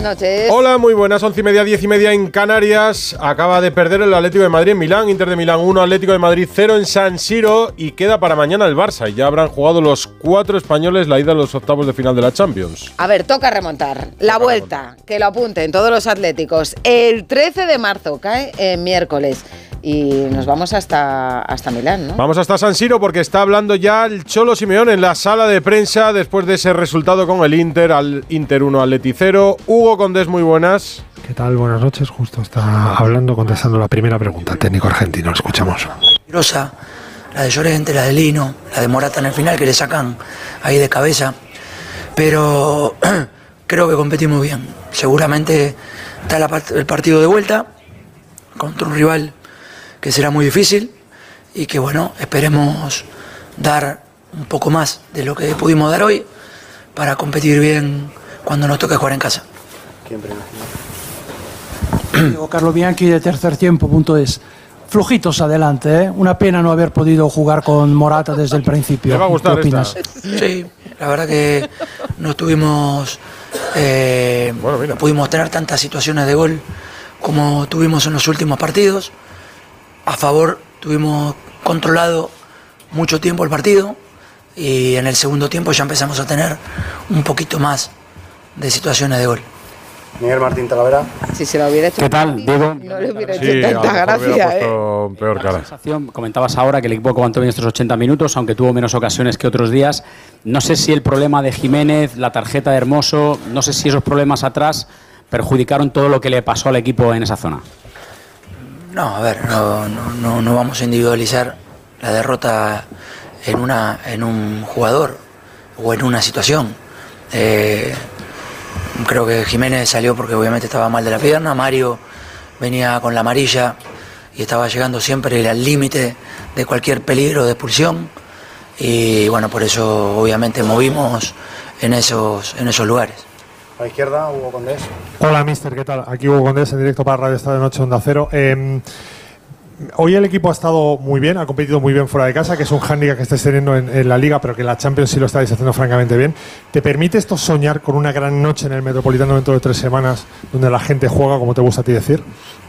Buenas noches. Hola, muy buenas, once y media, diez y media en Canarias. Acaba de perder el Atlético de Madrid en Milán, Inter de Milán 1, Atlético de Madrid 0 en San Siro y queda para mañana el Barça. Y ya habrán jugado los cuatro españoles la ida a los octavos de final de la Champions. A ver, toca remontar. La vuelta, que lo apunten todos los atléticos. El 13 de marzo cae en miércoles. Y nos vamos hasta, hasta Milán, ¿no? Vamos hasta San Siro porque está hablando ya el Cholo Simeón en la sala de prensa después de ese resultado con el Inter, al Inter 1 Atleti 0. Hugo Condés, muy buenas. ¿Qué tal? Buenas noches. Justo está hablando, contestando la primera pregunta. Técnico argentino, lo escuchamos. Rosa, la de Llorente, la de Lino, la de Morata en el final que le sacan ahí de cabeza. Pero creo que competimos bien. Seguramente está la part- el partido de vuelta contra un rival que será muy difícil y que bueno, esperemos dar un poco más de lo que pudimos dar hoy para competir bien cuando nos toque jugar en casa. Digo, Carlos Bianchi de tercer tiempo, punto es. Flojitos adelante, ¿eh? Una pena no haber podido jugar con Morata desde el principio. Te va a gustar ¿Qué esta. opinas? Sí, la verdad que no tuvimos, eh, Bueno, mira. no pudimos tener tantas situaciones de gol como tuvimos en los últimos partidos. A favor tuvimos controlado mucho tiempo el partido y en el segundo tiempo ya empezamos a tener un poquito más de situaciones de gol. Miguel Martín Talavera. Si se lo hubiera hecho. ¿Qué tal, Diego? No le hubiera hecho tanta gracia, ¿eh? peor cara. sensación, comentabas ahora que el equipo aguantó bien estos 80 minutos, aunque tuvo menos ocasiones que otros días. No sé si el problema de Jiménez, la tarjeta de Hermoso, no sé si esos problemas atrás perjudicaron todo lo que le pasó al equipo en esa zona. No, a ver, no, no, no, no vamos a individualizar la derrota en, una, en un jugador o en una situación. Eh, creo que Jiménez salió porque obviamente estaba mal de la pierna, Mario venía con la amarilla y estaba llegando siempre al límite de cualquier peligro de expulsión y bueno, por eso obviamente movimos en esos, en esos lugares. A la izquierda, Hugo Condés. Hola, mister, ¿qué tal? Aquí Hugo Condés en directo para Radio Estadio Noche Onda Cero. Eh, hoy el equipo ha estado muy bien, ha competido muy bien fuera de casa, que es un hándicap que estáis teniendo en, la Liga, pero que la Champions sí lo estáis haciendo francamente bien. ¿Te permite esto soñar con una gran noche en el Metropolitano dentro de tres semanas, donde la gente juega, como te gusta a ti decir?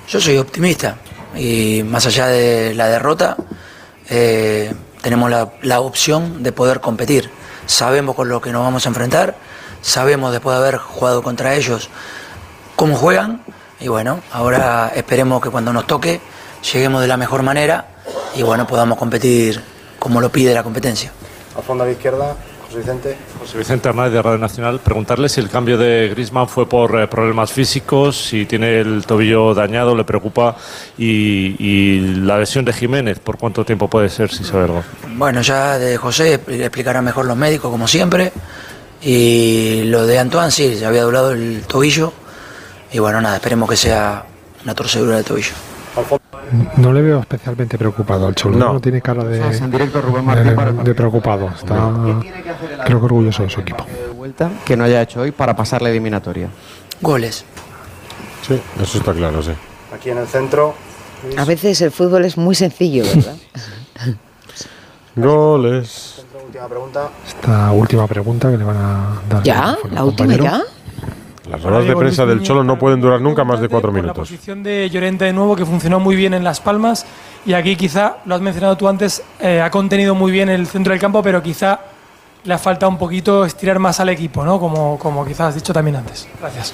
Yo soy optimista y más allá de la derrota, eh, tenemos la, la opción de poder competir. Sabemos con lo que nos vamos a enfrentar, sabemos después de haber jugado contra ellos cómo juegan y bueno, ahora esperemos que cuando nos toque lleguemos de la mejor manera y bueno, podamos competir como lo pide la competencia. Al fondo a la izquierda, José Vicente. José Vicente Hernández de Radio Nacional, preguntarle si el cambio de Griezmann fue por eh, problemas físicos, si tiene el tobillo dañado, le preocupa, y, y la lesión de Jiménez, ¿por cuánto tiempo puede ser, si sabe algo? Bueno, ya de José le explicarán mejor los médicos, como siempre. Y lo de Antoine, sí, se había doblado el tobillo. Y bueno, nada, esperemos que sea una torcedura de tobillo. No le veo especialmente preocupado al Cholo. No. No, tiene cara de, en directo Rubén de, Martín para el de partido. preocupado. Está, creo que orgulloso de su equipo. vuelta que no haya hecho hoy para pasar la eliminatoria. Goles. Sí, eso está claro, sí. Aquí en el centro. Luis. A veces el fútbol es muy sencillo, ¿verdad? Goles. Centro, última pregunta. Esta última pregunta que le van a dar. ¿Ya? ¿La última compañero. ya? Las ruedas de prensa del Cholo no pueden durar nunca más de cuatro Con La minutos. posición de Llorente de nuevo, que funcionó muy bien en Las Palmas. Y aquí quizá, lo has mencionado tú antes, eh, ha contenido muy bien el centro del campo, pero quizá le ha faltado un poquito estirar más al equipo, ¿no? Como, como quizás has dicho también antes. Gracias.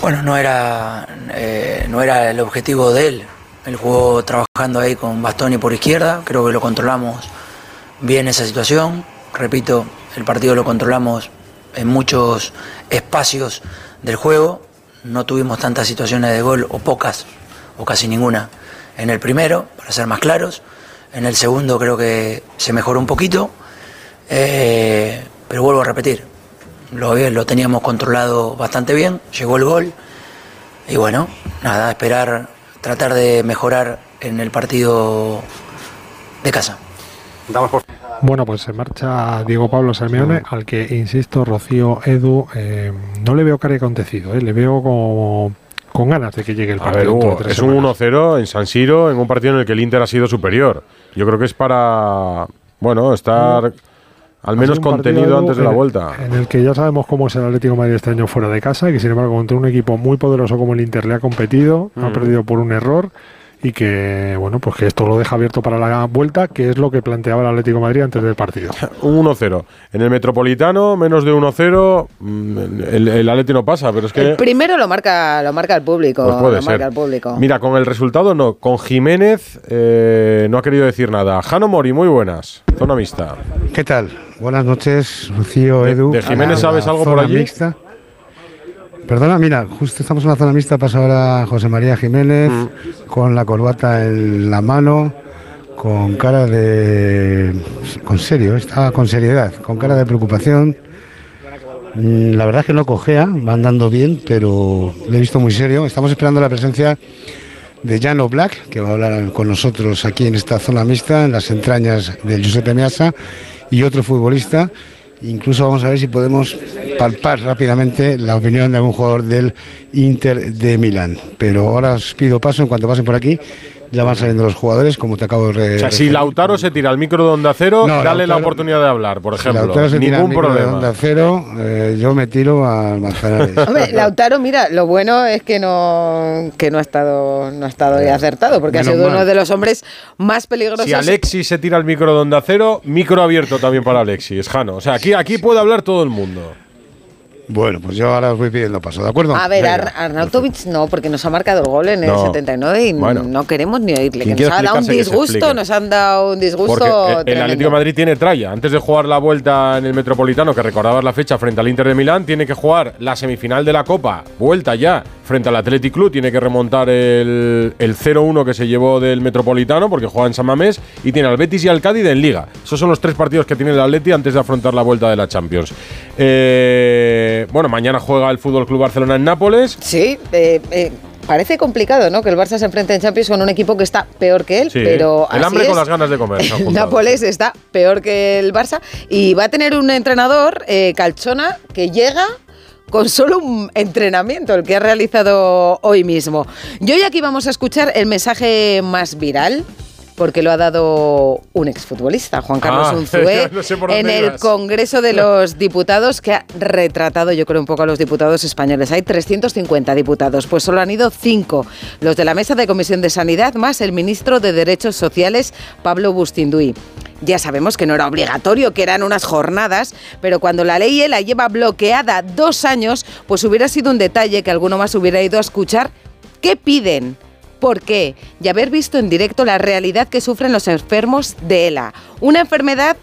Bueno, no era, eh, no era el objetivo de él. Él jugó trabajando ahí con Bastoni por izquierda. Creo que lo controlamos bien esa situación. Repito, el partido lo controlamos en muchos espacios del juego. No tuvimos tantas situaciones de gol, o pocas, o casi ninguna, en el primero, para ser más claros. En el segundo creo que se mejoró un poquito. Eh, pero vuelvo a repetir, lo, lo teníamos controlado bastante bien, llegó el gol. Y bueno, nada, esperar, tratar de mejorar en el partido de casa. Damos por Bueno, pues se marcha Diego Pablo Simeone, al que, insisto, Rocío, Edu, eh, no le veo cara acontecido, eh, le veo como con ganas de que llegue el A partido. ver, Hugo, es un semanas. 1-0 en San Siro, en un partido en el que el Inter ha sido superior. Yo creo que es para, bueno, estar al Ha menos contenido antes de la en- vuelta. En el que ya sabemos cómo es el Atlético de Madrid este año fuera de casa y que sin embargo contra un equipo muy poderoso como el Inter le ha competido, ha Mm. perdido por un error y que bueno pues que esto lo deja abierto para la vuelta, que es lo que planteaba el Atlético de Madrid antes del partido. Un 1-0. En el Metropolitano, menos de 1-0, mm, el, el Atleti no pasa, pero es que... El primero lo marca, lo marca el público. Pues puede lo ser. marca el público. Mira, con el resultado no. Con Jiménez eh, no ha querido decir nada. Jano Mori, muy buenas. Zona mixta. ¿Qué tal? Buenas noches, Rocío, Edu. de Jiménez A la sabes algo por zona allí? mixta. Perdona, mira, justo estamos en la zona mixta, pasa ahora José María Jiménez Mm. con la corbata en la mano, con cara de... con serio, está con seriedad, con cara de preocupación. Mm, La verdad es que no cojea, va andando bien, pero le he visto muy serio. Estamos esperando la presencia de Jano Black, que va a hablar con nosotros aquí en esta zona mixta, en las entrañas del Giuseppe Meazza, y otro futbolista. Incluso vamos a ver si podemos palpar rápidamente la opinión de algún jugador del Inter de Milán. Pero ahora os pido paso, en cuanto pasen por aquí, ya van saliendo los jugadores, como te acabo de re- O sea, si. Lautaro se tira al micro de onda cero, No, dale la Lautaro- oportunidad de hablar, por Si ejemplo. Lautaro se tira al Ningún de problema. Onda Cero, eh, yo me tiro al Manzanares. Hombre, Lautaro, mira, lo bueno es que no, que no ha estado, no ha estado ahí acertado, porque ha sido mal. uno de los hombres más peligrosos. Si Alexis se tira al micro de onda cero, micro abierto también para Alexis, Jano. O sea, aquí, aquí puede hablar todo el mundo. Bueno, pues yo ahora os voy pidiendo paso, ¿de acuerdo? A ver. Ar- Arnautovic no, porque nos ha marcado el gol en el No. 79 y Bueno. no queremos ni oírle. Que nos ha dado un disgusto, nos han dado un disgusto. Porque el-. Atlético de Madrid tiene tralla. Antes de jugar la vuelta en el Metropolitano, que recordabas la fecha frente al Inter de Milán, tiene que jugar la semifinal de la Copa, vuelta ya, frente al Athletic Club. Tiene que remontar el, el 0-1 que se llevó del Metropolitano, porque juega en San Mamés, y tiene al Betis y al Cádiz en Liga. Esos son los tres partidos que tiene el Atleti antes de afrontar la vuelta de la Champions. Eh, bueno, mañana juega el Fútbol Club Barcelona en Nápoles. Sí, eh, eh, parece complicado, ¿no? Que el Barça se enfrente en Champions con un equipo que está peor que él, Sí, pero el así hambre es. con las ganas de comer. El. Nápoles está peor que el Barça y va a tener un entrenador, eh, Calchona, que llega con solo un entrenamiento, el que ha realizado hoy mismo. Y aquí vamos a escuchar el mensaje más viral. Porque lo ha dado un exfutbolista, Juan Carlos Ah, Unzué, no sé por en el. Congreso de los Diputados, que ha retratado, yo creo, un poco a los diputados españoles. Hay 350 diputados, pues solo han ido cinco. Los de la Mesa de Comisión de Sanidad, más el ministro de Derechos Sociales, Pablo Bustinduy. Ya sabemos que no era obligatorio, que eran unas jornadas, pero cuando la ley la lleva bloqueada dos años, pues hubiera sido un detalle que alguno más hubiera ido a escuchar. ¿Qué piden? ¿Por qué? Y haber visto en directo la realidad que sufren los enfermos de ELA. Una enfermedad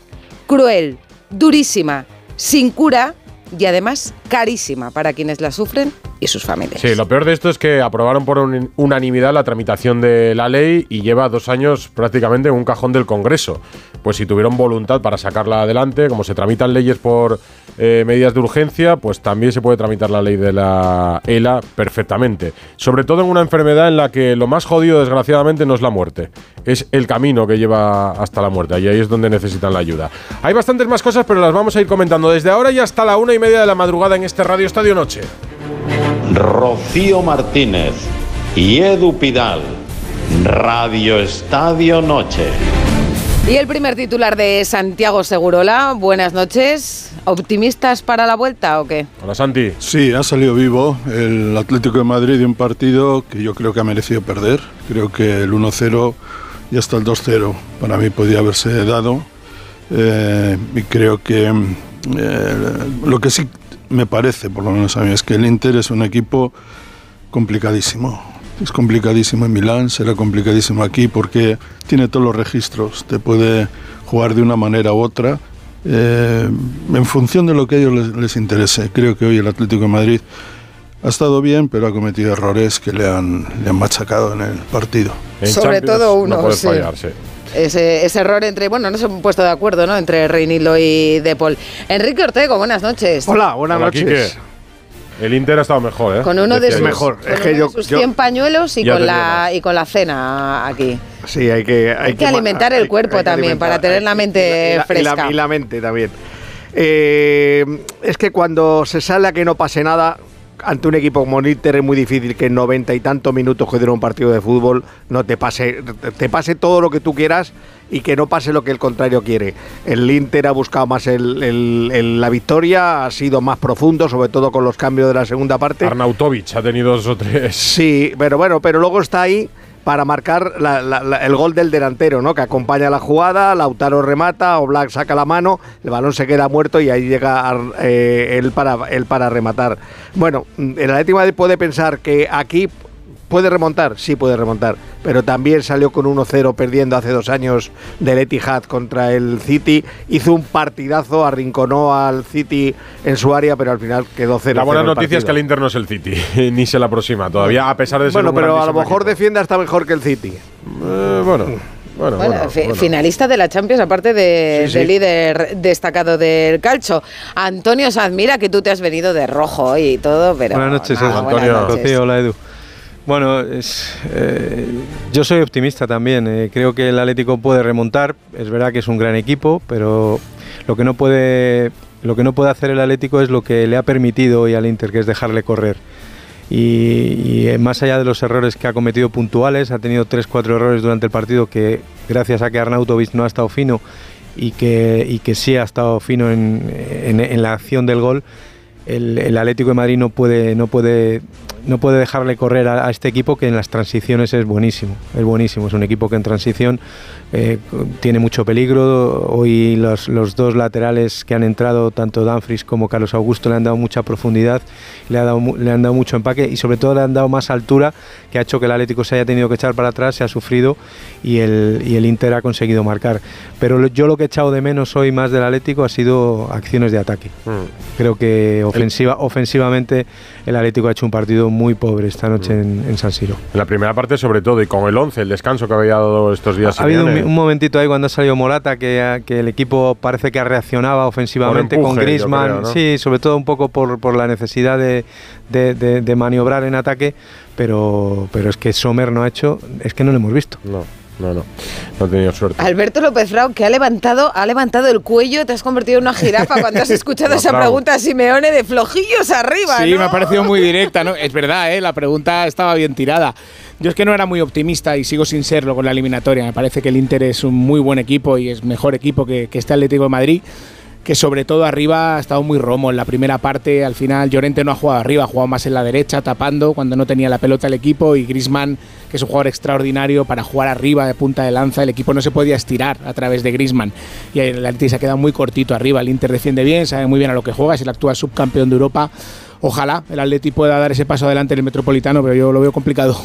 cruel, durísima, sin cura y además carísima para quienes la sufren y sus familias. Sí, lo peor de esto es que aprobaron por un- unanimidad la tramitación de la ley y lleva dos años prácticamente en un cajón del Congreso. Pues si tuvieron voluntad para sacarla adelante, como se tramitan leyes por eh, medidas de urgencia, pues también se puede tramitar la ley de la ELA perfectamente. Sobre todo en una enfermedad en la que lo más jodido, desgraciadamente, no es la muerte, es el camino que lleva hasta la muerte. Y ahí es donde necesitan la ayuda. Hay bastantes más cosas, pero las vamos a ir comentando desde ahora y hasta la una y media de la madrugada en este Radio Estadio Noche. Rocío Martínez y Edu Pidal. Radio Estadio Noche. Y el primer titular de Santiago Segurola, buenas noches. ¿Optimistas para la vuelta o qué? Hola Santi. Sí, ha salido vivo el Atlético de Madrid de un partido que yo creo que ha merecido perder. Creo que el 1-0 y hasta el 2-0 para mí podía haberse dado. Eh, y creo que lo que sí me parece, por lo menos a mí, es que el Inter es un equipo complicadísimo. Es complicadísimo en Milán, será complicadísimo aquí porque tiene todos los registros. Te puede jugar de una manera u otra eh, en función de lo que a ellos les, les interese. Creo que hoy el Atlético de Madrid ha estado bien, pero ha cometido errores que le han, le han machacado en el partido. En Sobre Champions todo uno, No puede sí. fallar, sí. Ese, ese error entre, bueno, no se han puesto de acuerdo, ¿no? Entre Reinildo y Depol. Enrique Ortego, buenas noches. Hola, buenas Hola, noches. Quique. El Inter ha estado mejor, ¿eh? Con uno de sus. Mejor. con Es que uno yo- de sus yo- 100 pañuelos y con, la, y con la cena aquí. Sí, hay que... Hay, Hay que alimentar el hay- cuerpo hay también, para tener la mente y la- y la- fresca. Y la, mente también. Eh, es que cuando se sale a que no pase nada, ante un equipo como el Inter es muy difícil que en 90 y tantos minutos que dura un partido de fútbol no te pase, te pase todo lo que tú quieras y que no pase lo que el contrario quiere. El Inter ha buscado más el- el- el- la victoria, ha sido más profundo, sobre todo con los cambios de la segunda parte. Arnautovic ha tenido dos o tres. Sí, pero bueno, pero luego está ahí para marcar la- el gol del delantero, ¿no? Que acompaña la jugada, Lautaro remata, Oblak saca la mano, el balón se queda muerto y ahí llega eh, él, para, él para rematar. Bueno, el Atlético de puede pensar que aquí puede remontar, sí puede remontar, pero también salió con 1-0 perdiendo hace dos años del Etihad contra el City, hizo un partidazo, arrinconó al City en su área, pero al final quedó 0 La buena el noticia es que el Inter no es el City, ni se la aproxima todavía, a pesar de ser Bueno, un pero a lo mejor equipo. defiende hasta mejor que el City. Eh, bueno, bueno, Bueno, bueno, fi- bueno. finalista de la Champions, aparte de, Sí, sí. de líder destacado del calcio. Antonio Sanz, mira que tú te has venido de rojo hoy y todo, pero. buenas noches, nada, Edu. buenas noches. Rocío, hola Edu. Bueno, eh, yo soy optimista también. eh, creo que el Atlético puede remontar. Es verdad que es un gran equipo, pero lo que no puede, hacer el Atlético es lo que le ha permitido hoy al Inter, que es dejarle correr. Y, eh, más allá de los errores que ha cometido puntuales, ha tenido 3-4 errores durante el partido que gracias a que Arnautovic no ha estado fino y que, sí ha estado fino en la acción del gol, el, el Atlético de Madrid no puede, no puede, no puede dejarle correr a, a este equipo que en las transiciones es buenísimo, es buenísimo, es un equipo que en transición eh, tiene mucho peligro. Hoy los, los dos laterales que han entrado, tanto Danfries como Carlos Augusto, le han dado mucha profundidad, le, ha dado, le han dado mucho empaque y sobre todo le han dado más altura, que ha hecho que el Atlético se haya tenido que echar para atrás, se ha sufrido y el, y el Inter ha conseguido marcar. Pero lo- yo lo que he echado de menos hoy más del Atlético ha sido acciones de ataque. Creo que ofensiva, ofensivamente el Atlético ha hecho un partido muy pobre esta noche en, en San Siro. En la primera parte, sobre todo, y con el 11, el descanso que había dado estos días. Ha habido un, momentito ahí cuando ha salido Morata que, que el equipo parece que reaccionaba ofensivamente con Griezmann. creo, ¿no? Sí, sobre todo un poco por, por la necesidad de, de- de- de maniobrar en ataque, pero, pero es que Sommer no ha hecho, es que no lo hemos visto. No, no, no. No he tenido suerte. Alberto López Frau, que ha levantado, ha levantado el cuello, te has convertido en una jirafa cuando has escuchado esa Frau. pregunta a Simeone de flojillos arriba, Sí, ¿no? me ha parecido muy directa, ¿no? Es verdad, ¿eh? la pregunta estaba bien tirada. Yo es que no era muy optimista y sigo sin serlo con la eliminatoria. Me parece que el Inter es un muy buen equipo y es mejor equipo que, que este Atlético de Madrid, que sobre todo arriba ha estado muy romo. En la primera parte, al final, Llorente no ha jugado arriba, ha jugado más en la derecha, tapando cuando no tenía la pelota el equipo y Grisman, que es un jugador extraordinario para jugar arriba de punta de lanza, el equipo no se podía estirar a través de Grisman y el Atlético se ha quedado muy cortito arriba. El Inter defiende bien, sabe muy bien a lo que juega, es el actual subcampeón de Europa. Ojalá el Atleti pueda dar ese paso adelante en el Metropolitano, pero yo lo veo complicado.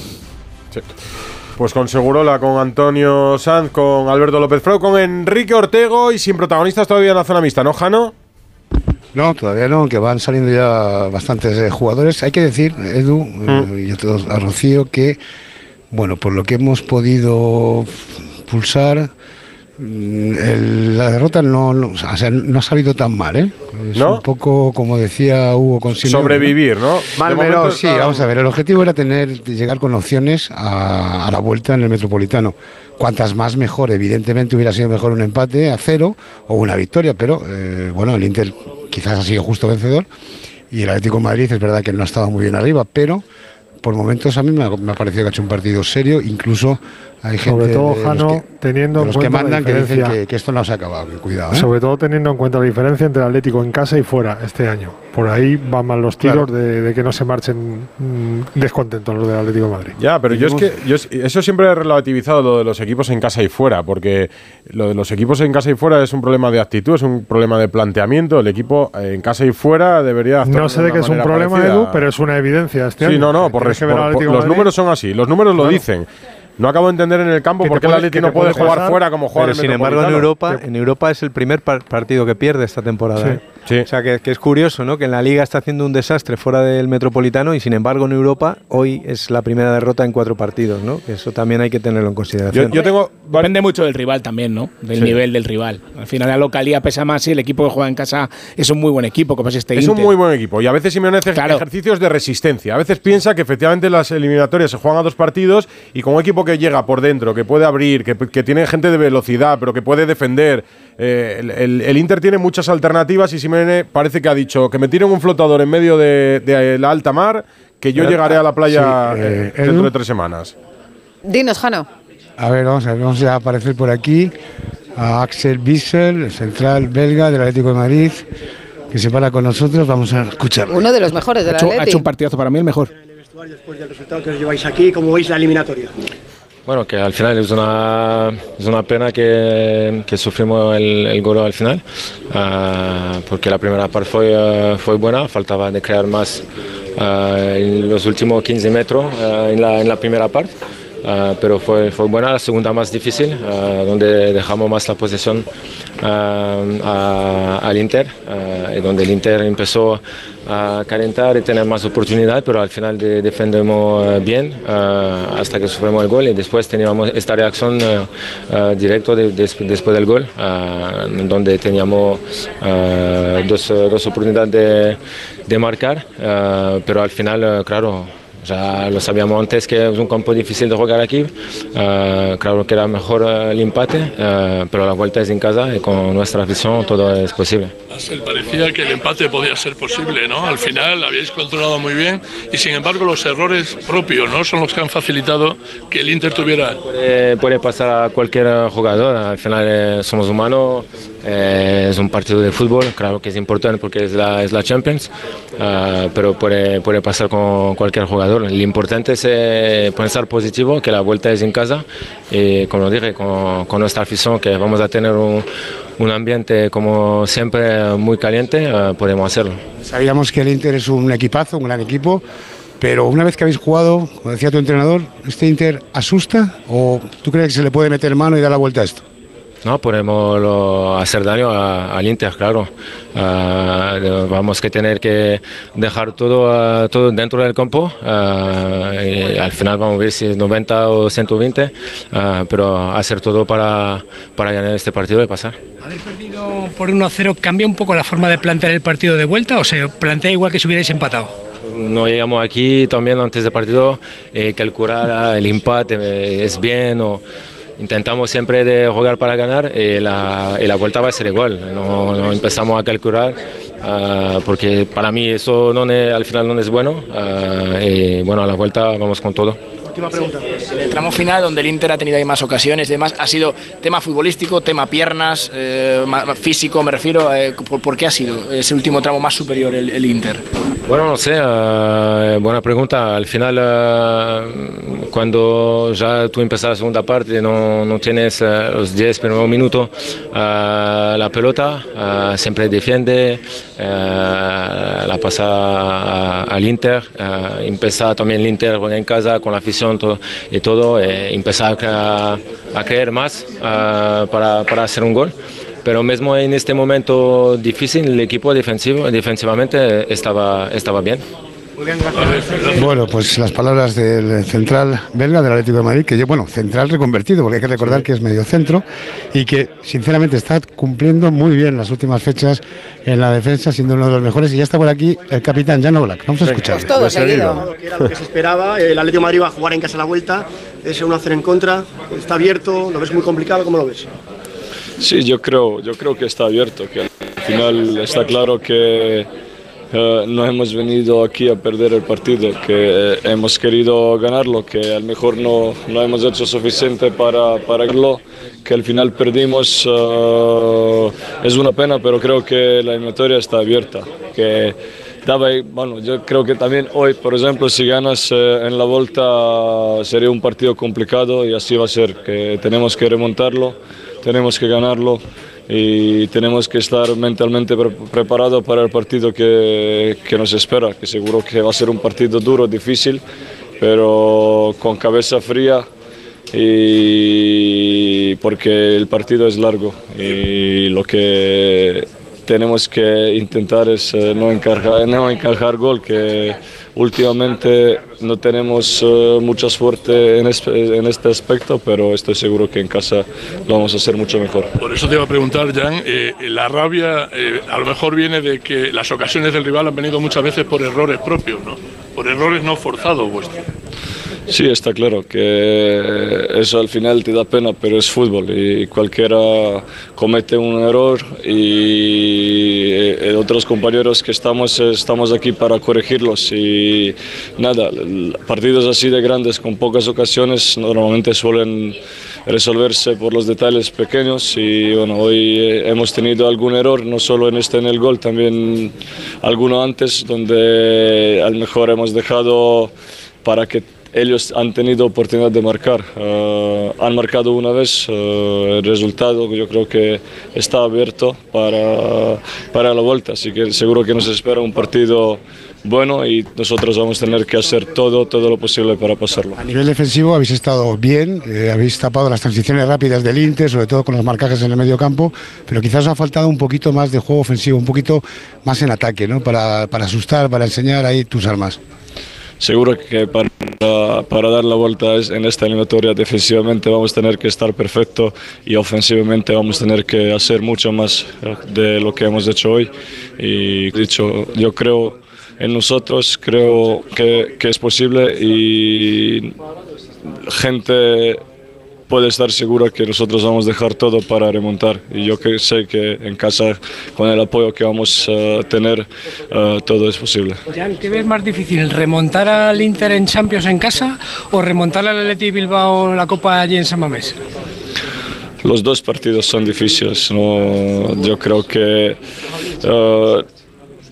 Pues con Segurola, con Antonio Sanz, con Alberto López Frau, con Enrique Ortego y sin protagonistas todavía en la zona mixta, ¿no, Jano? No, todavía no, que van saliendo ya bastantes eh, jugadores. Hay que decir, Edu eh, y a todos, a Rocío, que, bueno, por lo que hemos podido pulsar, mm, el- la derrota no, no, o sea, no ha salido tan mal, ¿eh? Es ¿No? un poco, como decía Hugo con Sobrevivir, ¿no? Mal, pero sí, está- vamos a ver, el objetivo era tener, llegar con opciones a, a la vuelta en el Metropolitano. Cuantas más mejor, evidentemente hubiera sido mejor un empate a cero o una victoria, pero eh, bueno, el Inter quizás ha sido justo vencedor y el Atlético de Madrid es verdad que no ha estado muy bien arriba, pero por momentos a mí me ha, me ha parecido que ha hecho un partido serio, incluso hay gente Sobre todo, Jano, que- teniendo en los que cuenta la mandan que dicen diferencia. que, que esto no se ha acabado, que cuidado. ¿eh? Sobre todo teniendo en cuenta la diferencia entre el Atlético en casa y fuera este año. Por ahí van mal los tiros Claro. de, de que no se marchen mm, descontentos los del Atlético de Madrid. Ya, pero yo es que yo es- eso siempre he relativizado lo de los equipos en casa y fuera, porque lo de los equipos en casa y fuera es un problema de actitud, es un problema de planteamiento. El equipo eh, en casa y fuera debería actuar No sé de qué es un problema, parecida. Edu, pero es una evidencia este Sí, año. no, no, por, por- los números son así, los números lo dicen. No acabo de entender en el campo por qué el Atleti no puede puede jugar pasar, fuera como juega Pero en el sin embargo en. Europa, en Europa es el primer par- partido que pierde esta temporada. Sí, ¿eh? O sea que, que es curioso, ¿no? Que en la Liga está haciendo un desastre fuera del Metropolitano y sin embargo en Europa hoy es la primera derrota en cuatro partidos, ¿no? Que eso también hay que tenerlo en consideración. Depende mucho del rival también, ¿no? Del Sí. nivel del rival. Al final la localía pesa más y el equipo que juega en casa es un muy buen equipo, como es este Es un muy buen equipo y a veces Simeone hace ejercicios de resistencia. A veces piensa que efectivamente las eliminatorias se juegan a dos partidos y con un equipo que llega por dentro, que puede abrir, que, que tiene gente de velocidad, pero que puede defender. eh, el, el- el Inter tiene muchas alternativas y Simeone parece que ha dicho que me tiren un flotador en medio de, de la alta mar, que yo Pero, llegaré a la playa sí, eh, eh, dentro Edu. de tres semanas. Dinos, Jano. A ver, vamos a ver, vamos a aparecer por aquí a Axel Bissell, el central belga del Atlético de Madrid, que se para con nosotros. Vamos a escucharlo. Uno de los mejores Ha del ha Atleti. hecho un partidazo para mí el mejor. Después del resultado que os lleváis aquí, ¿cómo veis la eliminatoria? Bueno, que al final es una, es una pena que, que sufrimos el, el gol al final, ah, porque la primera parte fue, ah, fue buena, faltaba de crear más ah, los últimos 15 metros en, la, en la primera parte. pero fue, fue buena, la segunda más difícil, donde dejamos más la posesión al Inter, y donde el Inter empezó a calentar y tener más oportunidad, pero al final de- defendemos eh, bien ah, hasta que sufrimos el gol y después teníamos esta reacción eh, ah, directa de- des- después del gol, donde teníamos dos, dos oportunidades de, de marcar, pero al final, claro, ya lo sabíamos antes que es un campo difícil de jugar aquí. Eh, claro que era mejor eh, el empate, eh, pero la vuelta es en casa y con nuestra afición todo es posible. Parecía que el empate podía ser posible, ¿no? Al final habíais controlado muy bien y sin embargo los errores propios, ¿no? Son los que han facilitado que el Inter tuviera. Puede, puede pasar a cualquier jugador, al final eh, somos humanos, eh, es un partido de fútbol, claro que es importante porque es la, Champions, eh, pero puede, pasar con cualquier jugador. Lo importante es eh, pensar positivo, que la vuelta es en casa y como dije, con, nuestra afición que vamos a tener un, ambiente como siempre muy caliente, eh, podemos hacerlo. Sabíamos que el Inter es un equipazo, un gran equipo, pero una vez que habéis jugado, como decía tu entrenador, ¿este Inter asusta o tú crees que se le puede meter mano y dar la vuelta a esto? No, podemos hacer daño a- al Inter, claro. Ah, vamos a tener que dejar todo, ah, todo dentro del campo. ah, y al final vamos a ver si es 90 o 120, ah, pero hacer todo para, para ganar este partido y pasar. ¿Haber perdido por 1-0 cambia un poco la forma de plantear el partido de vuelta o se plantea igual que si hubierais empatado? No llegamos aquí también antes del partido eh, calcular el empate eh, es bien o intentamos siempre de jugar para ganar y la, y la vuelta va a ser igual. No, empezamos a calcular ah, porque para mí eso al final no es bueno ah, y bueno a la vuelta vamos con todo. Última pregunta. En el tramo final, donde el Inter ha tenido ahí más ocasiones y demás, ha sido tema futbolístico, tema piernas, eh, físico, me refiero. eh, ¿por, por qué ha sido ese último tramo más superior el, el Inter? Bueno, no sé, eh, buena pregunta. Al final, eh, cuando ya tú empiezas la segunda parte, no, no tienes eh, los 10 primeros minutos la pelota, siempre defiende, la pasa al Inter, empieza también el Inter juega en casa con la afición todo- y todo, eh, a, cre- a creer más eh, para, para hacer un gol. Pero mismo en este momento difícil, el equipo defensivo, defensivamente estaba, estaba bien. Bueno, pues las palabras del central belga del Atlético de Madrid, que yo, bueno, central reconvertido, porque hay que recordar que es medio centro y que sinceramente está cumpliendo muy bien las últimas fechas en la defensa, siendo uno de los mejores. Y ya está por aquí el capitán Jan Oblak. Vamos a escuchar. Pues todo seguido. Que era lo que se esperaba. El Atlético de Madrid va a jugar en casa a la vuelta. Ese 1-0 en contra. Está abierto. ¿Lo ves muy complicado? ¿Cómo lo ves? Sí, yo creo, yo creo que está abierto, que al final está claro que eh, no hemos venido aquí a perder el partido, que eh, hemos querido ganarlo, que a lo mejor no, no hemos hecho suficiente para, para ganarlo, que al final perdimos. eh, es una pena, pero creo que la eliminatoria está abierta. Que bueno, yo creo que también hoy, por ejemplo, si ganas en la vuelta sería un partido complicado y así va a ser, que tenemos que remontarlo, tenemos que ganarlo y tenemos que estar mentalmente pre- preparados para el partido que, que nos espera, que seguro que va a ser un partido duro, difícil, pero con cabeza fría y porque el partido es largo y lo que tenemos que intentar es eh, no, encajar, no encajar gol, que últimamente no tenemos eh, mucha suerte en, este- en este aspecto, pero estoy seguro que en casa lo vamos a hacer mucho mejor. Por eso te iba a preguntar, Jan, eh, la rabia eh, a lo mejor viene de que las ocasiones del rival han venido muchas veces por errores propios, ¿no? Por errores no forzados vuestros. Sí, está claro que eso al final te da pena, pero es fútbol y cualquiera comete un error y eh, otros compañeros que estamos, estamos aquí para corregirlos y nada, partidos así de grandes con pocas ocasiones normalmente suelen resolverse por los detalles pequeños y bueno, hoy eh, hemos tenido algún error, no solo en este en el gol, también alguno antes donde a lo mejor hemos dejado para que ellos han tenido oportunidad de marcar. Eh, han marcado una vez, eh, el resultado yo creo que está abierto para, para la vuelta, así que seguro que nos espera un partido bueno y nosotros vamos a tener que hacer todo, todo lo posible para pasarlo. A nivel defensivo habéis estado bien, eh, habéis tapado las transiciones rápidas del Inter, sobre todo con los marcajes en el medio campo, pero quizás ha faltado un poquito más de juego ofensivo, un poquito más en ataque, ¿no? Para, para asustar, para enseñar ahí tus armas. Seguro que para, para dar la vuelta en esta eliminatoria defensivamente vamos a tener que estar perfecto y ofensivamente vamos a tener que hacer mucho más eh, de lo que hemos hecho hoy. Y dicho, yo creo en nosotros, creo que, que es posible y gente puede estar segura que nosotros vamos a dejar todo para remontar y yo que sé que en casa con el apoyo que vamos a tener eh, todo es posible. Jan, ¿qué ves más difícil? ¿Remontar al Inter en Champions en casa o remontar al Atleti Bilbao la Copa allí en San Mamés? Los dos partidos son difíciles. ¿no? Yo creo que eh,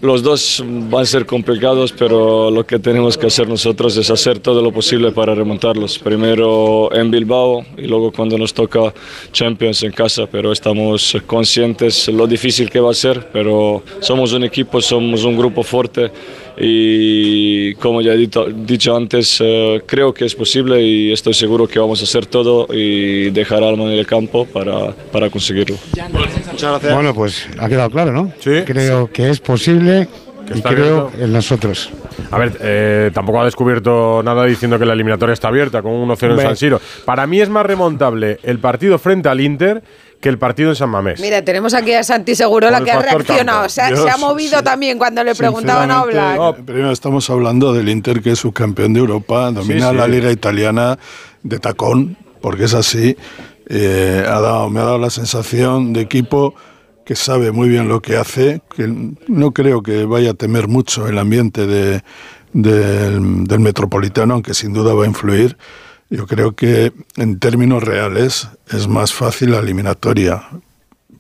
los dos van a ser complicados, pero lo que tenemos que hacer nosotros es hacer todo lo posible para remontarlos. Primero en Bilbao y luego cuando nos toca Champions en casa, pero estamos conscientes lo difícil que va a ser, pero somos un equipo, somos un grupo fuerte y como ya he dito- dicho antes, eh, creo que es posible y estoy seguro que vamos a hacer todo y dejar alma en el campo para, para conseguirlo. Muchas gracias. Bueno, pues ha quedado claro, ¿no? Sí. Creo que es posible y creo abierto. en nosotros. A ver, eh, tampoco ha descubierto nada diciendo que la eliminatoria está abierta con un 1-0 en. San Siro. Para mí es más remontable el partido frente al Inter que el partido en San Mamés. Mira, tenemos aquí a Santi Segurola que ha reaccionado. campo. Se ha, Yo, se ha movido también cuando le preguntaban a Oblak. Primero estamos hablando del Inter, que es subcampeón de Europa, domina Sí, sí. la liga italiana de tacón, porque es así. Eh, ha dado, me ha dado la sensación de equipo que sabe muy bien lo que hace, que no creo que vaya a temer mucho el ambiente de- del, del metropolitano, aunque sin duda va a influir. Yo creo que en términos reales es más fácil la eliminatoria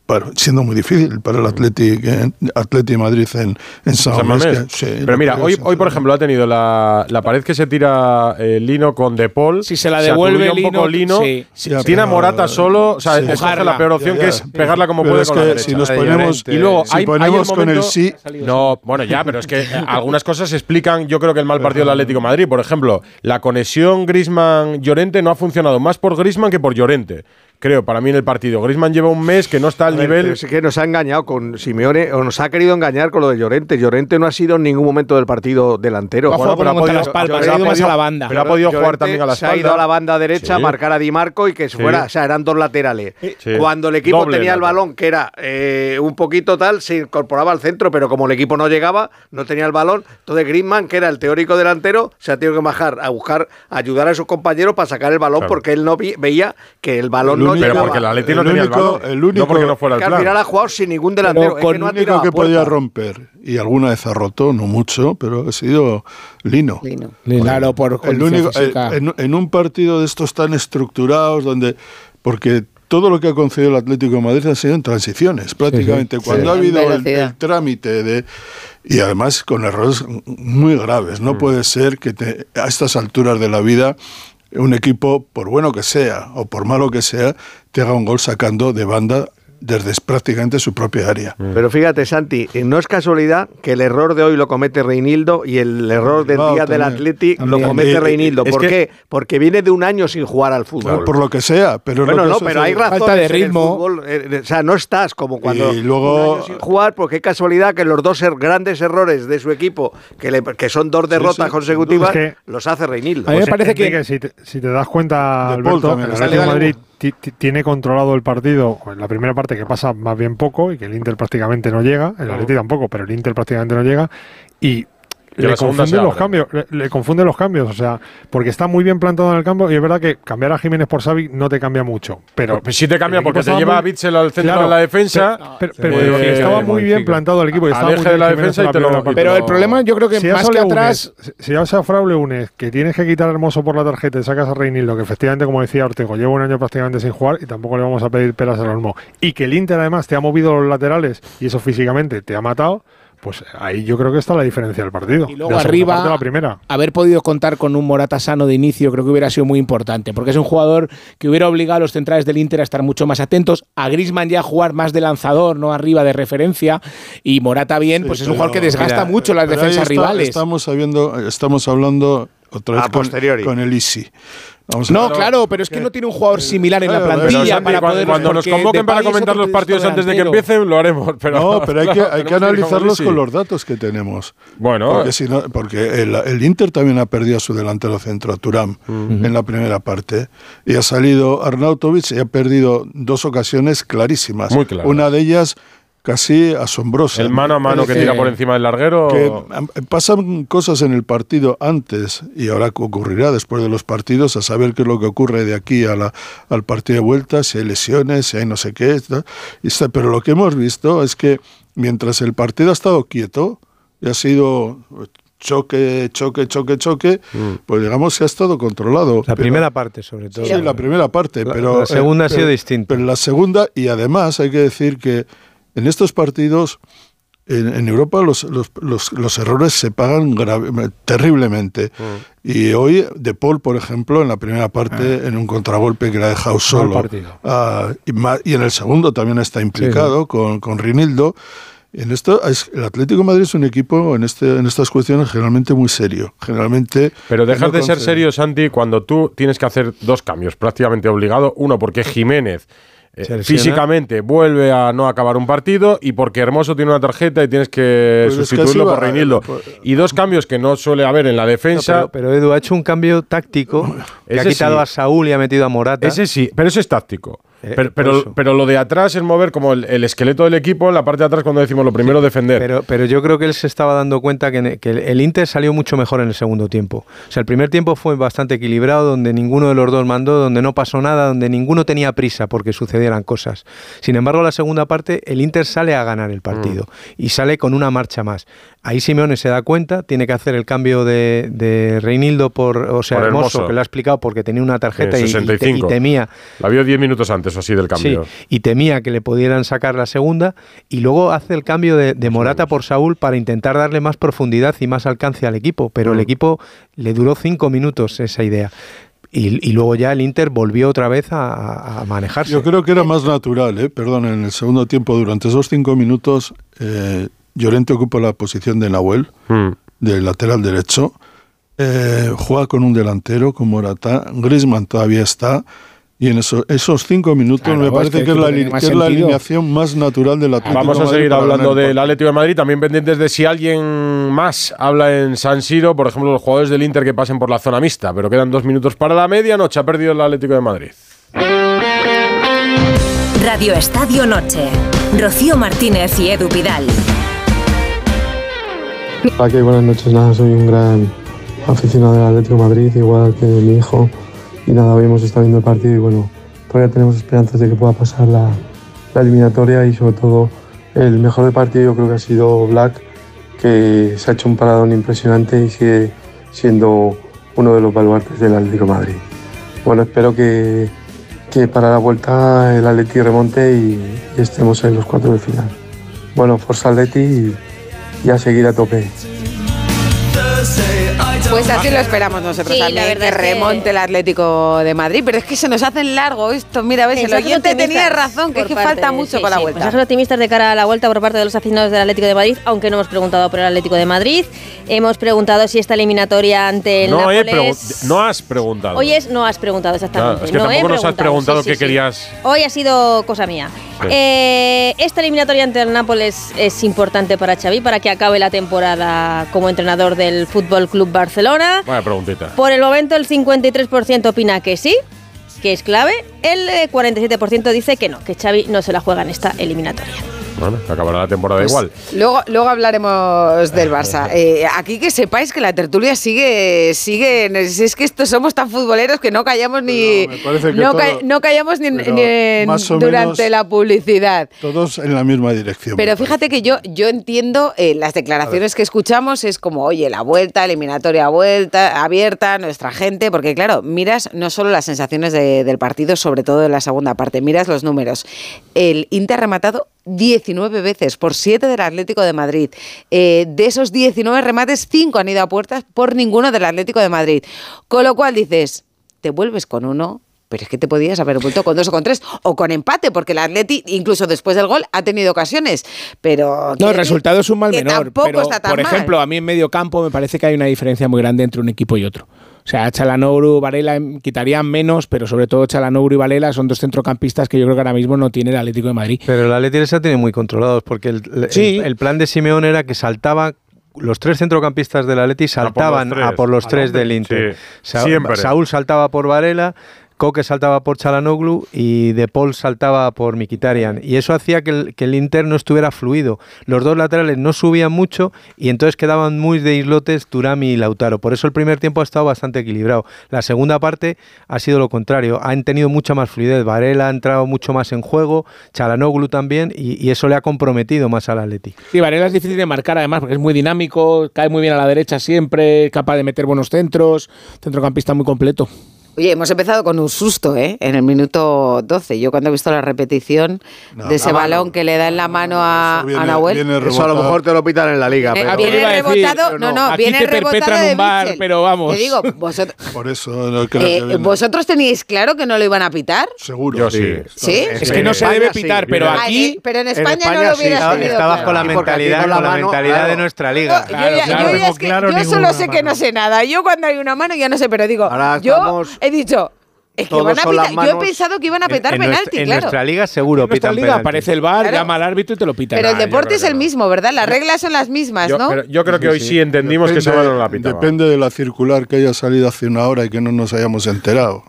para- siendo muy difícil para el de Madrid en, en San San Mamés, Mamés. que- sí, Pero mira, hoy, hoy por ejemplo ha tenido la, la pared que se tira eh, Lino con De Paul. Si se la devuelve un poco Lino, Lino. sí. Si- Ya, tiene a Morata solo. O sea, sí. escoge la peor opción Ya, que es pegarla como Pero puede es con la que derecha. si nos ponemos- y luego si hay, ponemos hay con el sí- No, bueno, ya, pero es que eh, algunas cosas explican, yo creo que el mal partido del Atlético de Madrid. Por ejemplo, la conexión Grisman-Llorente no ha funcionado más por Grisman que por Llorente. Creo, para mí en el partido. Grisman lleva un mes que no está al ver, nivel. es que nos ha engañado con Simeone, o nos ha querido engañar con lo de Llorente. Llorente no ha sido en ningún momento del partido delantero. Ha jugado Bueno, como pero ha contra podido- las palmas, Llorente- ha ido más a la banda. Pero ha podido jugar Llorente también a la Se ha espalda. ido a la banda derecha a marcar a Di Marco y que se Sí. fuera. O sea, eran dos laterales. Sí. Cuando el equipo Doble tenía el balón, que era eh, un poquito tal, se incorporaba al centro, pero como el equipo no llegaba, no tenía el balón. Entonces Griezmann, que era el teórico delantero, se ha tenido que bajar a buscar, a ayudar a sus compañeros para sacar el balón Claro. porque él no vi- veía que el balón no Pero porque el Atleti no El tenía el único- balón. el único- no porque no fuera el que al plan. final ha jugado sin ningún delantero. Pero con El único que podía romper y alguna vez ha roto, no mucho, pero ha sido Lino. Lino. Claro, por El único, eh, en, en un partido de estos tan estructurados, donde porque todo lo que ha concedido el Atlético de Madrid ha sido en transiciones, prácticamente. Cuando Sí. ha habido el, trámite de y además con errores muy graves. No puede ser que te- a estas alturas de la vida un equipo, por bueno que sea o por malo que sea, te haga un gol sacando de banda desde prácticamente su propia área. Pero fíjate, Santi, eh, no es casualidad que el error de hoy lo comete Reinildo y el error del día del también. Atleti lo comete Eh, Reinildo. es ¿Por que- qué? Porque viene de un año sin jugar al fútbol. Por, por lo que sea, pero bueno, lo que no, pero hay razones en el fútbol, eh, o sea, no estás como cuando Y luego- un año sin jugar, porque qué casualidad que los dos er- grandes errores de su equipo, que, le- que son dos derrotas sí. consecutivas, Es que- los hace Reinildo. Pues, Enrique, Si te, si te das cuenta, De Paul Alberto, también. el de Madrid tiene controlado el partido en la primera parte que pasa más bien poco y que el Inter prácticamente no llega, el Atlético tampoco, pero el Inter prácticamente no llega y le confunden los cambios, le, le confunden los cambios, o sea, porque está muy bien plantado en el campo y es verdad que cambiar a Jiménez por Xavi no te cambia mucho, pero Pues sí te cambia porque te lleva muy- a Bitzel al centro Claro, de la defensa. pero- pero- eh, pero estaba muy bien plantado el equipo y estaba muy de bien la Jiménez defensa en y la te lo. parte. Pero el problema yo creo que Si más has que atrás... si- si vas a Frau Leunes, que tienes que quitar a Hermoso por la tarjeta y sacas a Reinildo, que efectivamente, como decía Ortego, lleva un año prácticamente sin jugar y tampoco le vamos a pedir pelas al olmo, y que el Inter además te ha movido los laterales y eso físicamente te ha matado, pues ahí yo creo que está la diferencia del partido. Y luego De la arriba, la primera. haber podido contar con un Morata sano de inicio creo que hubiera sido muy importante, porque es un jugador que hubiera obligado a los centrales del Inter a estar mucho más atentos, a Griezmann ya a jugar más de lanzador, no arriba de referencia, y Morata bien, pues es un jugador que desgasta Mira, mucho las defensas está- rivales. Estamos, sabiendo, estamos hablando otra vez A con, posteriori. con el Easy. Vamos No, claro, pero es que no tiene un jugador similar en la Claro, plantilla Santi, para cuando, poder cuando nos convoquen para comentar los partidos antes de que empiecen, lo haremos. Pero no, pero hay que, hay analizarlos con los datos que tenemos. Bueno. porque, si no- porque el, el Inter también ha perdido a su delantero centro, a Turam, en la primera parte. Y ha salido Arnautovic y ha perdido dos ocasiones clarísimas. Muy claras. Una de ellas casi asombrosa. El mano a mano que decir, tira por encima del larguero. que am- pasan cosas en el partido antes y ahora ocurrirá después de los partidos a saber qué es lo que ocurre de aquí a la, al partido de vuelta, si hay lesiones, si hay no sé qué. está- pero lo que hemos visto es que mientras el partido ha estado quieto y ha sido choque, choque, choque, choque, pues digamos que ha estado controlado. La Pero- primera parte, sobre todo. Sí, la primera parte, La- pero... la segunda ha sido pero- distinta. Pero la segunda, y además hay que decir que en estos partidos, en, en Europa los, los, los- los errores se pagan grave- terriblemente. Y hoy, De Paul, por ejemplo, en la primera parte, en un contragolpe que le ha dejado solo. ah, y, y en el segundo también está implicado con, con Rinildo. En esto, es- el Atlético de Madrid es un equipo en, este, en estas cuestiones generalmente muy serio. Generalmente. Pero dejas de ser serio, Santi, cuando tú tienes que hacer dos cambios prácticamente obligado. Uno, porque Jiménez eh, físicamente vuelve a no acabar un partido y porque Hermoso tiene una tarjeta y tienes que Pues es que sustituirlo por Reinildo. pues- y dos cambios que no suele haber en la defensa. No, pero, pero Edu ha hecho un cambio táctico que ha Ese quitado sí. a Saúl y ha metido a Morata. Ese sí, pero eso es táctico. Eh, pero, pero, pero lo de atrás es mover como el, el esqueleto del equipo en la parte de atrás cuando decimos lo primero defender. Pero, pero yo creo que él se estaba dando cuenta que, que el- Inter salió mucho mejor en el segundo tiempo. O sea, el primer tiempo fue bastante equilibrado, donde ninguno de los dos mandó, donde no pasó nada, donde ninguno tenía prisa porque sucedieran cosas. Sin embargo, la segunda parte, el Inter sale a ganar el partido y sale con una marcha más. Ahí Simeone se da cuenta, tiene que hacer el cambio de, de Reinildo por, o sea, Por Hermoso, que lo ha explicado porque tenía una tarjeta y- y, te- y 65. temía La vio 10 minutos antes o así del cambio. Sí, y temía que le pudieran sacar la segunda y luego hace el cambio de, de Morata por Saúl para intentar darle más profundidad y más alcance al equipo, pero Mm. el equipo le duró cinco minutos esa idea. Y, y luego ya el Inter volvió otra vez a, manejarse. Yo creo que era más natural, ¿eh? perdón, en el segundo tiempo, durante esos cinco minutos, eh, Llorente ocupa la posición de Nahuel, Mm. del lateral derecho, eh, juega con un delantero, con Morata, Griezmann todavía está, y en eso- esos cinco minutos Claro, me es parece que que, es la, que es alineación más natural del Atlético Vamos a Madrid seguir hablando el del Atlético de Madrid, también pendientes de si alguien más habla en San Siro, por ejemplo, los jugadores del Inter que pasen por la zona mixta, pero quedan dos minutos para la medianoche, ha perdido el Atlético de Madrid. Radio Estadio Noche. Rocío Martínez y Edu Pidal. Hola, ¿qué? buenas noches. Nada, soy un gran aficionado del Atlético de Madrid, igual que mi hijo. Y nada, hoy hemos estado viendo el partido y bueno, todavía tenemos esperanzas de que pueda pasar la, eliminatoria y sobre todo el mejor del partido yo creo que ha sido Black, que se ha hecho un paradón impresionante y sigue siendo uno de los baluartes del Atlético Madrid. Bueno, espero que, que para la vuelta el Atleti remonte y, estemos en los cuatro de final. Bueno, Forza Atleti y a seguir a tope. Pues así lo esperamos nosotros Sí, también, que es que- remonte el Atlético de Madrid. Pero es que se nos hace largo esto. Mira, ves, el Mensajes oyente tenía razón, que es que parte falta mucho sí, con la sí, vuelta. Mensajes optimistas de cara a la vuelta por parte de los aficionados del Atlético de Madrid, aunque no hemos preguntado por el Atlético de Madrid. Hemos preguntado si esta eliminatoria ante el No, he Nápoles... no has preguntado. Hoy es, no has preguntado exactamente. Claro, es que no tampoco nos has preguntado sí, qué querías. Hoy ha sido cosa mía. Eh, esta eliminatoria ante el Nápoles es importante para Xavi para que acabe la temporada como entrenador del Fútbol Club Barcelona. Vaya preguntita. Por el momento el 53% opina que sí, que es clave. El eh, 47% dice que no, que Xavi no se la juega en esta eliminatoria. Bueno, acabará la temporada Pues igual. Luego, luego hablaremos del Barça. Eh, aquí que sepáis que la tertulia sigue, sigue. Es que estos somos tan futboleros que no callamos ni. no, todo- ca- no callamos ni, ni durante la publicidad. Todos en la misma dirección. Pero fíjate que yo, yo entiendo eh, las declaraciones que escuchamos, es como, oye, la vuelta, eliminatoria vuelta, abierta, nuestra gente, porque claro, miras no solo las sensaciones de- del partido, sobre todo en la segunda parte, miras los números. El Inter ha rematado 19 veces por 7 del Atlético de Madrid. Eh, de esos 19 remates, 5 han ido a puertas por ninguno del Atlético de Madrid. Con lo cual dices, te vuelves con uno, pero es que te podías haber vuelto con dos o con tres, o con empate, porque el Atleti, incluso después del gol, ha tenido ocasiones. Pero. No, el resultado es un mal menor. Tampoco pero, está tan por mal. ejemplo, a mí en medio campo me parece que hay una diferencia muy grande entre un equipo y otro. O sea, Chalanoglu, Varela em, quitarían menos, pero sobre todo Chalanoglu y Varela son dos centrocampistas que yo creo que ahora mismo no tiene el Atlético de Madrid. Pero el Atlético les ha tenido muy controlados porque el, el- Sí. el plan de Simeón era que saltaba los tres centrocampistas del Atleti saltaban tres. a por los tres hombre. del Inter. Sí, Sa- siempre. Saúl saltaba por Varela, Coque saltaba por Chalanoglu y De Paul saltaba por Mikitarian. Y eso hacía que el, que Inter no estuviera fluido. Los dos laterales no subían mucho y entonces quedaban muy de islotes Turami y Lautaro. Por eso el primer tiempo ha estado bastante equilibrado. La segunda parte ha sido lo contrario. Han tenido mucha más fluidez. Varela ha entrado mucho más en juego, Chalanoglu también, y, y eso le ha comprometido más al Atleti. Sí, Varela es difícil de marcar además porque es muy dinámico, cae muy bien a la derecha siempre, capaz de meter buenos centros, centrocampista muy completo. Oye, hemos empezado con un susto, ¿eh? En el minuto 12. Yo cuando he visto la repetición de ese mano. balón que le da en la mano a, viene- a Nahuel. viene Eso a lo mejor te lo pitan en la liga. Eh, pero- viene a decir, rebotado, no, no, aquí viene te rebotado perpetran de un bar, pero vamos. Te digo, vosotros, Por eso no creo eh, que viene. ¿vosotros teníais claro que no lo iban a pitar? Seguro. Yo sí. ¿Sí? Es que no se debe pitar, pero Ah, aquí... eh, pero en en España, España no lo sí, hubieras estaba- tenido Estabas claro. con la mentalidad, con la mano, mentalidad claro. de nuestra liga. yo yo claro yo solo sé que no sé nada. Yo cuando hay una mano ya no sé, pero digo, Ahora yo estamos- he dicho, es que van a pitar. Yo he pensado que iban a petar en, penalti, nuestra, en claro. nuestra liga seguro En nuestra pitan liga penalti. aparece el bar, Claro. llama al árbitro y te lo pita. Pero el Ah, deporte es el no. mismo, ¿verdad? Las reglas son las mismas, Yo, ¿no? pero yo creo que hoy sí entendimos que ese Depende- balón la pitaba. Depende de la circular que haya salido hace una hora y que no nos hayamos enterado.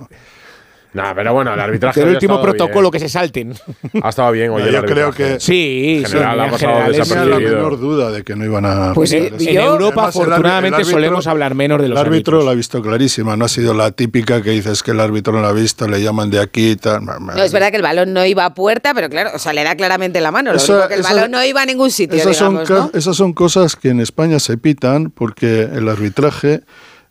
Nah, pero bueno, el arbitraje. el último protocolo bien. que se salten. Ha estado bien hoy Yo creo que- Sí, En general, sí, ha pasado tenía la menor duda de que no iban a. Pues, eh, eso. En Europa, Además, afortunadamente, árbitro- solemos hablar menos de los El árbitro árbitros. la ha visto clarísima, no ha sido la típica que dices que el árbitro no la ha visto, le llaman de aquí y tal. No, es verdad que el balón no iba a puerta, pero claro, o sea, le da claramente la mano. Lo único que el balón no iba a ningún sitio, Esas esas son cosas que en España se pitan porque el arbitraje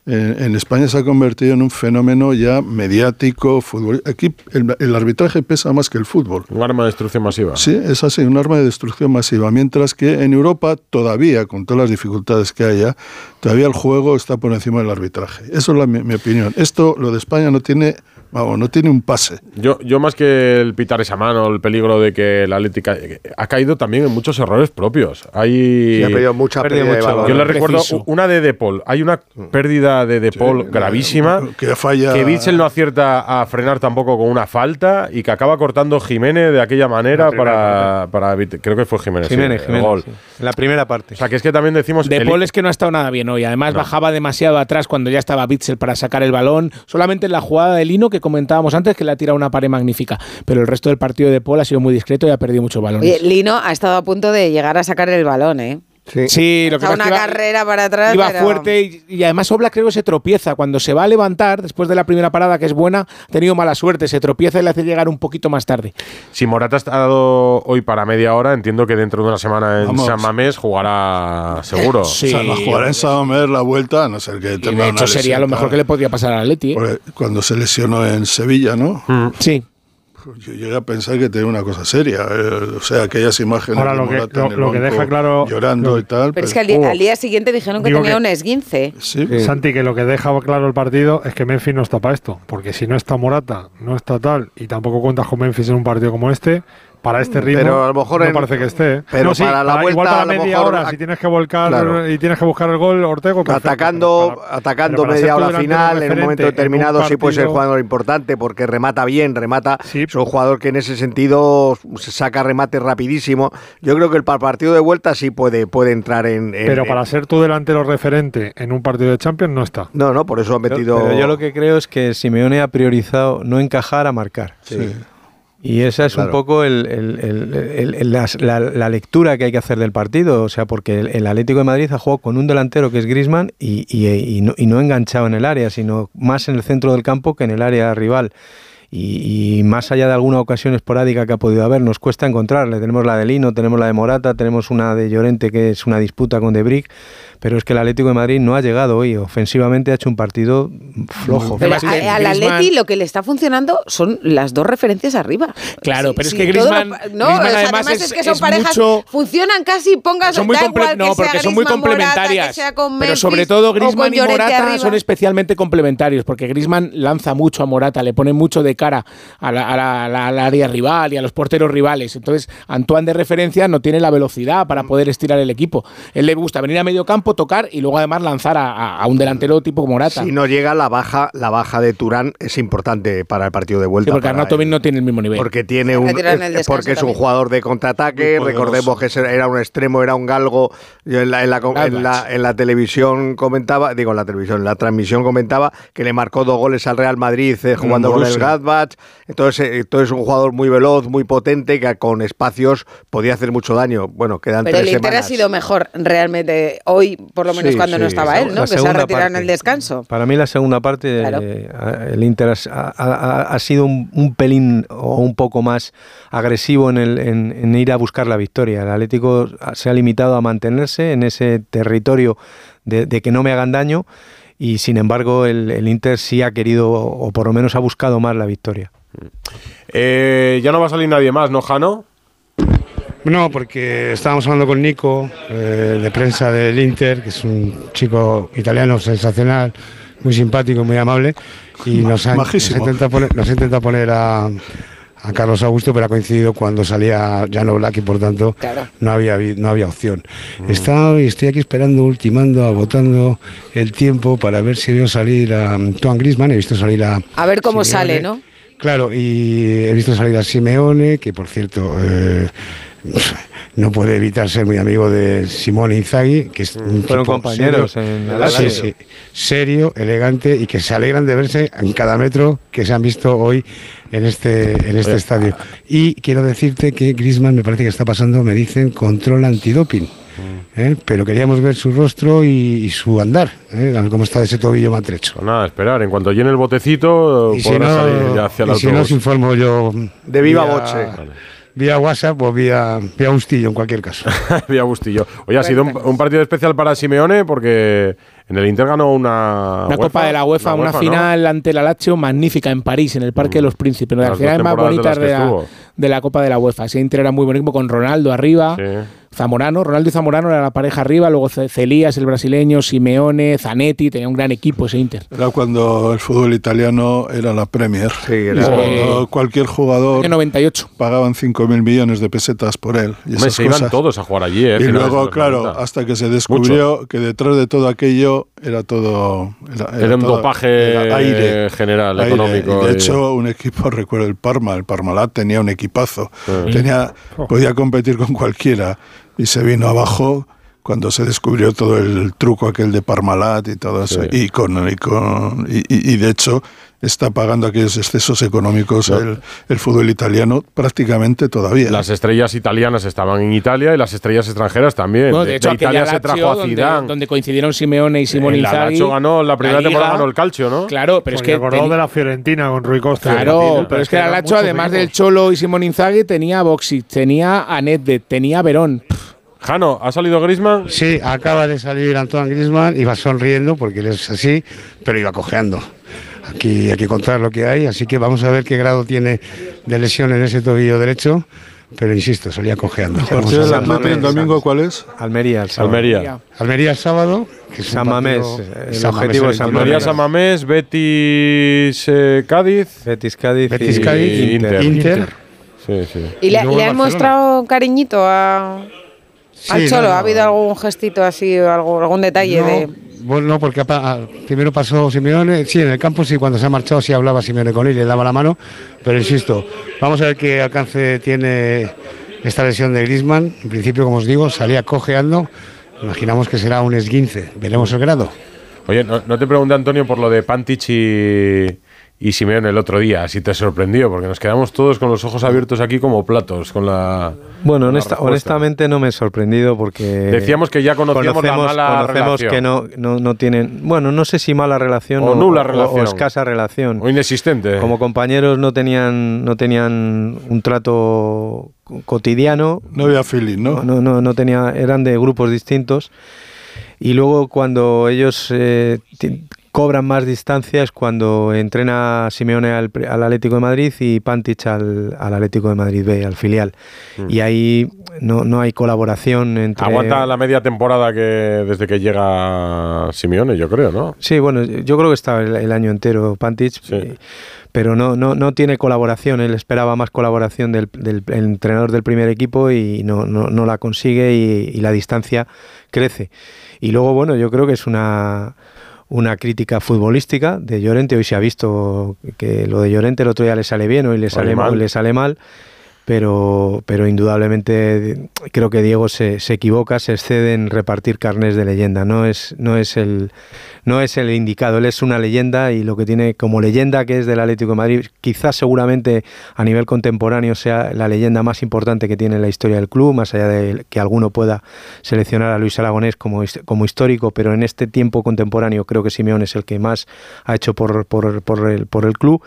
eh, en España se ha convertido en un fenómeno ya mediático, fútbol. Aquí el, el arbitraje pesa más que el fútbol. Un arma de destrucción masiva. Sí, es así, un arma de destrucción masiva. Mientras que en Europa todavía, con todas las dificultades que haya, todavía el juego está por encima del arbitraje. Eso es la- mi, mi opinión. Esto, lo de España, no tiene, vamos, no tiene un pase. Yo, yo más que el pitar esa mano, el peligro de que la Atlética ha caído también en muchos errores propios. Hay Sí, ha perdido mucha pérdida de mucho balón. Yo le recuerdo Preciso. una de De Paul. Hay una pérdida de De Paul gravísima. Que falla. Que Bitzel no acierta a frenar tampoco con una falta y que acaba cortando Jiménez de aquella manera para, para Creo que fue Jiménez. Jiménez, Jiménez, gol. sí. En la primera parte. O sea, que es que también decimos. De el- Paul es que no ha estado nada bien hoy. Además, No. bajaba demasiado atrás cuando ya estaba Bitzel para sacar el balón. Solamente en la jugada de Lino que comentábamos antes, que le ha tirado una pared magnífica. Pero el resto del partido de Paul ha sido muy discreto y ha perdido muchos balones. Oye, Lino ha estado a punto de llegar a sacar el balón, ¿eh? Sí, lo que pasa una es que iba- carrera para atrás. Iba pero- fuerte y, y además Obla creo que se tropieza. Cuando se va a levantar, después de la primera parada, que es buena, ha tenido mala suerte. Se tropieza y le hace llegar un poquito más tarde. Si Morata ha estado hoy para media hora, entiendo que dentro de una semana en Vamos. San Mamés jugará seguro. O sea, jugará en Sabamer la vuelta, a no ser que Y tenga de una hecho sería lesión, lo mejor que le podía pasar al Atleti. ¿eh? Cuando se lesionó en Sevilla, ¿no? Sí. Yo llegué a pensar que tenía una cosa seria. eh, o sea, aquellas imágenes Ahora, de lo que- Morata lo- en el lo que banco deja claro- llorando lo- y tal. Pero es que al día, al día siguiente dijeron que tenía que- un esguince. Santi, que lo que deja claro el partido es que Memphis no está para esto. Porque si no está Morata, no está tal, y tampoco cuentas con Memphis en un partido como este, para este ritmo Pero a lo mejor no en- parece que esté. pero No, sí, para la igual vuelta, para a lo media mejor, hora, a- si tienes que volcar Claro. y tienes que buscar el gol, Ortego, perfecto, atacando para- atacando para media hora final en un momento un determinado sí puede ser jugador importante porque remata bien remata es un jugador que en ese sentido se saca remate rapidísimo yo creo que el pa- partido de vuelta sí puede puede entrar en, en- Pero en- para ser tu delantero referente en un partido de Champions no está. no no por eso ha metido Pero yo lo que creo es que Simeone ha priorizado no encajar a marcar. Sí. Y esa es Claro. un poco el- la, la lectura que hay que hacer del partido. O sea, porque el, Atlético de Madrid ha jugado con un delantero que es Grisman y, y- y no, y no enganchado en el área, sino más en el centro del campo que en el área rival. Y, y más allá de alguna ocasión esporádica que ha podido haber, nos cuesta encontrarle. Tenemos la de Lino, tenemos la de Morata, tenemos una de Llorente que es una disputa con De Brick, pero es que el Atlético de Madrid no ha llegado hoy. Ofensivamente ha hecho un partido flojo. Pero a- al Atleti lo que le está funcionando son las dos referencias arriba. Claro, pero es Sí, que Griezmann, lo- no, Griezmann o sea, además, además es, que son es parejas mucho- funcionan casi pongas son muy da comple- igual que no, sea porque son muy Morata, complementarias. que sea con pero sobre todo Griezmann y Morata arriba. son especialmente complementarios, porque Griezmann lanza mucho a Morata, le pone mucho de cara a la- a la- a la- al área rival y a los porteros rivales. Entonces, Antoine de referencia no tiene la velocidad para poder estirar el equipo. Él le gusta venir a medio campo, tocar y luego además lanzar a, un delantero tipo Morata. si no llega la baja la baja de Turán es importante para el partido de vuelta Sí, porque Arnautovic no tiene el mismo nivel. porque tiene un porque es un también. jugador de contraataque recordemos que era un extremo era un galgo Yo en la, en la- en la- en la televisión comentaba digo en la televisión en la transmisión comentaba que le marcó dos goles al Real Madrid eh, jugando con el. Gladbach entonces eh, entonces es un jugador muy veloz muy potente que con espacios podía hacer mucho daño bueno quedan Pero el Inter ha sido mejor realmente hoy, por lo menos Sí, cuando no estaba él, ¿no? Que se retirado en el descanso. Para mí la segunda parte, Claro. eh, el Inter ha, ha- ha- ha sido un, un pelín o un poco más agresivo en, el, en, en ir a buscar la victoria. El Atlético se ha limitado a mantenerse en ese territorio de, de que no me hagan daño y sin embargo el, el Inter sí ha querido o por lo menos ha buscado más la victoria. Eh, ya no va a salir nadie más, ¿no, Jano? No, porque estábamos hablando con Nico, eh, de prensa del Inter, que es un chico italiano sensacional, muy simpático, muy amable, y nos ha, nos ha Majísimo. intentado poner, nos ha intentado poner a, a Carlos Augusto, pero ha coincidido cuando salía Jano Black y por tanto no, había, no había opción. Estaba- estoy aquí esperando, ultimando, agotando el tiempo para ver si veo salir a Antoine Griezmann, he visto salir a... A ver cómo Simeone. sale, ¿no? Claro, y he visto salir a Simeone, que por cierto eh, no puede evitar ser muy amigo de Simone Inzaghi, que es un Fueron tipo compañeros serio, en el sí, Lazio. sí, serio, elegante y que se alegran de verse en cada metro que se han visto hoy en este en este Oye, estadio. Y quiero decirte que Griezmann me parece que está pasando, me dicen, control antidoping. ¿eh? Pero queríamos ver su rostro y, y su andar, ¿eh? cómo está ese tobillo maltrecho. Pues nada, esperar. En cuanto llene el botecito, Y si podrá no, salir ya hacia el y si no os informo yo. De viva voce. Vía WhatsApp o vía, vía Bustillo, en cualquier caso. Vía Bustillo. Oye, ha sido un, un partido especial para Simeone porque en el Inter ganó una. Una Copa de la UEFA, una, final ante la Lazio magnífica en París, en el Parque de los Príncipes. Una de las Las dos finales más de bonitas de, la, de la Copa de la UEFA. Ese Inter era muy bonito con Ronaldo arriba. Zamorano, Ronaldo y Zamorano era la pareja arriba, luego Ce- Celías, el brasileño, Simeone, Zanetti, tenía un gran equipo ese Inter. Era cuando el fútbol italiano era la Premier. era- Cuando cualquier jugador Año 98. pagaban 5.000 millones de pesetas por él. Y, Hombre, se iban todos a jugar allí, ¿eh? Y luego, claro, 90. hasta que se descubrió que detrás de todo aquello era todo. Era, Era un todo- dopaje era aire. general, Aire. económico. Y de y- hecho, un equipo, recuerdo el Parma, el Parmalat tenía un equipazo. Sí. Tenía, podía competir con cualquiera. Y se vino abajo cuando se descubrió todo el truco aquel de Parmalat y todo eso. Sí. Y, con, y, con- y, y- y de hecho está pagando aquellos excesos económicos el, el fútbol italiano prácticamente todavía. Las estrellas italianas estaban en Italia y las estrellas extranjeras también. Bueno, de hecho, Italia aquella se trajo Lazio a donde, Zidane. donde coincidieron Simeone y Simone El Inzaghi. Lazio ganó la primera Liga. temporada ganó el Calcio, ¿no? Claro, pero es Porque que acordado teni- de la Fiorentina con Rui Costa. Claro, pero es que Alacho, muchos además del. Cholo y Simón Inzaghi, tenía a Boxic, tenía a Nedved, tenía a Verón. Jano, ¿ha salido Griezmann? Sí, acaba de salir Antoine Griezmann, iba sonriendo porque él es así, pero iba cojeando. Aquí hay que contar lo que hay, así que vamos a ver qué grado tiene de lesión en ese tobillo derecho. Pero insisto, salía cojeando. ¿El partido del el domingo cuál es? Almería, el sábado. Almería. Almería el sábado. Que es San Mamés, el San objetivo Mamés, es San Almería. San Mamés, Betis, eh, Cádiz. Betis, Cádiz, Betis, Cádiz, y Inter. Inter. Inter. Sí, sí. ¿Y le, le han Barcelona. mostrado cariñito a, al Cholo? no, no. ¿Ha habido algún gestito así, algo, algún detalle No, de...? Bueno, no, porque apa- ah, primero pasó Simeone, sí, en el campo sí, cuando se ha marchado sí hablaba Simeone con él, le daba la mano, pero insisto, vamos a ver qué alcance tiene esta lesión de Griezmann. En principio, como os digo, salía cojeando, imaginamos que será un esguince, veremos el grado. Oye, no, no te pregunté, Antonio, por lo de Pantich y, y Simeone el otro día, si te sorprendió, porque nos quedamos todos con los ojos abiertos aquí como platos, con la. Bueno, con honesta- honestamente no me he sorprendido porque... Decíamos que ya conocíamos la mala conocemos relación. que no, no, no tienen... Bueno, no sé si mala relación O nula relación. o escasa relación. O inexistente. Como compañeros no tenían, no tenían un trato co- cotidiano. No había feeling, ¿no? No, no, no tenía, eran de grupos distintos. Y luego cuando ellos eh, cobran más distancia es cuando entrena Simeone al, al Atlético de Madrid y Pantich al, al Atlético de Madrid B, al filial. Y ahí no, no hay colaboración entre... Aguanta la media temporada que desde que llega Simeone, yo creo, ¿no? Sí, bueno, yo creo que estaba el, el año entero Pantich, eh, pero no, no, no tiene colaboración. Él esperaba más colaboración del, del- el entrenador del primer equipo y no, no, no la consigue y, y la distancia crece. Y luego, bueno, yo creo que es una, una crítica futbolística de Llorente. Hoy se ha visto que lo de Llorente el otro día le sale bien, hoy le sale, mal. hoy le sale mal. Pero, pero indudablemente creo que Diego se, se equivoca, se excede en repartir carnes de leyenda. No es, no es el, no es el indicado. Él es una leyenda y lo que tiene como leyenda que es del Atlético de Madrid, quizás seguramente a nivel contemporáneo sea la leyenda más importante que tiene en la historia del club, más allá de que alguno pueda seleccionar a Luis Aragonés como, como histórico, pero en este tiempo contemporáneo creo que Simeone es el que más ha hecho por, por, por el, por el club,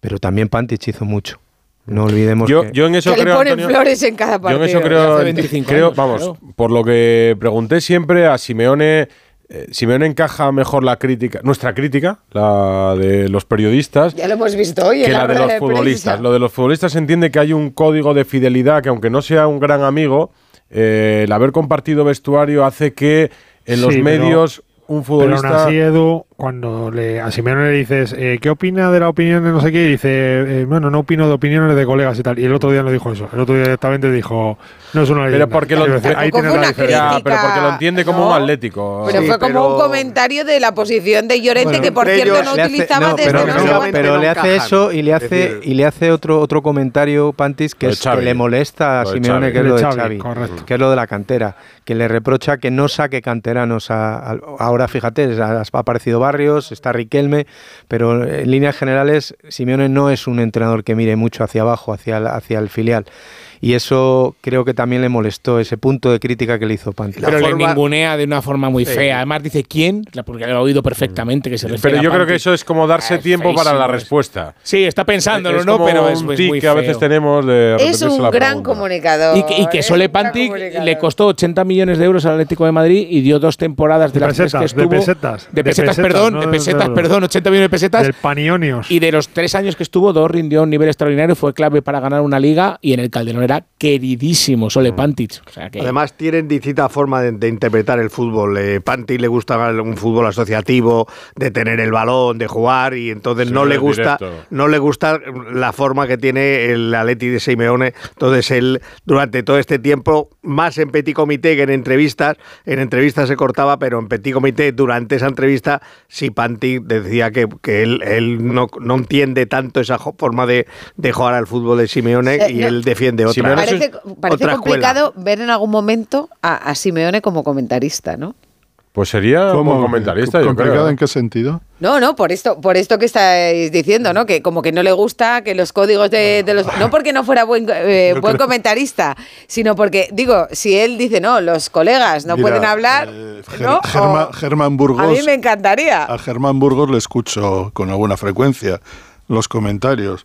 pero también Pantich hizo mucho. No olvidemos Yo, que... yo en eso que le creo, ponen Antonio, flores en cada Yo partido. en eso creo, Hace 25 creo años, vamos, claro. por lo que pregunté siempre a Simeone, eh, Simeone encaja mejor la crítica, nuestra crítica, la de los periodistas, Ya lo hemos visto hoy en que la de los futbolistas. Lo de los futbolistas se entiende que hay un código de fidelidad que aunque no sea un gran amigo, eh, el haber compartido vestuario hace que en los Sí, pero- un Pero aún futbolista... así, Edu, cuando le, a Simeone le dices, eh, ¿qué opina de la opinión de no sé qué? Y dice, eh, bueno, no opino de opiniones de colegas y tal. Y el otro día no dijo eso. El otro día directamente dijo, no es una leyenda. pero porque lo, Quiero decir, ahí fue la una diferencia. Pero porque lo entiende como ¿no? un atlético. Pero Sí, fue como pero- un comentario de la posición de Llorente, Bueno, que por cierto ellos no Le hace- utilizaba no, desde pero, no pero- pero no le hace encajan. eso y le hace decir- y le hace otro otro comentario Pantis que es le molesta a Simeone que es Lo de Xavi, que es lo de la cantera, que le reprocha que no saque canteranos a, a- ahora fíjate, ha ha aparecido Barrios, está Riquelme, pero en líneas generales Simeone no es un entrenador que mire mucho hacia abajo, hacia el, hacia el filial. Y eso creo que también le molestó, ese punto de crítica que le hizo Pantis. Pero le forma- ningunea de una forma muy Sí. fea. Además dice quién, porque lo ha oído perfectamente que se refiere Pero yo a creo que eso es como darse Ah, es tiempo para la feísimo, es- respuesta. Sí, está pensándolo, es ¿no? como Pero es, un tic muy que a veces tenemos de Es un la gran pregunta. comunicador. Y, que- y que Sole Pantic le costó 80 millones de euros al Atlético de Madrid y dio dos temporadas de, De las tres que pesetas, de estuvo. pesetas, De de pesetas, pesetas, perdón, no de pesetas, perdón, 80 millones de pesetas. Del Panionios. Y de los tres años que estuvo, dos rindió un nivel extraordinario, fue clave para ganar una liga y en el Calderón era queridísimo Sole Mm. Pantic. O sea que Además tienen distinta forma de, de interpretar el fútbol. Eh, Panti le gusta un fútbol asociativo, de tener el balón, de jugar y entonces Sí, no le gusta directo. no le gusta la forma que tiene el Atleti de Simeone. Entonces él durante todo este tiempo más en petit comité que en entrevistas, en entrevistas se cortaba, pero en petit comité durante esa entrevista sí Panti decía que, que él, él no, no entiende tanto esa forma de, de jugar al fútbol de Simeone Eh, y no. él defiende otra. Simeone Parece, parece otra complicado ver en algún momento a, a Simeone como comentarista, ¿no? Pues sería como comentarista, yo ¿Complicado creo. en qué sentido? No, no, por esto, por esto que estáis diciendo, ¿no? Que como que no le gusta que los códigos de, de los. No porque no fuera buen, eh, Yo buen creo- comentarista, sino porque, digo, si él dice, no, los colegas no Mira, pueden hablar, eh, ¿no? Ger- Germa- Germán a Burgos. mí me encantaría. A Germán Burgos le escucho con alguna frecuencia los comentarios.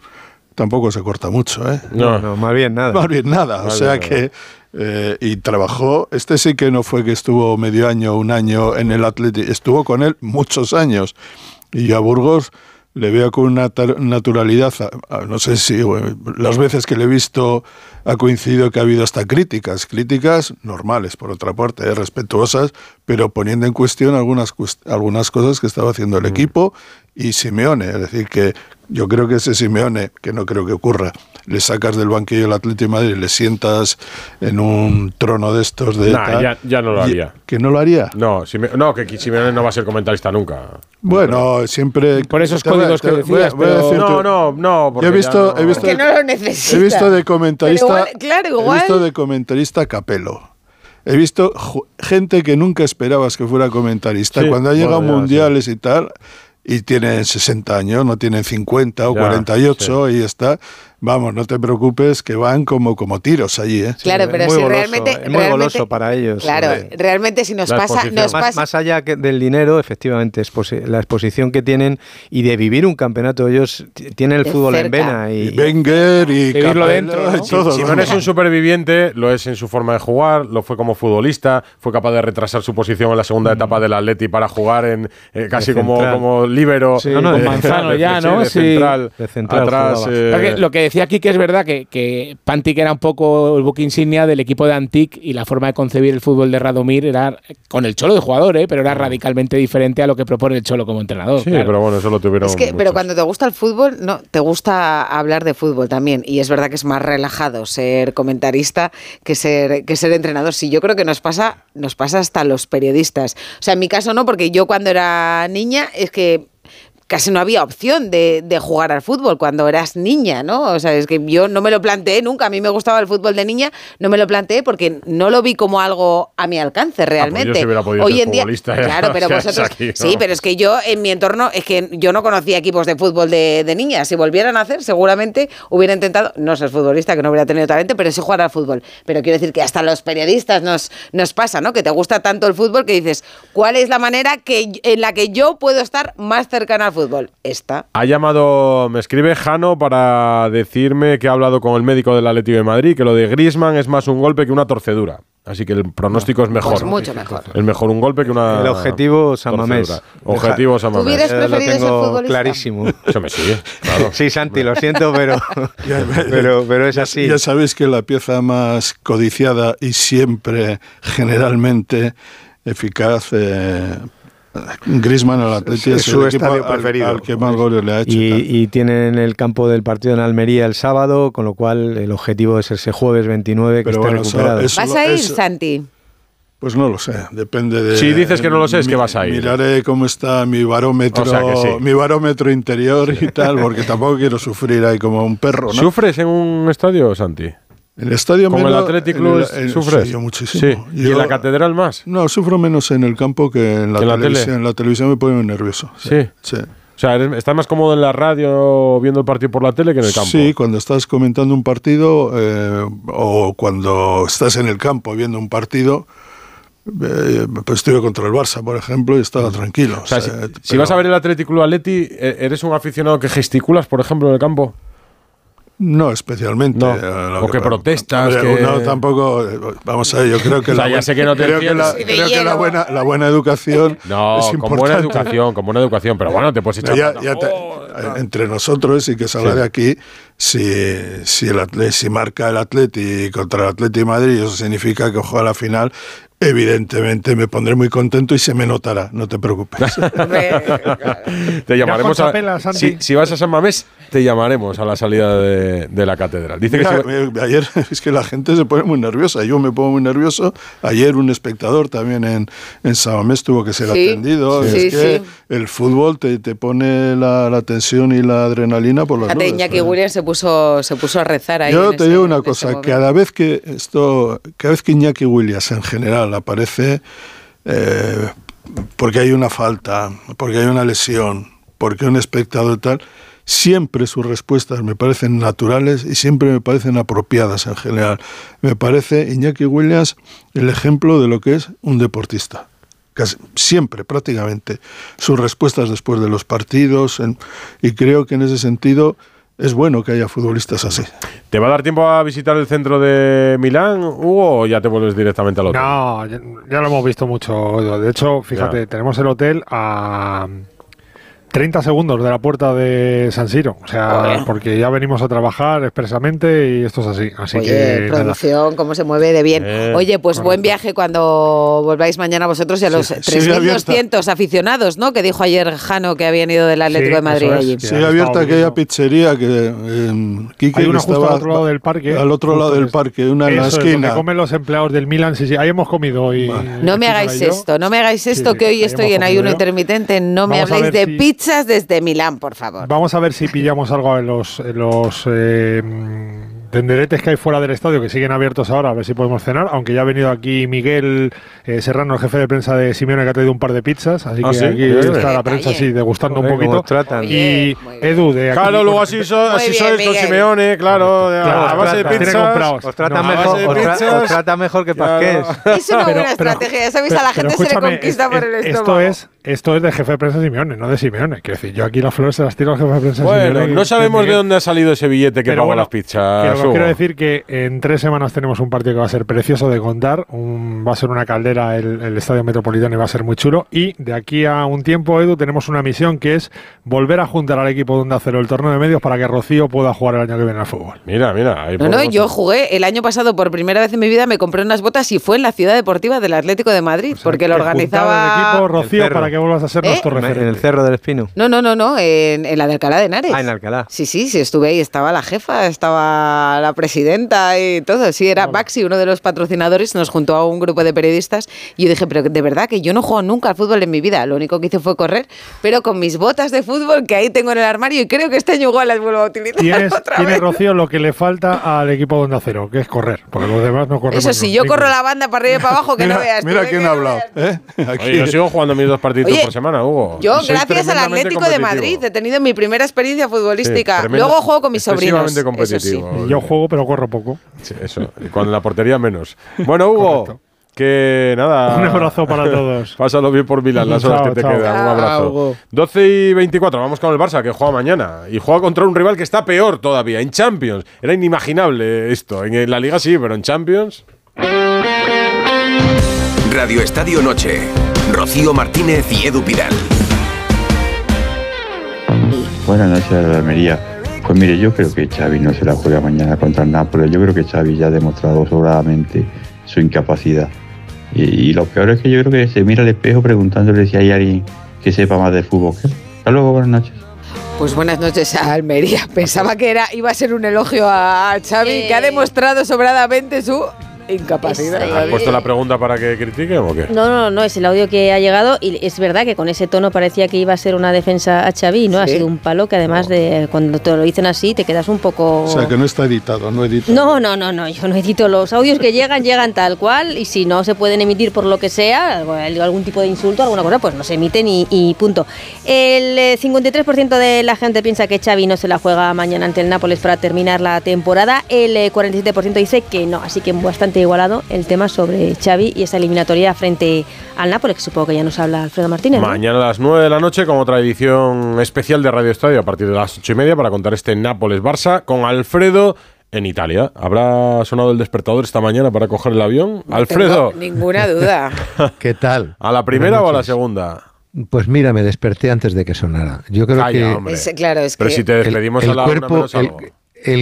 Tampoco se corta mucho, ¿eh? No. No, más bien nada. Más bien nada. O Más sea bien que. eh, y trabajó. Este sí que no fue que estuvo medio año, un año en el Atleti. Estuvo con él muchos años. Y yo a Burgos le veo con una naturalidad, no sé si bueno, las veces que le he visto ha coincidido que ha habido hasta críticas, críticas normales por otra parte, eh, respetuosas, pero poniendo en cuestión algunas, algunas cosas que estaba haciendo el equipo y Simeone, es decir, que yo creo que ese Simeone, que no creo que ocurra, le sacas del banquillo del Atlético de Madrid, le sientas en un trono de estos de Nah, ya, ya no lo y- haría. ¿Que no lo haría? No, Sime- no que Simeone no va a ser comentarista nunca. Bueno, siempre. Por esos te voy códigos que voy a- decías, voy a decirte- No, no, no. Porque he visto, ya he visto, no lo necesita. he visto de comentarista, Pero igual- claro, he visto de comentarista Capelo. He visto gente que nunca esperabas que fuera comentarista. Sí, Cuando ha llegado a bueno, ya, mundiales y tal, y tienen 60 años, no tienen 50 o Ya, 48, y está. Vamos, no te preocupes, que van como, como tiros allí. ¿eh? Claro, pero muy si goloso, realmente. es muy realmente- goloso para ellos. Claro, eh. realmente si nos La pasa. Nos más, pasa más allá que del dinero, efectivamente, es posi- la exposición que tienen y de vivir un campeonato. Ellos tienen el De fútbol en cerca. vena. Y, Wenger y Capello dentro, ¿no? y todo. Simeone vamos. es un superviviente, lo es en su forma de jugar, lo fue como futbolista, fue capaz de retrasar su posición en la segunda etapa del Atleti para jugar en eh, casi como, como líbero. Sí, con eh, Manzano de- ya, sí, ¿no? De Sí. central, De central atrás. eh, lo que decía aquí que es verdad que, que Pantic era un poco el buque insignia del equipo de Antic y la forma de concebir el fútbol de Radomir era con el Cholo de jugador, ¿eh? pero era radicalmente diferente a lo que propone el Cholo como entrenador. sí, claro. pero bueno, eso lo tuvieron. Es que, pero cuando te gusta el fútbol, no, te gusta hablar de fútbol también. Y es verdad que es más relajado ser comentarista que ser, que ser entrenador. Sí, yo creo que nos pasa, nos pasa hasta a los periodistas. O sea, en mi caso no, porque yo cuando era niña es que casi no había opción de, de jugar al fútbol cuando eras niña, ¿no? O sea, es que yo no me lo planteé nunca. A mí me gustaba el fútbol de niña, no me lo planteé porque no lo vi como algo a mi alcance realmente. Ah, pues yo podido Hoy ser en día, futbolista, ya, claro, pero vosotros, aquí, ¿no? sí, pero es que yo en mi entorno es que yo no conocía equipos de fútbol de, de niñas. Si volvieran a hacer, seguramente hubiera intentado no ser futbolista, que no hubiera tenido talento, pero sí jugar al fútbol. Pero quiero decir que hasta los periodistas nos, nos pasa, ¿no? Que te gusta tanto el fútbol que dices, ¿cuál es la manera que, en la que yo puedo estar más cercana al fútbol? Esta. Ha llamado, me escribe Jano para decirme que ha hablado con el médico del Atlético de Madrid, que lo de Griezmann es más un golpe que una torcedura. Así que el pronóstico es mejor. Pues mucho mejor. Es mejor un golpe que una. El objetivo San Mamés. torcedura. Objetivo San Mamés. ¿Hubieras Eh, lo preferido ser tengo futbolista? clarísimo. Eso me sigue, claro. Sí, Santi, lo siento, pero, pero, pero es así. Ya sabéis que la pieza más codiciada y siempre, generalmente eficaz, eh, Griezmann al Atlético Es su estadio al- preferido. Al, que más goles le ha hecho. y. Y, tienen el campo del partido en Almería el sábado, con lo cual el objetivo es ese jueves 29 que Pero esté bueno, eso- recuperado. eso- ¿Vas a ir, eso- Santi? Pues no lo sé, depende de. Si dices que no lo sé, es que vas a ir. Miraré cómo está mi barómetro, O sea que sí. mi barómetro interior y tal, porque tampoco quiero sufrir ahí como un perro, ¿no? ¿Sufres en un estadio, Santi? El estadio ¿Como el menos- Athletic en Club el- en- sufres? sí, yo muchísimo. Sí. ¿Y en la catedral más? No, sufro menos en el campo que en la, ¿En la televisión. tele? En la televisión me pone nervioso. Sí. sí. O sea, estás más cómodo en la radio viendo el partido por la tele que en el campo. Sí, cuando estás comentando un partido eh, o cuando estás en el campo viendo un partido, eh, pues estuve contra el Barça, por ejemplo, y estaba tranquilo. O sea, o sea, si, vas a ver el Atlético Club Atleti, eh, ¿eres un aficionado que gesticulas, por ejemplo, en el campo? No especialmente. No. eh, lo O que protestas, Hombre, que- No, tampoco. eh, Vamos a ver, yo creo que, O sea, la, ya buena- sé que no te creo que la, creo que la buena, la buena educación No, es con importante. buena educación, con buena educación. Pero bueno, te puedes echar Ya- ya te- entre nosotros y que habla Sí. de aquí, si, si, el Atleti, si marca el Atleti contra el Atleti de Madrid, eso significa que juega la final, evidentemente me pondré muy contento y se me notará, no te preocupes. Te llamaremos a, si, si vas a San Mamés, te llamaremos a la salida de, de la catedral. Dice que Mira, si- me- ayer es que la gente se pone muy nerviosa, yo me pongo muy nervioso. Ayer un espectador también en, en Samamés tuvo que ser Sí, atendido. sí, es que sí. el fútbol te, te pone la, la tensión y la adrenalina por las nubes. Iñaki Williams se puso, se puso a rezar ahí. Yo te ese- digo una cosa, cada vez que esto, cada vez que Iñaki Williams en general aparece, eh, porque hay una falta, porque hay una lesión, porque un espectador tal, siempre sus respuestas me parecen naturales y siempre me parecen apropiadas en general. Me parece Iñaki Williams el ejemplo de lo que es un deportista. Casi, siempre, prácticamente, sus respuestas después de los partidos, y creo que en ese sentido es bueno que haya futbolistas así. ¿Te va a dar tiempo a visitar el centro de Milán, Hugo, o ya te vuelves directamente al hotel? No, ya, ya lo hemos visto mucho. De hecho, fíjate, Ya. tenemos el hotel a 30 segundos de la puerta de San Siro. O sea, porque ya venimos a trabajar expresamente y esto es así. Así Oye, que. nada. producción, cómo se mueve de bien. Eh, Oye, pues buen viaje cuando volváis mañana vosotros y a los Sí, sigue 3.200 aficionados, ¿no? Que dijo ayer Jano que habían ido del Atlético de Madrid. Sigue abierta aquella pizzería que eh, Quique Hay una que justo estaba al otro lado del parque. Al otro lado del es- parque, una en la Eso es, esquina. comen los empleados del Milan. Sí, sí, ahí hemos comido. Y, No me hagáis esto, no me hagáis esto, que hoy estoy en ayuno intermitente. No me habléis de si- desde Milán, por favor. Vamos a ver si pillamos algo en los, en los eh, tenderetes que hay fuera del estadio, que siguen abiertos ahora, a ver si podemos cenar. Aunque ya ha venido aquí Miguel eh, Serrano, el jefe de prensa de Simeone, que ha traído un par de pizzas. Así ¿Ah, que sí? aquí Qué bien. está la prensa así degustando un poquito. tratan. Y Edu, de aquí. Claro, luego así, so- así bien, sois con. Simeone, claro, de- Claro, a base de pizzas. Os trata, mejor, os tra- pizzas. os trata mejor que Claro. Pasqués. Es una Pero- buena pero- estrategia, ya sabéis, pero- a la gente se le conquista es- por el es- estómago. Esto es, esto es de jefe de prensa Simeone, no de Simeone. Quiero decir, yo aquí las flores se las tiro al jefe de prensa Bueno, Simeone. no que- sabemos de dónde ha salido ese billete que pagó bueno, las pizzas. Quiero decir que en tres semanas tenemos un partido que va a ser precioso de contar. Un- va a ser una caldera el, el Estadio Metropolitano y va a ser muy chulo. Y de aquí a un tiempo, Edu, tenemos una misión que es volver a juntar al equipo de Onda Cero el torneo de medios para que Rocío pueda jugar el año que viene al fútbol. Mira, mira. ahí No, no, yo jugué el año pasado por primera vez en mi vida, me compré unas botas y fue en la ciudad deportiva del Atlético de Madrid, porque lo organizaba... equipo, Rocío, cerro. para que vuelvas a ser ¿Eh? nuestro En referente. el Cerro del Espino. No, no, no, no, en, en la de Alcalá de Henares. Ah, en Alcalá. Sí, sí, sí, estuve ahí, estaba la jefa, estaba la presidenta y todo. Sí, era Baxi, uno de los patrocinadores, nos juntó a un grupo de periodistas y yo dije, pero de verdad que yo no juego nunca al fútbol en mi vida, lo único que hice fue correr, pero con mis botas de fútbol que ahí tengo en el armario y creo que este año igual las vuelvo a utilizar Tienes, otra tiene vez. Rocío lo que le falta al equipo de Onda Cero, que es correr, porque los demás no corremos. Eso sí, yo corro la banda para arriba y para abajo, que mira no veas. mira ¿eh? quién ha hablado. ¿eh? Aquí. Oye, yo sigo jugando mis dos partidos Oye, por semana, Hugo. Yo, gracias al Atlético de. Madrid, he tenido mi primera experiencia futbolística. Sí, Luego juego con mis sobrinos. Eso sí. competitivo. Yo juego, pero corro poco. Sí, eso. Y cuando en la portería menos. Bueno, Hugo, que nada. Un abrazo para todos. Pásalo bien por Milán, las horas Chao, que te quedan. Un abrazo. Hugo. 12 y 24, vamos con el Barça, que juega mañana. Y juega contra un rival que está peor todavía, en Champions. Era inimaginable esto. En la Liga sí, pero en Champions. Radio Estadio Noche. Rocío Martínez y Edu Pidal. Buenas noches Almería. Pues mire, yo creo que Xavi no se la juega mañana contra el Nápoles. Yo creo que Xavi ya ha demostrado sobradamente su incapacidad. Y, y lo peor es que yo creo que se mira al espejo preguntándole si hay alguien que sepa más de fútbol. Hasta luego, buenas noches. Pues buenas noches a Almería. Pensaba que era iba a ser un elogio a Xavi, que ha demostrado sobradamente su incapacidad. ¿Has puesto la pregunta para que critique o qué? No, no, no, es el audio que ha llegado y es verdad que con ese tono parecía que iba a ser una defensa a Xavi, ¿no? Ha sido un palo que además de cuando te lo dicen así te quedas un poco... O sea, que no está editado, no editado. No, no, no, no, yo no edito los audios que llegan, llegan tal cual y si no se pueden emitir por lo que sea, algún tipo de insulto, alguna cosa, pues no se emiten y, y punto. El eh, 53% de la gente piensa que Xavi no se la juega mañana ante el Nápoles para terminar la temporada, el eh, 47% dice que no, así que bastante igualado el tema sobre Xavi y esa eliminatoria frente al Nápoles, que supongo que ya nos habla Alfredo Martínez. ¿no? Mañana a las 9 de la noche con otra edición especial de Radio Estadio a partir de las 8 y media para contar este Nápoles-Barça con Alfredo en Italia. ¿Habrá sonado el despertador esta mañana para coger el avión? Alfredo, Tengo ninguna duda. ¿Qué tal? ¿a la primera o a la segunda? Pues mira, me desperté antes de que sonara. Yo creo Calla, que hombre. Es- claro, es Pero que si te despedimos el, a la cuerpo, una menos el, algo. el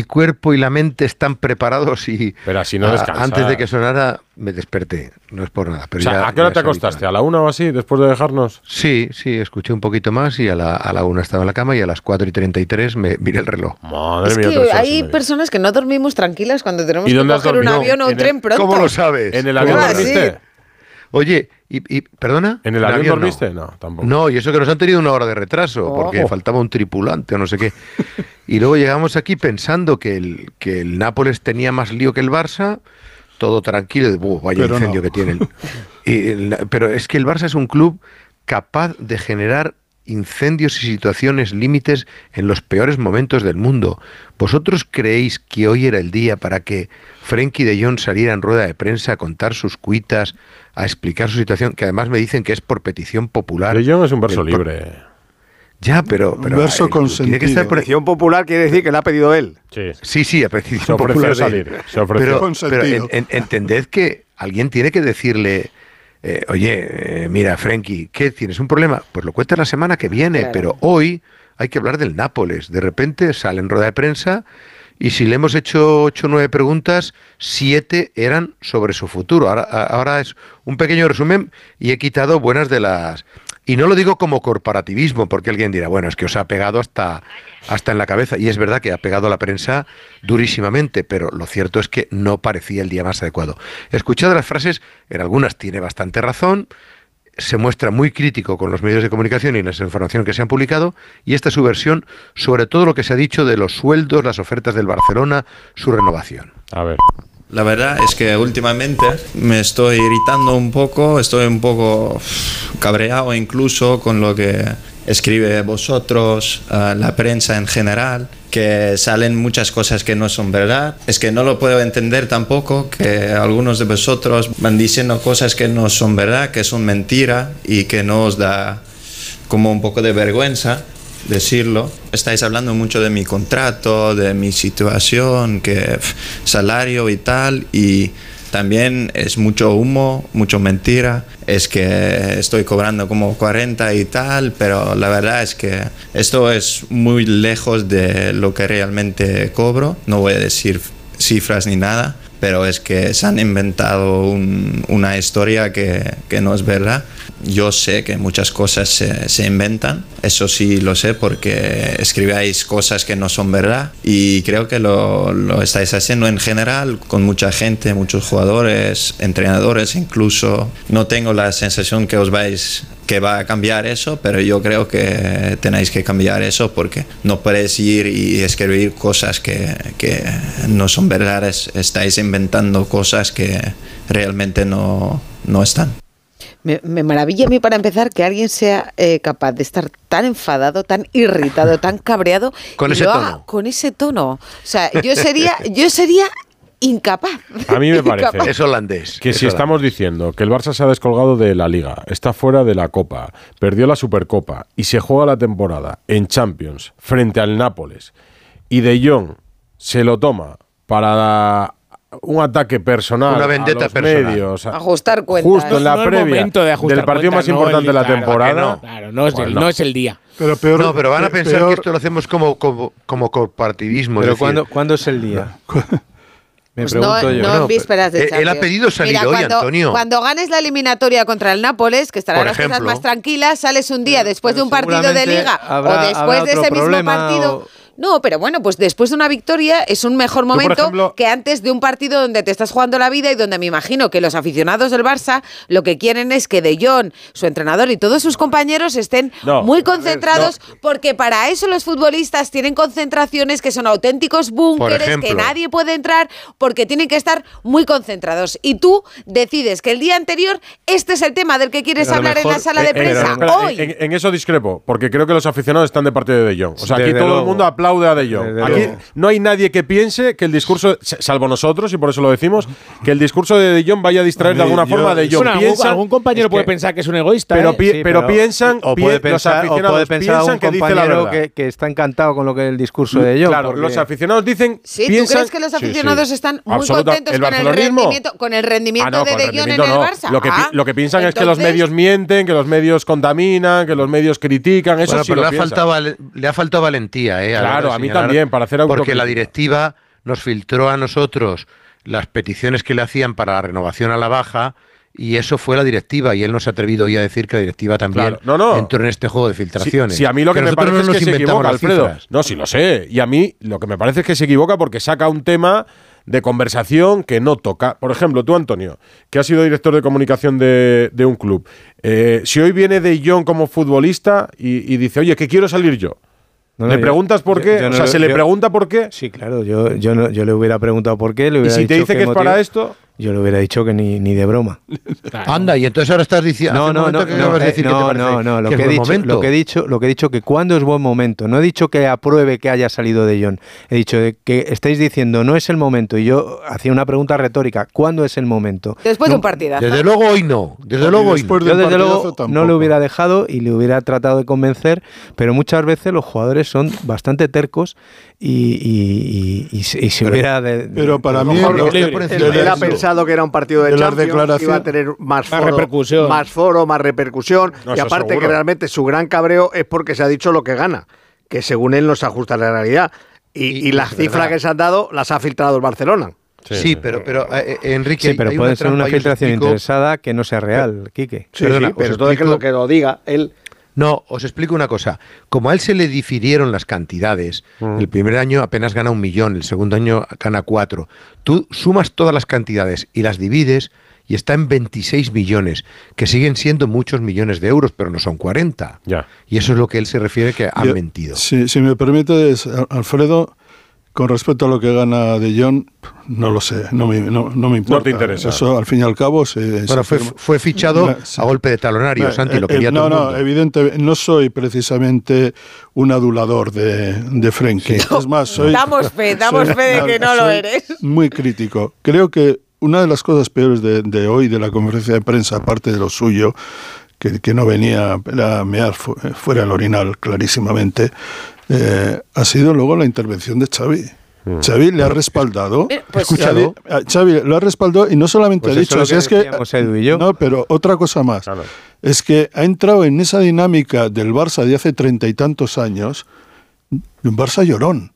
cuerpo y la mente están preparados y Pero así no a- descansas. antes de que sonara me desperté. No es por nada. Pero o sea, ya- ¿a qué hora te acostaste? ¿A la una o así después de dejarnos? Sí, sí, escuché un poquito más y a la, a la una estaba en la cama y a las 4 y 33 me miré el reloj. Madre Es mía, que hay personas que no dormimos tranquilas cuando tenemos ¿Y que coger un dormido? avión o un En el- tren pronto. ¿Cómo lo sabes? ¿En el ¿Cómo avión lo Ah, sí. dormiste? Oye, y, y- ¿perdona? ¿En el avión, no. dormiste? No, tampoco. No, y eso que nos han tenido una hora de retraso, porque Oh. faltaba un tripulante o no sé qué. Y luego llegamos aquí pensando que el, que el Nápoles tenía más lío que el Barça, todo tranquilo, de, "Buh, vaya Pero incendio no. que tiene. el-". Y el- pero es que el Barça es un club capaz de generar incendios y situaciones límites en los peores momentos del mundo. ¿Vosotros creéis que hoy era el día para que Frenkie de Jong saliera en rueda de prensa a contar sus cuitas, a explicar su situación, que además me dicen que es por petición popular? De Jong es un verso libre. Ya, pero, pero verso eh, consentido. tiene que estar por- Petición popular quiere decir que la ha pedido él. Sí. Sí, sí, a petición Se popular salir, se ofreció. Pero, pero en- en- entended que alguien tiene que decirle eh, oye, eh, mira, Frenkie, ¿qué tienes un problema? Pues lo cuentas la semana que viene, Claro. pero hoy hay que hablar del Nápoles. De repente sale en rueda de prensa y si le hemos hecho ocho o nueve preguntas, siete eran sobre su futuro. Ahora es un pequeño resumen y he quitado buenas de las... Y no lo digo como corporativismo, porque alguien dirá, bueno, es que os ha pegado hasta, hasta en la cabeza. Y es verdad que ha pegado a la prensa durísimamente, pero lo cierto es que no parecía el día más adecuado. Escuchado las frases, en algunas tiene bastante razón, se muestra muy crítico con los medios de comunicación y las informaciones que se han publicado, y esta es su versión sobre todo lo que se ha dicho de los sueldos, las ofertas del Barcelona, su renovación. A ver. La verdad es que últimamente me estoy irritando un poco, estoy un poco cabreado incluso con lo que escribe vosotros, eh, la prensa en general, que salen muchas cosas que no son verdad. Es que no lo puedo entender tampoco que algunos de vosotros van diciendo cosas que no son verdad, que son mentira y que no os da como un poco de vergüenza decirlo. Estáis hablando mucho de mi contrato, de mi situación, que salario y tal, y también es mucho humo, mucho mentira. Es que estoy cobrando como 40 y tal, pero la verdad es que esto es muy lejos de lo que realmente cobro. No voy a decir cifras ni nada, pero es que se han inventado un- una historia que, que no es verdad. Yo sé que muchas cosas se, se inventan, eso sí lo sé porque escribáis cosas que no son verdad y creo que lo, lo estáis haciendo en general con mucha gente, muchos jugadores, entrenadores incluso. No tengo la sensación que os vais que va a cambiar eso, pero yo creo que tenéis que cambiar eso porque no podéis ir y escribir cosas que, que no son verdades, estáis inventando cosas que realmente no, no están. Me, me maravilla a mí para empezar que alguien sea eh, capaz de estar tan enfadado, tan irritado, tan cabreado Con y ese lo haga tono. con ese tono. O sea, yo sería, yo sería incapaz. A mí me parece. Es holandés. que es si holandés. estamos diciendo que el Barça se ha descolgado de la Liga, está fuera de la Copa, perdió la Supercopa y se juega la temporada en Champions frente al Nápoles y De Jong se lo toma para un ataque personal Una vendetta a los personal. medios, a- Ajustar cuentas. justo en la No previa momento de ajustar del partido más no importante de la claro, temporada. no, claro, no es el- no es el día. Pero peor, no, pero van a pe- pensar peor- que esto lo hacemos como, como, como corporativismo. Pero ¿cuándo, ¿cuándo es el día? Me Pues no, yo. no en vísperas de eh, él ha Champions. pedido salir Mira, hoy, cuando, Antonio. Cuando ganes la eliminatoria contra el Nápoles, que estarán las cosas más tranquilas, sales un día después de un partido de liga habrá- o después de ese mismo problema partido. o- No, pero bueno, pues después de una victoria es un mejor momento ejemplo- que antes de un partido donde te estás jugando la vida y donde me imagino que los aficionados del Barça lo que quieren es que De Jong, su entrenador y todos sus compañeros estén No, muy concentrados porque para eso los futbolistas tienen concentraciones que son auténticos búnkeres que nadie puede entrar porque tienen que estar muy concentrados. Y tú decides que el día anterior este es el tema del que quieres Pero hablar en la sala de Eh, eh, prensa. espera, Hoy. En, en eso discrepo, porque creo que los aficionados están de parte de De Jong. O sea, aquí Desde todo luego. el mundo aplaude a De Jong. Aquí no hay nadie que piense que el discurso, salvo nosotros, y por eso lo decimos, que el discurso de De Jong vaya a distraer de A mí, alguna yo- forma a De Jong. Bueno, algún, Piensan- algún compañero es puede que- pensar que es un egoísta. pero, ¿eh? pi- Sí, pero piensan, o pi- puede los pensar, o aficionados puede pensar piensan un que dice la compañero verdad. que, que está encantado con lo que el discurso de Jong. claro, porque- los aficionados dicen. Sí, ¿tú crees que los Sí, sí. aficionados están muy Absoluta- contentos ¿El con el, rendimiento, con el rendimiento Ah, no, de De Jong en el. Barça? Lo que, pi- Ah, lo que piensan es que los medios mienten, que los medios contaminan, que los medios critican. Eso Bueno, sí pero le ha, faltado, le ha faltado valentía, ¿eh? La Claro, a mí también, para hacer Porque la directiva nos filtró a nosotros las peticiones que le hacían para la renovación a la baja y eso fue la directiva y él no se ha atrevido hoy a decir que la directiva también Claro. No, no. entró en este juego de filtraciones. Si, a mí lo que, me parece no es que se equivoca, Alfredo. No, sí lo sé. Y a mí lo que me parece es que se equivoca porque saca un tema de conversación que no toca. Por ejemplo, tú, Antonio, que has sido director de comunicación de, de un club. eh, si hoy viene De Jong como futbolista y, y dice, oye, que quiero salir yo. No, no, ¿Le yo- preguntas por yo- qué? yo o no sea, ¿se le yo- pregunta por qué? Sí, claro, yo, yo, no- yo le hubiera preguntado por qué, le Y hubiera si te dicho dice qué que es para motivo, esto, Yo le hubiera dicho que ni, ni de broma. Anda, y entonces ahora estás diciendo. No, no, no, que no, eh, decir no, no, no, lo que he dicho, momento. lo que he dicho, lo que he dicho que cuándo es buen momento. No he dicho que apruebe que haya salido de John. He dicho que estáis diciendo no es el momento y yo hacía una pregunta retórica, ¿cuándo es el momento? Después de un partidazo. Desde luego hoy no. Desde luego hoy no. Yo desde luego no le hubiera dejado y le hubiera tratado de convencer, pero muchas veces los jugadores son bastante tercos y, y- y- y se- y se hubiera de, Pero para mí, lo- que pensado era un partido de, De Champions, iba a tener más, Más foro, repercusión. más foro, más repercusión. No, y aparte seguro. que realmente su gran cabreo es porque se ha dicho lo que gana, que según él no se ajusta a la realidad. Y, y las cifras verdad. que se han dado las ha filtrado el Barcelona. Sí, pero, pero eh, eh, Enrique, Sí, pero hay puede una ser una filtración explico- interesada que no sea real, Quique. Sí, Perdona, sí, pero que explico- lo que lo diga él. No, os explico una cosa. Como a él se le difirieron las cantidades, Mm. el primer año apenas gana un millón, el segundo año gana cuatro. Tú sumas todas las cantidades y las divides y está en 26 millones, que siguen siendo muchos millones de euros, pero no son 40. Ya. Y eso es lo que él se refiere que han Yo- mentido. Si, si me permites, Al- Alfredo, con respecto a lo que gana De Jong, no lo sé, no me, no, no me importa. te interesa. Eso, al fin y al cabo, se. Bueno, se fue, fue fichado Sí. a golpe de talonario, Eh, Santi, lo eh, quería no, todo el no, mundo. evidente, no soy precisamente un adulador de, de Frenkie. Es más, soy. Damos fe, damos soy- fe de que no lo eres. Muy crítico. Creo que una de las cosas peores de, de hoy, de la conferencia de prensa, aparte de lo suyo, que, que no venía a mear fu- fuera el orinal clarísimamente, eh, ha sido luego la intervención de Xavi. Mm. Xavi le ha respaldado. Eh, pues- Xavi, a Xavi lo ha respaldado y no solamente Pues ha eso dicho, es que que decíamos Edu y yo. no, pero otra cosa más. Claro. Es que ha entrado en esa dinámica del Barça de hace treinta y tantos años, de un Barça llorón.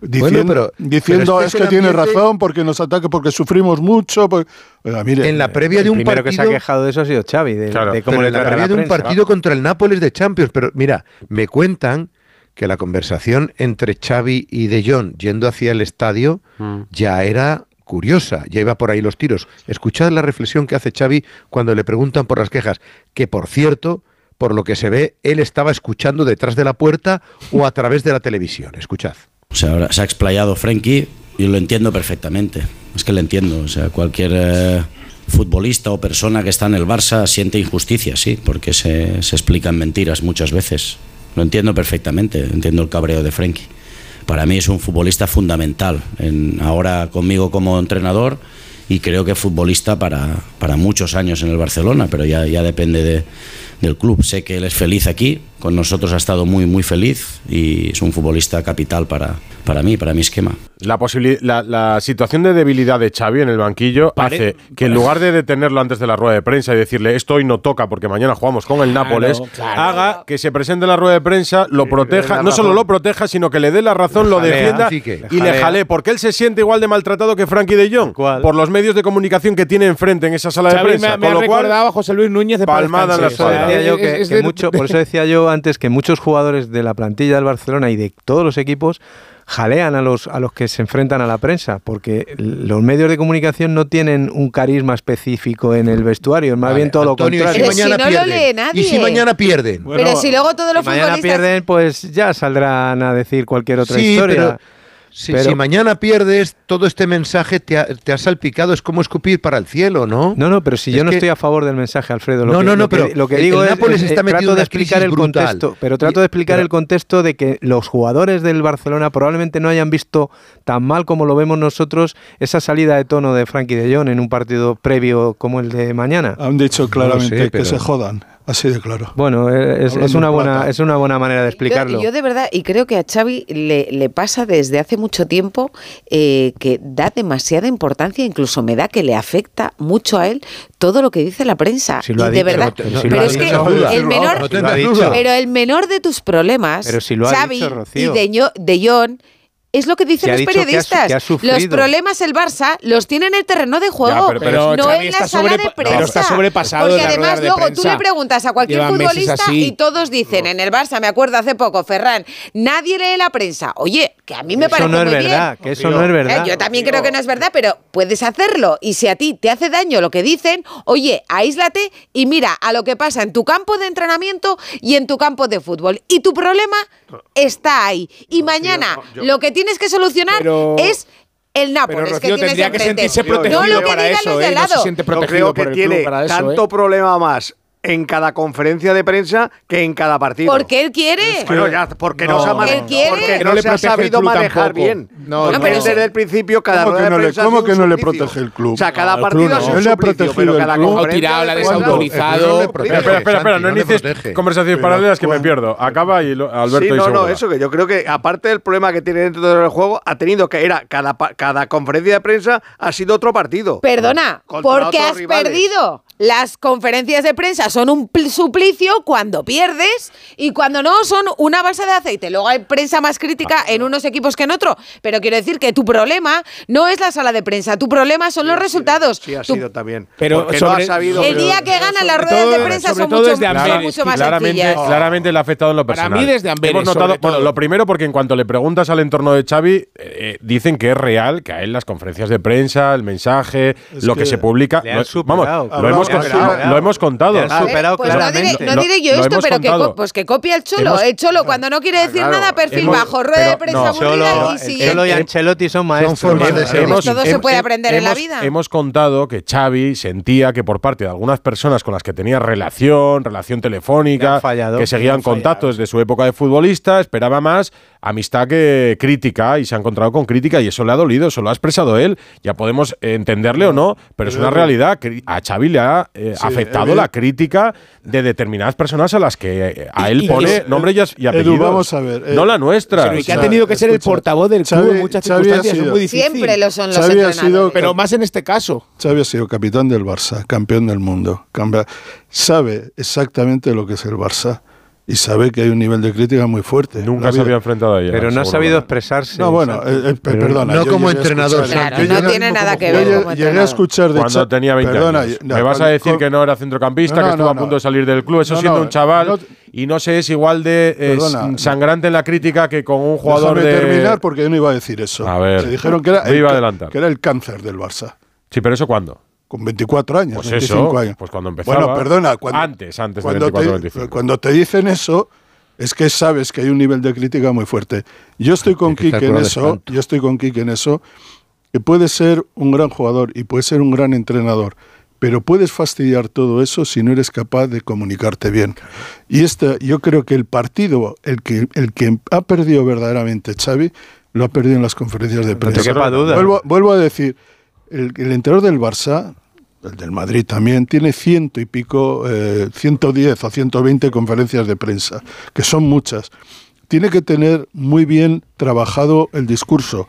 Diciendo, pero- diciendo pero es este que es tiene razón porque nos ataca, porque sufrimos mucho. porque-". Oiga, mire, En la eh, previa de El un primero que se ha partido... quejado de eso ha sido Xavi, de, Claro. de cómo Pero le en la previa la de un prensa. partido contra el Nápoles de Champions. Pero mira, me cuentan que la conversación entre Xavi y De Jong yendo hacia el estadio Mm. ya era curiosa, ya iba por ahí los tiros. Escuchad la reflexión que hace Xavi cuando le preguntan por las quejas, que por cierto, por lo que se ve, él estaba escuchando detrás de la puerta o a través de la televisión. Escuchad. O sea, ahora se ha explayado Frenkie y lo entiendo perfectamente. Es que lo entiendo. O sea, cualquier eh, futbolista o persona que está en el Barça siente injusticia, sí, porque se, se explican mentiras muchas veces. Lo entiendo perfectamente, entiendo el cabreo de Frenkie. Para mí es un futbolista fundamental, en, ahora conmigo como entrenador y creo que futbolista para, para muchos años en el Barcelona, pero ya, ya depende de- del club. Sé que él es feliz aquí, con nosotros ha estado muy, muy feliz y es un futbolista capital para, para mí, para mi esquema. La, la, la situación de debilidad de Xavi en el banquillo Pare- hace que en lugar de detenerlo antes de la rueda de prensa y decirle esto hoy no toca porque mañana jugamos con el Nápoles, claro. haga que se presente en la rueda de prensa, lo proteja, no solo lo proteja, sino que le dé la razón, Le lo jalea, defienda que- y le jalea. jale, porque él se siente igual de maltratado que Frankie de Jong por los medios de comunicación que tiene enfrente en esa sala de prensa. me, me con ha lo cual, recordado a José Luis Núñez de palmada en la espalda. Es- es que mucho- por eso decía yo antes que muchos jugadores de la plantilla del Barcelona y de todos los equipos jalean a los, a los que se enfrentan a la prensa, porque los medios de comunicación no tienen un carisma específico en el vestuario, es más Vale, bien todo Antonio, lo ¿y si contrario. Pero si mañana no lo pierden? lee nadie. ¿Y si mañana pierden? pero si luego todos los Si mañana futbolistas... pierden, pues ya saldrán a decir cualquier otra Sí, historia. pero Si, Pero- si mañana pierdes, todo este mensaje te ha, te ha salpicado, es como escupir para el cielo, ¿no? No, no, pero si Es yo no que- estoy a favor del mensaje, Alfredo. Lo No, que, no, no, lo que- pero lo que el- digo el es, Nápoles es- está eh, metido trato de explicar el brutal. contexto, pero trato de explicar pero- el contexto de que los jugadores del Barcelona probablemente no hayan visto tan mal como lo vemos nosotros esa salida de tono de Frankie de Jong en un partido previo como el de mañana. Han dicho claramente sé, que pero- se jodan, así de claro. Bueno, eh, es, una en buena plata. es una buena manera de explicarlo. Yo, yo de verdad, y creo que a Xavi le, le pasa desde hace mucho tiempo eh, que da demasiada importancia, incluso me da que le afecta mucho a él todo lo que dice la prensa. Si lo ha y de dicho, verdad, pero si pero ha es que el menor, duda. pero el menor de tus problemas, Pero si lo ha Xavi dicho, y de, de Jong, es lo que dicen los que ha periodistas. que ha sufrido. los problemas el Barça los tiene en el terreno de juego, pero- pero no Xavi en la sala de pero prensa. está sobrepasado Porque además de luego tú le preguntas a cualquier Llevan futbolista y todos dicen, en el Barça, me acuerdo hace poco, Ferran, nadie lee la prensa. Oye, que a mí me eso parece no es muy verdad, bien. que eso no es verdad. Eh, yo también creo que no es verdad, pero puedes hacerlo. Y si a ti te hace daño lo que dicen, oye, aíslate y mira a lo que pasa en tu campo de entrenamiento y en tu campo de fútbol. Y tu problema está ahí. Y mañana lo que tienes que solucionar Pero- es el Nápoles Pero que Rocío tienes tendría que sentirse protegido no lo que para digan eso, los de ¿eh? al No se lado. siente Yo protegido creo que por el tiene club para eso, tanto ¿eh? problema más en cada conferencia de prensa que en cada partido. Porque él quiere. Bueno, ya, porque no, No, se ha, mane- Él quiere. porque Que no no le se ha sabido manejar tampoco. bien. No, Porque no, pero desde el principio cada ¿Cómo que no le- cómo que no le protege el club? O sea, cada partido es no. un le ha suplicio, protegido pero el cada club. conferencia tirado, la ha desautorizado. Espera, espera, espera, espera, no inicies conversaciones paralelas que me pierdo. Acaba y lo- Alberto Sí, y no, no, eso que yo creo que aparte del problema que tiene dentro del juego, ha tenido que era cada, pa- cada conferencia de prensa ha sido otro partido. Perdona, porque has rivales. perdido. Las conferencias de prensa son un pl- suplicio cuando pierdes y cuando no son una balsa de aceite. Luego hay prensa más crítica en unos equipos que en otro. Pero quiero decir que tu problema no es la sala de prensa, tu problema son los resultados. Sí, ha Tu- sido también. Pero no sobre- ha sabido. el día que ganan las ruedas de prensa son mucho, desde son Amberes, mucho más claramente, sencillas. claramente le ha afectado en lo Para personal. mí desde Amberes, Hemos notado, bueno, lo primero porque en cuanto le preguntas al entorno de Xavi, eh, eh, dicen que es real, que a él las conferencias de prensa, el mensaje, Es lo que, que se publica, lo, superado. vamos, lo hemos, superado. lo hemos contado. Superado pues no diré, claramente. no diré yo Lo- esto, hemos pero que, contado. pues que copie cholo. Hemos- el cholo cuando no quiere decir claro. nada, perfil Hemos- bajo, rueda de prensa no. Cholo, y Cholo y Ancelotti son maestros. de Hemos- ser. Pues todo se hem- puede hem- aprender en la hemos- vida. Hemos contado que Xavi sentía que por parte de algunas personas con las que tenía relación, relación Le telefónica, fallado, que seguían contacto desde su época de futbolista, esperaba más amistad que crítica y se ha encontrado con crítica y eso le ha dolido, eso lo ha expresado él. Ya podemos eh, entenderle o no, pero es una realidad. que A Xavi le ha eh, Sí, afectado la crítica de determinadas personas a las que eh, a él Y- pone nombre y, y apellidos. vamos a ver, eh, no la nuestra. Pero y que O ha tenido que ser el portavoz del club Xavi- en muchas circunstancias. Es sido- muy difícil. Siempre lo son los Xavi ha entrenadores. sido- Pero más en este caso. Xavi ha sido capitán del Barça, campeón del mundo. sabe exactamente lo que es el Barça y sabe que hay un nivel de crítica muy fuerte. Nunca La se había enfrentado a ella. Pero no ha sabido expresarse. No, bueno, eh, eh, Pero perdona. no yo como entrenador, escuchar- Claro, yo no llegué- tiene nada que ver llegué- como Llegué a escuchar de Cuando tenía 20 perdona, años. no, Me vas a decir con- que no era centrocampista, No, que estuvo no, a punto no. de salir del club, eso No, siendo un chaval. no- y no sé, es igual de eh, Perdona. sangrante en la crítica que con un jugador de. terminar porque yo no iba a decir eso. A ver. Se dijeron que era, adelantar. que era el cáncer del Barça. Sí, pero eso cuándo? Con 24 años, Pues 25 eso, años. pues cuando empezaba. Bueno, perdona. Cuando, Antes, antes de cuando 24, te, 25. Cuando te dicen eso, es que sabes que hay un nivel de crítica muy fuerte. Yo estoy con Quique en eso, yo estoy con Quique en eso, que puede ser un gran jugador y puede ser un gran entrenador, pero puedes fastidiar todo eso si no eres capaz de comunicarte bien. Y este, yo creo que el partido, el que, el que ha perdido verdaderamente Xavi, lo ha perdido en las conferencias de prensa. quepa duda. Vuelvo, vuelvo a decir, el, el entrenador del Barça, el del Madrid también, tiene ciento y pico, eh, 110 o 120 conferencias de prensa, que son muchas. Tiene que tener muy bien trabajado el discurso.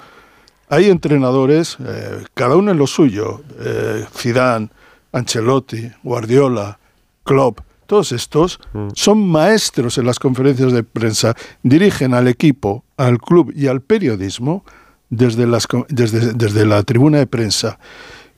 Hay entrenadores, eh, cada uno en lo suyo, eh, Zidane, Ancelotti, Guardiola, Klopp, todos estos son maestros en las conferencias de prensa, dirigen al equipo, al club y al periodismo desde, las, co- desde, desde la tribuna de prensa.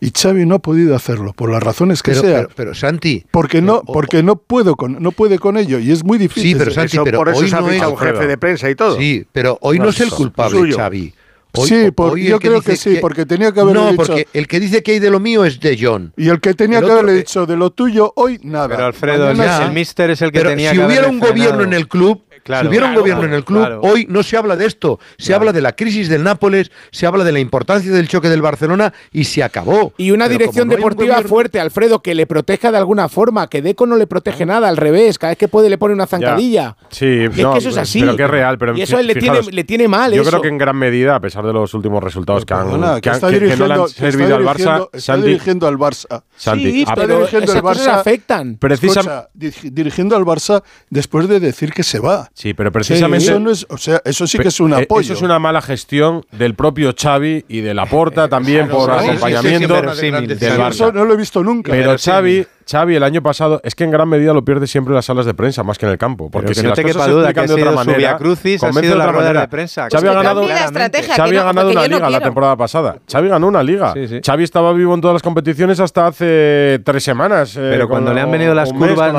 Y Xavi no ha podido hacerlo, por las razones que Pero, sean. pero, pero, Santi. porque no, pero- porque no puedo con, no puede con ello y es muy difícil. Sí, pero Santi, pero por eso hoy se ha no es un jefe de prensa y todo. Sí, pero hoy no, es el culpable, suyo. Xavi. Hoy- Sí, por- hoy yo el creo que sí, porque tenía que haberle No, dicho- porque el que dice que hay de lo mío es De Jong. Y el que tenía El que haberle eh, dicho de lo tuyo hoy nada. Pero Alfredo, el, Mañana el sí. míster es el que Pero tenía si que hubiera un gobierno en el club, Claro, si hubiera un claro, gobierno en el club, claro. hoy no se habla de esto. Se habla de la crisis del Nápoles, se habla de la importancia del choque del Barcelona y se acabó. Y una Pero dirección no un deportiva gobierno- fuerte, Alfredo, que le proteja de alguna forma, que Deco no le protege nada, al revés, cada vez que puede le pone una zancadilla. Sí, Y es no, que eso es así. Pero que es real. Pero Y eso a él le tiene- le tiene mal Yo eso. creo que en gran medida, a pesar de los últimos resultados que han, Perdona, que que han- está que- que no le dirigiendo, han servido al Barça, está Santi, dirigiendo al Barça. Santi, Sí, a- Está pero dirigiendo esas el cosas Barça. afectan. Precisam- Escucha, di- dirigiendo al Barça después de decir que se va. Sí, pero precisamente. Eso no es, o sea, eso sí que es un Eh, apoyo. Eso es una mala gestión del propio Xavi y de Laporta también por sí, sí, sí, acompañamiento sí, sí, del sí, Barça. Eso no lo he visto nunca. Pero Xavi, Xavi el año pasado es que en gran medida lo pierde siempre en las salas de prensa más que en el campo. Porque que si no las te cosas quepa duda explican que de ha otra manera, viacrucis, ha sido de la otra rueda de manera. prensa. Xavi ha que ganado, cambie la estrategia, Xavi ha ganado una liga la temporada pasada. Xavi ganó una liga. Sí, sí. Xavi estaba vivo en todas las competiciones hasta hace tres semanas. eh, Pero cuando le han venido las curvas,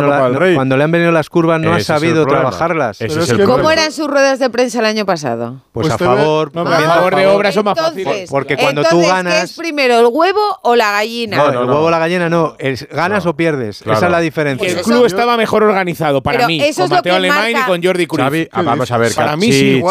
cuando le han venido las curvas no ha sabido trabajarlas. ¿Cómo eran sus ruedas de prensa el año pasado? Pues a Pues favor, a favor de obras son más fáciles. Porque cuando tú ganas- ¿qué es primero, el huevo o la gallina? No, el huevo o la gallina no. Es ganas o pierdes. Claro. Esa es la diferencia. el club estaba mejor organizado para Pero mí, eso con Mateo Alemán marca- y con Jordi Cruyff. Xavi, ah, vamos a ver, para mí sí,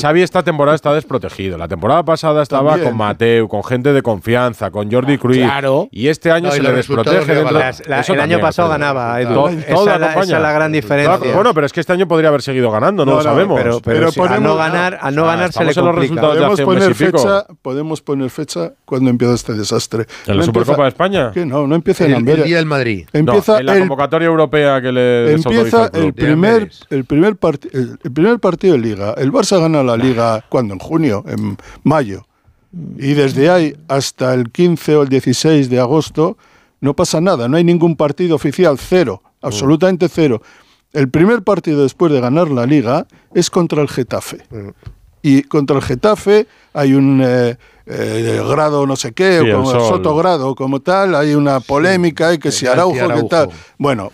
Xavi, esta temporada está desprotegido. La temporada pasada estaba También. con Mateu, con gente de confianza, con Jordi Cruyff. Claro. Y este año No, y se le desprotege dentro. La- el año pasado pero- ganaba, Edu. Todo- Esa toda es la- campaña. esa es la gran diferencia. Claro, bueno, pero es que este año podría haber seguido ganando, no, No, lo sabemos. pero- pero al no ganar- al no Ah, ganar se le complica. resultados de Podemos poner, fecha, podemos poner fecha cuando empieza este desastre. ¿En la Supercopa de España? Que no, no empieza en El- el Amberes. día del Madrid. Empieza No, en la el convocatoria europea que le Empieza el primer, el, primer el, el primer partido de liga. El Barça gana la liga cuando en junio, en mayo. Y desde ahí hasta el 15 o el 16 de agosto no pasa nada, no hay ningún partido oficial, cero, absolutamente cero. El primer partido después de ganar la liga es contra el Getafe. Y contra el Getafe hay un eh, eh, grado no sé qué, Sí, el o como Sol. sotogrado como tal, hay una polémica, hay que si Araujo, que anti-Araujo. tal. Bueno,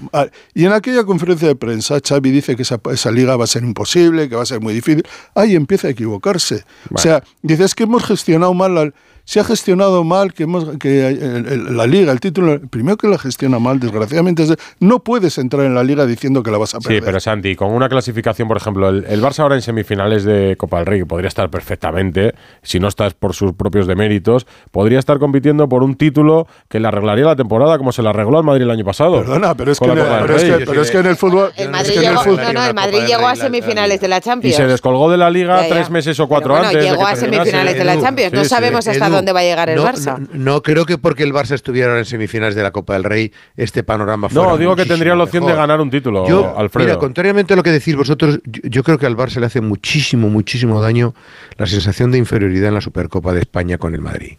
y en aquella conferencia de prensa Xavi dice que esa, esa liga va a ser imposible, que va a ser muy difícil. Ahí empieza a equivocarse. O sea, dice, es que hemos gestionado mal la... Se ha gestionado mal que, hemos, que el- el- la liga, el título, primero que la gestiona mal, desgraciadamente, es de- no puedes entrar en la liga diciendo que la vas a Sí, perder. pero Santi, con una clasificación, por ejemplo, el, el Barça ahora en semifinales de Copa del Rey, que podría estar perfectamente, si no estás por sus propios deméritos, podría estar compitiendo por un título que le arreglaría la temporada como se la arregló al Madrid el año pasado. Perdona, pero es, que en el, Copa del pero es Rey. que- pero es que en el fútbol... El es Madrid, que en el llegó, fútbol- no, no, el Madrid llegó a semifinales de la Y Champions. se descolgó de la liga Ya, ya. tres meses o cuatro Pero bueno, antes. de llegó que a semifinales de la Champions. No sí, sí. sabemos hasta Edu, dónde va a llegar el no, Barça. No, no creo que porque el Barça estuviera ahora en semifinales de la Copa del Rey, este panorama fuera No, digo que tendría la opción de ganar un título, Yo, Alfredo. Mira, contrariamente a lo que decís vosotros, yo, yo creo que al Barça le hace muchísimo, muchísimo daño la sensación de inferioridad en la Supercopa de España con el Madrid.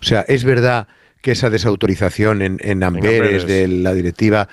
O sea, es verdad que esa desautorización en, en Amberes de la directiva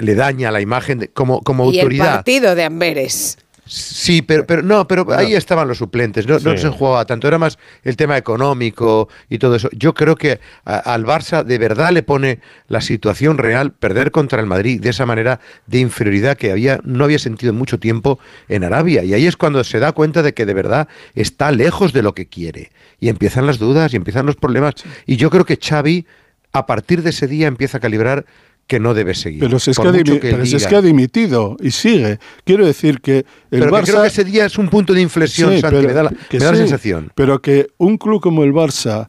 le daña la imagen de- como, como Y el autoridad. partido de Amberes. Sí, pero, pero no, pero ahí estaban los suplentes, no, no se jugaba tanto, era más el tema económico y todo eso. Yo creo que a- al Barça de verdad le pone la situación real perder contra el Madrid de esa manera de inferioridad que había no había sentido en mucho tiempo en Arabia. Y ahí es cuando se da cuenta de que de verdad está lejos de lo que quiere. Y empiezan las dudas y empiezan los problemas. Y yo creo que Xavi a partir de ese día empieza a calibrar que no debe seguir. Pero si es, que pero si es que ha dimitido y sigue. Quiero decir que el Pero que Barça... creo que ese día es un punto de inflexión, Sí, Santi, pero me da la, que me da la sí, sensación. Pero que un club como el Barça,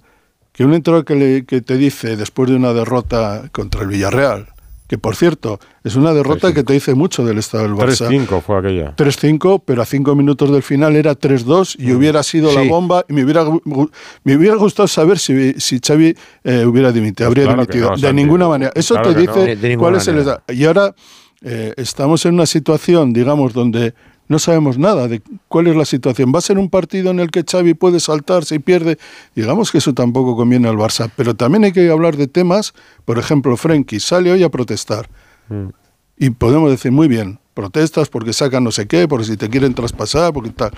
que un entrenador que, le- que te dice después de una derrota contra el Villarreal, que por cierto es una derrota que te dice mucho del estado del Barça. 3-5 fue aquella. 3-5, pero a cinco minutos del final era 3-2 y hubiera sido la Sí. bomba. Y me hubiera, me hubiera gustado saber si, si Xavi eh, hubiera dimitido. Habría claro dimitido. no, de Santi. ninguna manera. Eso Claro te no. dice De- de ninguna cuál es el estado. Y ahora eh, estamos en una situación, digamos, donde no sabemos nada de cuál es la situación. Va a ser un partido en el que Xavi puede saltar si pierde. Digamos que eso tampoco conviene al Barça. Pero también hay que hablar de temas, por ejemplo, Frenkie sale hoy a protestar. Mm. Y podemos decir, muy bien, protestas porque sacan no sé qué, porque si te quieren traspasar, porque tal.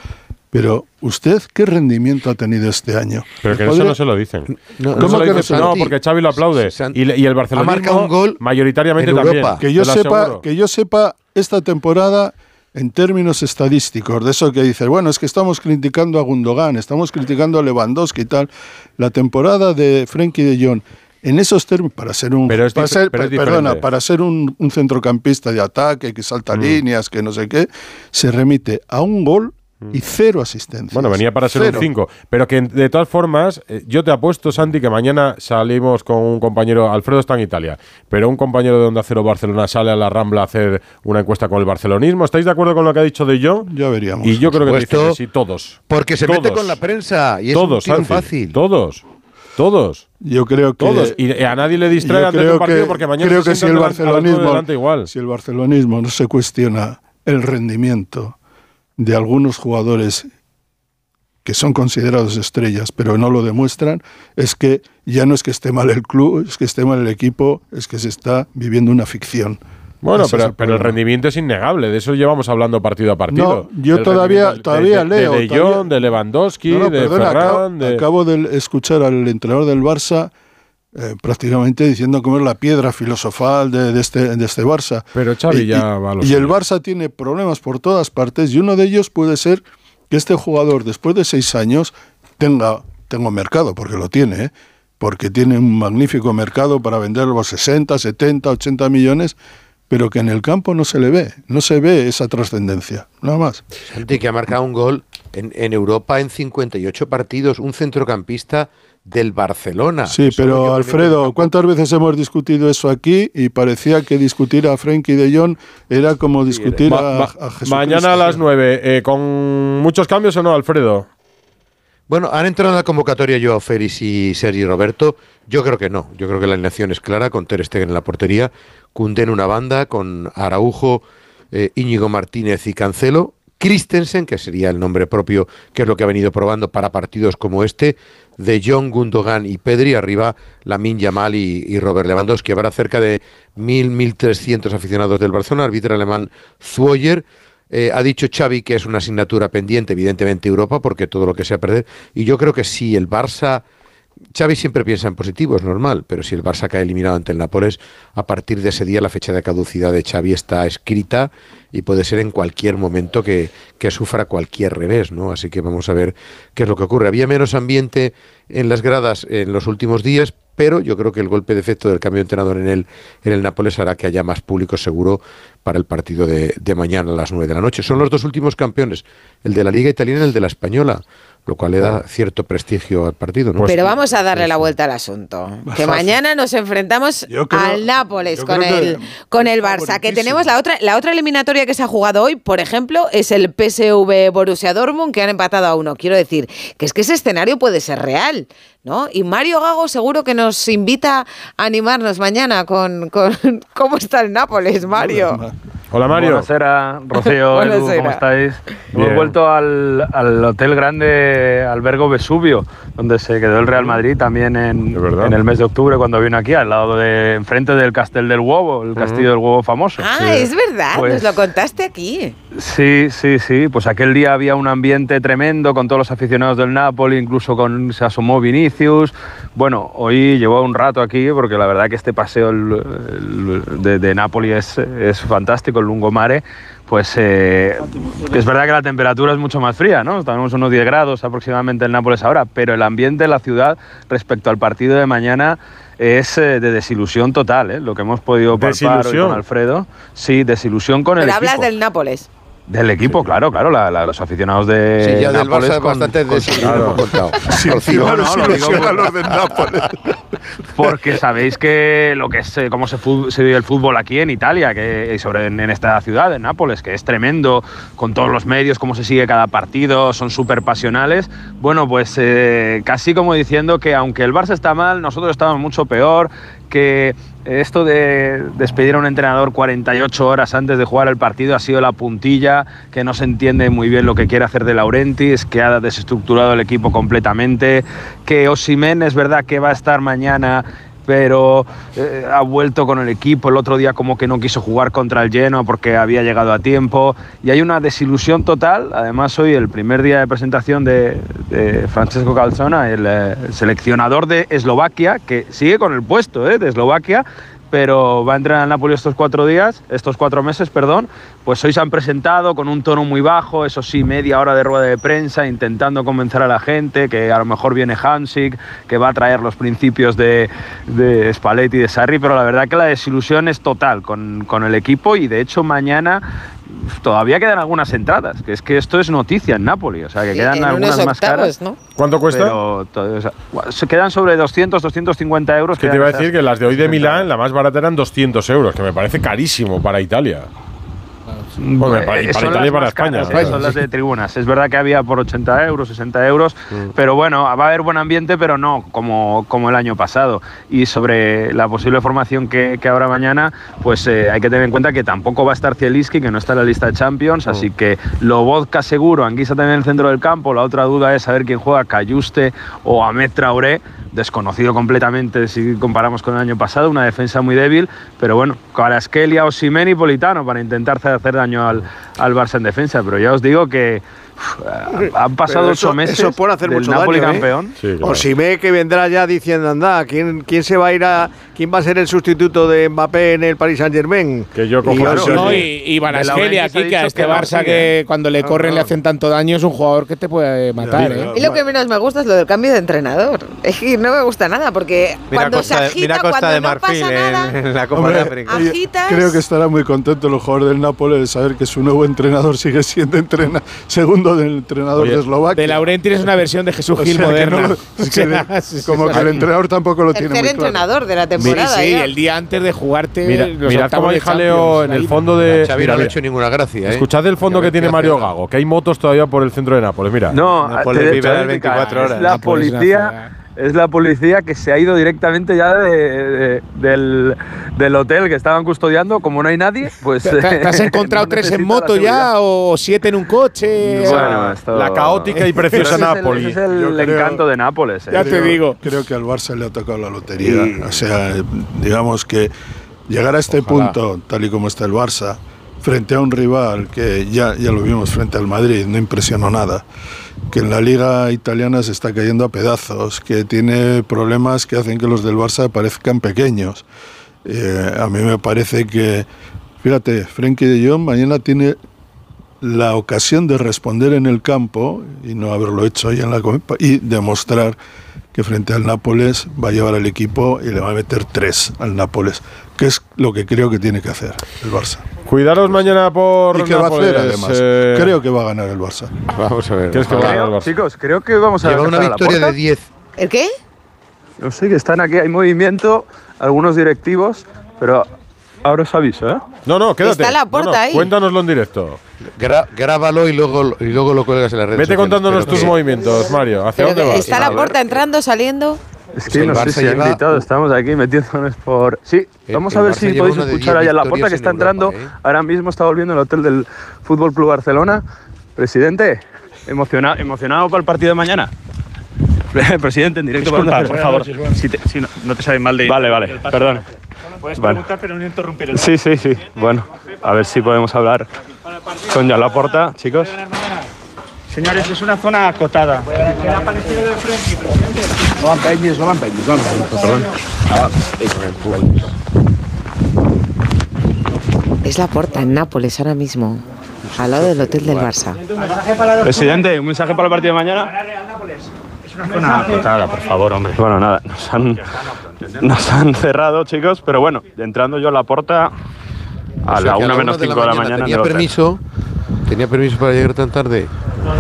Pero, ¿usted qué rendimiento ha tenido este año? Pero que eso no se lo dicen. No, No ¿Cómo se lo que no porque Xavi lo aplaude. Y, el Barcelona marcado un gol mayoritariamente en también. Europa. que yo sepa que yo sepa esta temporada en términos estadísticos de eso que dices bueno es que estamos criticando a Gundogan estamos criticando a Lewandowski y tal la temporada de Frenkie de Jong en esos términos para ser un Pero para ser, pero perdona para ser un, un centrocampista de ataque que salta Mm. líneas que no sé qué se remite a un gol y cero asistencias Bueno, venía para ser Cero. un 5. Pero que de todas formas, eh, yo te apuesto, Santi, que mañana salimos con un compañero, Alfredo está en Italia, pero un compañero de Onda Cero Barcelona sale a la Rambla a hacer una encuesta con el barcelonismo. ¿Estáis de acuerdo con lo que ha dicho de yo? ya veríamos Y yo creo que dice que sí, todos. Porque se mete con la prensa y es todos, un tiro Santi, fácil. Todos. Todos. yo creo que Todos. Y a nadie le antes de un partido que- porque mañana creo se que si el barcelonismo delante igual. si el barcelonismo no se cuestiona el rendimiento de algunos jugadores que son considerados estrellas pero no lo demuestran es que ya no es que esté mal el club es que esté mal el equipo es que se está viviendo una ficción Bueno, Ese pero, el pero el rendimiento es innegable, de eso llevamos hablando partido a partido. No, yo El todavía- todavía de, leo, De, de todavía- Jong, de Lewandowski, No, no, de perdona, Ferran, acabo, de... acabo de escuchar al entrenador del Barça eh, prácticamente diciendo cómo es la piedra filosofal de, de este, de este Barça. Pero Xavi y, ya va a lo y el. Barça tiene problemas por todas partes y uno de ellos puede ser que este jugador después de seis años tenga, tenga mercado, porque lo tiene, ¿eh? porque tiene un magnífico mercado para vender los 60, 70, 80 millones, pero que en el campo no se le ve, no se ve esa trascendencia, nada más. Santi, que ha marcado un gol en, en Europa en 58 partidos, un centrocampista del Barcelona. Sí, pero Alfredo, ¿cuántas veces hemos discutido eso aquí? Y parecía que discutir a Frenkie de Jong era como discutir a, Jesucristo. mañana a las 9, ¿con muchos cambios o no, Alfredo? Bueno, ¿han entrado en la convocatoria Joao Félix y Sergi Roberto? Yo creo que no. Yo creo que la alineación es clara, con Ter Stegen en la portería, Koundé en una banda, con Araujo, eh, Íñigo Martínez y Cancelo, Christensen, que sería el nombre propio, que es lo que ha venido probando para partidos como este, de John Gundogan y Pedri, arriba Lamin Yamal y, y Robert Lewandowski. Habrá cerca de 1.000, 1.300 aficionados del Barcelona, árbitro alemán Zuoyer. Eh, ha dicho Xavi que es una asignatura pendiente, evidentemente Europa, porque todo lo que sea perder. Y yo creo que si el Barça, Xavi siempre piensa en positivo, es normal, pero si el Barça cae eliminado ante el Nápoles, a partir de ese día la fecha de caducidad de Xavi está escrita y puede ser en cualquier momento que, que sufra cualquier revés, ¿no? Así que vamos a ver qué es lo que ocurre. Había menos ambiente en las gradas en los últimos días, pero yo creo que el golpe de efecto del cambio de entrenador en el, en el Nápoles hará que haya más público seguro para el partido de, de mañana a las 9 de la noche. Son los dos últimos campeones, el de la Liga Italiana y el de la Española, lo cual le da cierto prestigio al partido. ¿no? Pero vamos a darle la vuelta al asunto. Que mañana nos enfrentamos creo- al Nápoles con el, con el Barça. Que tenemos la otra, la otra eliminatoria que se ha jugado hoy, por ejemplo, es el PSV Borussia Dortmund, que han empatado a uno. Quiero decir que es que ese escenario puede ser real. ¿No? Y Mario Gago seguro que nos invita a animarnos mañana con, con cómo está el Nápoles, Mario. Hola Mario. Buonasera, Rocío, Edu, Buonasera. ¿cómo estáis? Bien. Hemos vuelto al, al hotel grande Albergo Vesubio, donde se quedó el Real Madrid también en, en el mes de octubre cuando vino aquí, al lado de, enfrente del Castel del Huevo, el castillo del Huevo famoso. Ah, es verdad, Pues- nos lo contaste aquí. Sí, sí, sí. Pues aquel día había un ambiente tremendo con todos los aficionados del Napoli, incluso con se asomó Vinicius. Bueno, hoy llevo un rato aquí porque la verdad que este paseo el- el- de, de Napoli es, es fantástico, el Lungomare. Pues eh, es verdad que la temperatura es mucho más fría, ¿no? Estamos unos 10 grados aproximadamente en Nápoles ahora, pero el ambiente de la ciudad respecto al partido de mañana es eh, de desilusión total, ¿eh? Lo que hemos podido palpar hoy con Alfredo. Sí, desilusión con el Pero equipo. hablas del Nápoles. Del equipo, claro, claro, la- la- los aficionados de Sí, ya del Nápoles Barça con- bastante con- contado. Sí, Rocío, no, no, lo digo desilusión a por- los del Nápoles. porque sabéis que lo que es eh, cómo se, vive el fútbol aquí en Italia, que y sobre en, en esta ciudad, en Nápoles, que es tremendo, con todos los medios, cómo se sigue cada partido, son súper pasionales. Bueno, pues eh, casi como diciendo que aunque el Barça está mal, nosotros estamos mucho peor, que esto de despedir a un entrenador 48 horas antes de jugar el partido ha sido la puntilla, que no se entiende muy bien lo que quiere hacer de Laurentiis, que ha desestructurado el equipo completamente, que Osimen es verdad que va a estar mañana pero eh, ha vuelto con el equipo. El otro día como que no quiso jugar contra el Genoa porque había llegado a tiempo. Y hay una desilusión total. Además, hoy el primer día de presentación de, de Francesco Calzona, el, eh, el seleccionador de Eslovaquia, que sigue con el puesto eh, de Eslovaquia, pero va a entrenar al Napoli estos cuatro días, estos cuatro meses, perdón, pues hoy se han presentado con un tono muy bajo, eso sí, media hora de rueda de prensa, intentando convencer a la gente que a lo mejor viene Hansik, que va a traer los principios de, de Spalletti y de Sarri, pero la verdad que la desilusión es total con, con el equipo y de hecho mañana todavía quedan algunas entradas, que es que esto es noticia en Napoli, o sea que Sí, quedan algunas más caras. ¿no? ¿Cuánto cuesta? Pero, to- o sea, se quedan sobre 200, 250 euros. Que te iba a decir que las de hoy de Milán, la más barata eran 200 euros, que me parece carísimo para Italia. Bueno, para, Eh, para son Italia y para España. caras, claro. eh, son las de tribunas. Es verdad que había por 80 euros, 60 euros, pero bueno, va a haber buen ambiente, pero no como, como el año pasado. Y sobre la posible formación que, que habrá mañana, pues eh, hay que tener en cuenta que tampoco va a estar Zielinski, que no está en la lista de Champions, así que lo vodka seguro, Anguisa también en el centro del campo. La otra duda es saber quién juega, Cayuste o Ahmed Traoré desconocido completamente si comparamos con el año pasado, una defensa muy débil, pero bueno, Kvaratskhelia, Osimhen y Politano para intentar hacer daño al, al Barça en defensa, pero ya os digo que han pasado ocho meses Eso puede hacer del mucho Napoli daño, ¿eh? campeón. O si ve que vendrá ya diciendo, anda, ¿quién, ¿quién se va a ir a. ¿Quién va a ser el sustituto de Mbappé en el Paris Saint Germain? Que yo cojo Claro, Osimhen. no, y, y ha aquí, que dicho a este que Barça sigue. que cuando le corren le hacen tanto daño es un jugador que te puede matar, ¿eh? Y lo que menos me gusta es lo del cambio de entrenador. Es que no me gusta nada, porque Mira cuando Costa se de- agita, mira Costa cuando de no Marfil pasa en- nada, en la Copa Hombre, de África. agitas. Creo que estará muy contento el jugador del Nápoles de saber que su nuevo entrenador sigue siendo entrena, segundo del entrenador Oye, de Eslovaquia. De Laurentiis es una versión de Jesús O Gil sea, que moderna. no- es que le- O sea, como sí, que el sí. entrenador tampoco lo tiene tercer muy claro. entrenador de la Sí, temporada. sí, ya. el día antes de jugarte Mira, octavos cómo hay jaleo en el fondo de. Xavi no le ha hecho ninguna gracia, ¿eh? Escuchad el fondo Que tiene Mario. Gago, que hay motos todavía por el centro de Nápoles. Mira. No, Nápoles vive las te- 24 horas. La policía. Es la policía que se ha ido directamente ya de- de- del, del hotel que estaban custodiando. Como no hay nadie, pues. ¿Te, te has encontrado no tres en moto ya o siete en un coche? Bueno, esto- La caótica y preciosa ese es el- Napoli. ese es el, Yo creo- encanto de Nápoles. ¿eh? Ya te Creo- digo. Creo que al Barça le ha tocado la lotería. O sea, digamos que llegar a este Ojalá. punto, tal y como está el Barça, frente a un rival que ya, ya lo vimos frente al Madrid, no impresionó nada, que en la liga italiana se está cayendo a pedazos, que tiene problemas que hacen que los del Barça parezcan pequeños. Eh, a mí me parece que, fíjate, Frenkie de Jong mañana tiene la ocasión de responder en el campo y no haberlo hecho hoy en la y demostrar que frente al Nápoles va a llevar al equipo y le va a meter tres al Nápoles, que es lo que creo que tiene que hacer el Barça. Cuidaros mañana por. Y que va a hacer además. eh, Creo que va a ganar el Barça. Vamos a ver. ¿Crees que va a ganar el Barça? chicos, creo que vamos a Lleva una la victoria puerta. de 10. ¿El qué? No sé, que están aquí, hay movimiento, algunos directivos, pero ahora os aviso, ¿eh? No, no, quédate. Está la No, puerta no, ahí. Cuéntanoslo en directo. Gra- grábalo y luego, y luego lo cuelgas en las redes Vete sociales. contándonos Pero tus que- movimientos, Mario. ¿Hacia Pero dónde vas? está la puerta entrando, saliendo. Es Pues que el no sé si han lleva- gritado, estamos aquí metiéndonos por... Sí, El- vamos a ver si podéis escuchar 10 allá la victorias puerta que en está Europa, entrando. ¿eh? Ahora mismo está volviendo el hotel del Fútbol Club Barcelona. Presidente, emocionado, emocionado para el partido de mañana. Presidente, en directo para por favor. Si, te- si no, no te sabes mal de. Vale, vale, perdón. Puedes Vale. preguntar, pero no interrumpir el Sí, sí, sí. Bueno, a ver si podemos hablar con ya la puerta, chicos. Señores, es una zona acotada. ¿Qué ha parecido de Frenkie, presidente? No l'empenyis, no l'empenyis, no l'empenyis. Perdón. Es la puerta en Nápoles ahora mismo, al lado del hotel del Barça. Presidente, un mensaje para el partido de mañana. Es una zona acotada, por favor, hombre. Bueno, nada, nos han, nos han cerrado, chicos, pero bueno, entrando yo a la puerta a O sea, la que 1 menos una 5 de la mañana. Tenía permiso, tenía permiso para llegar tan tarde.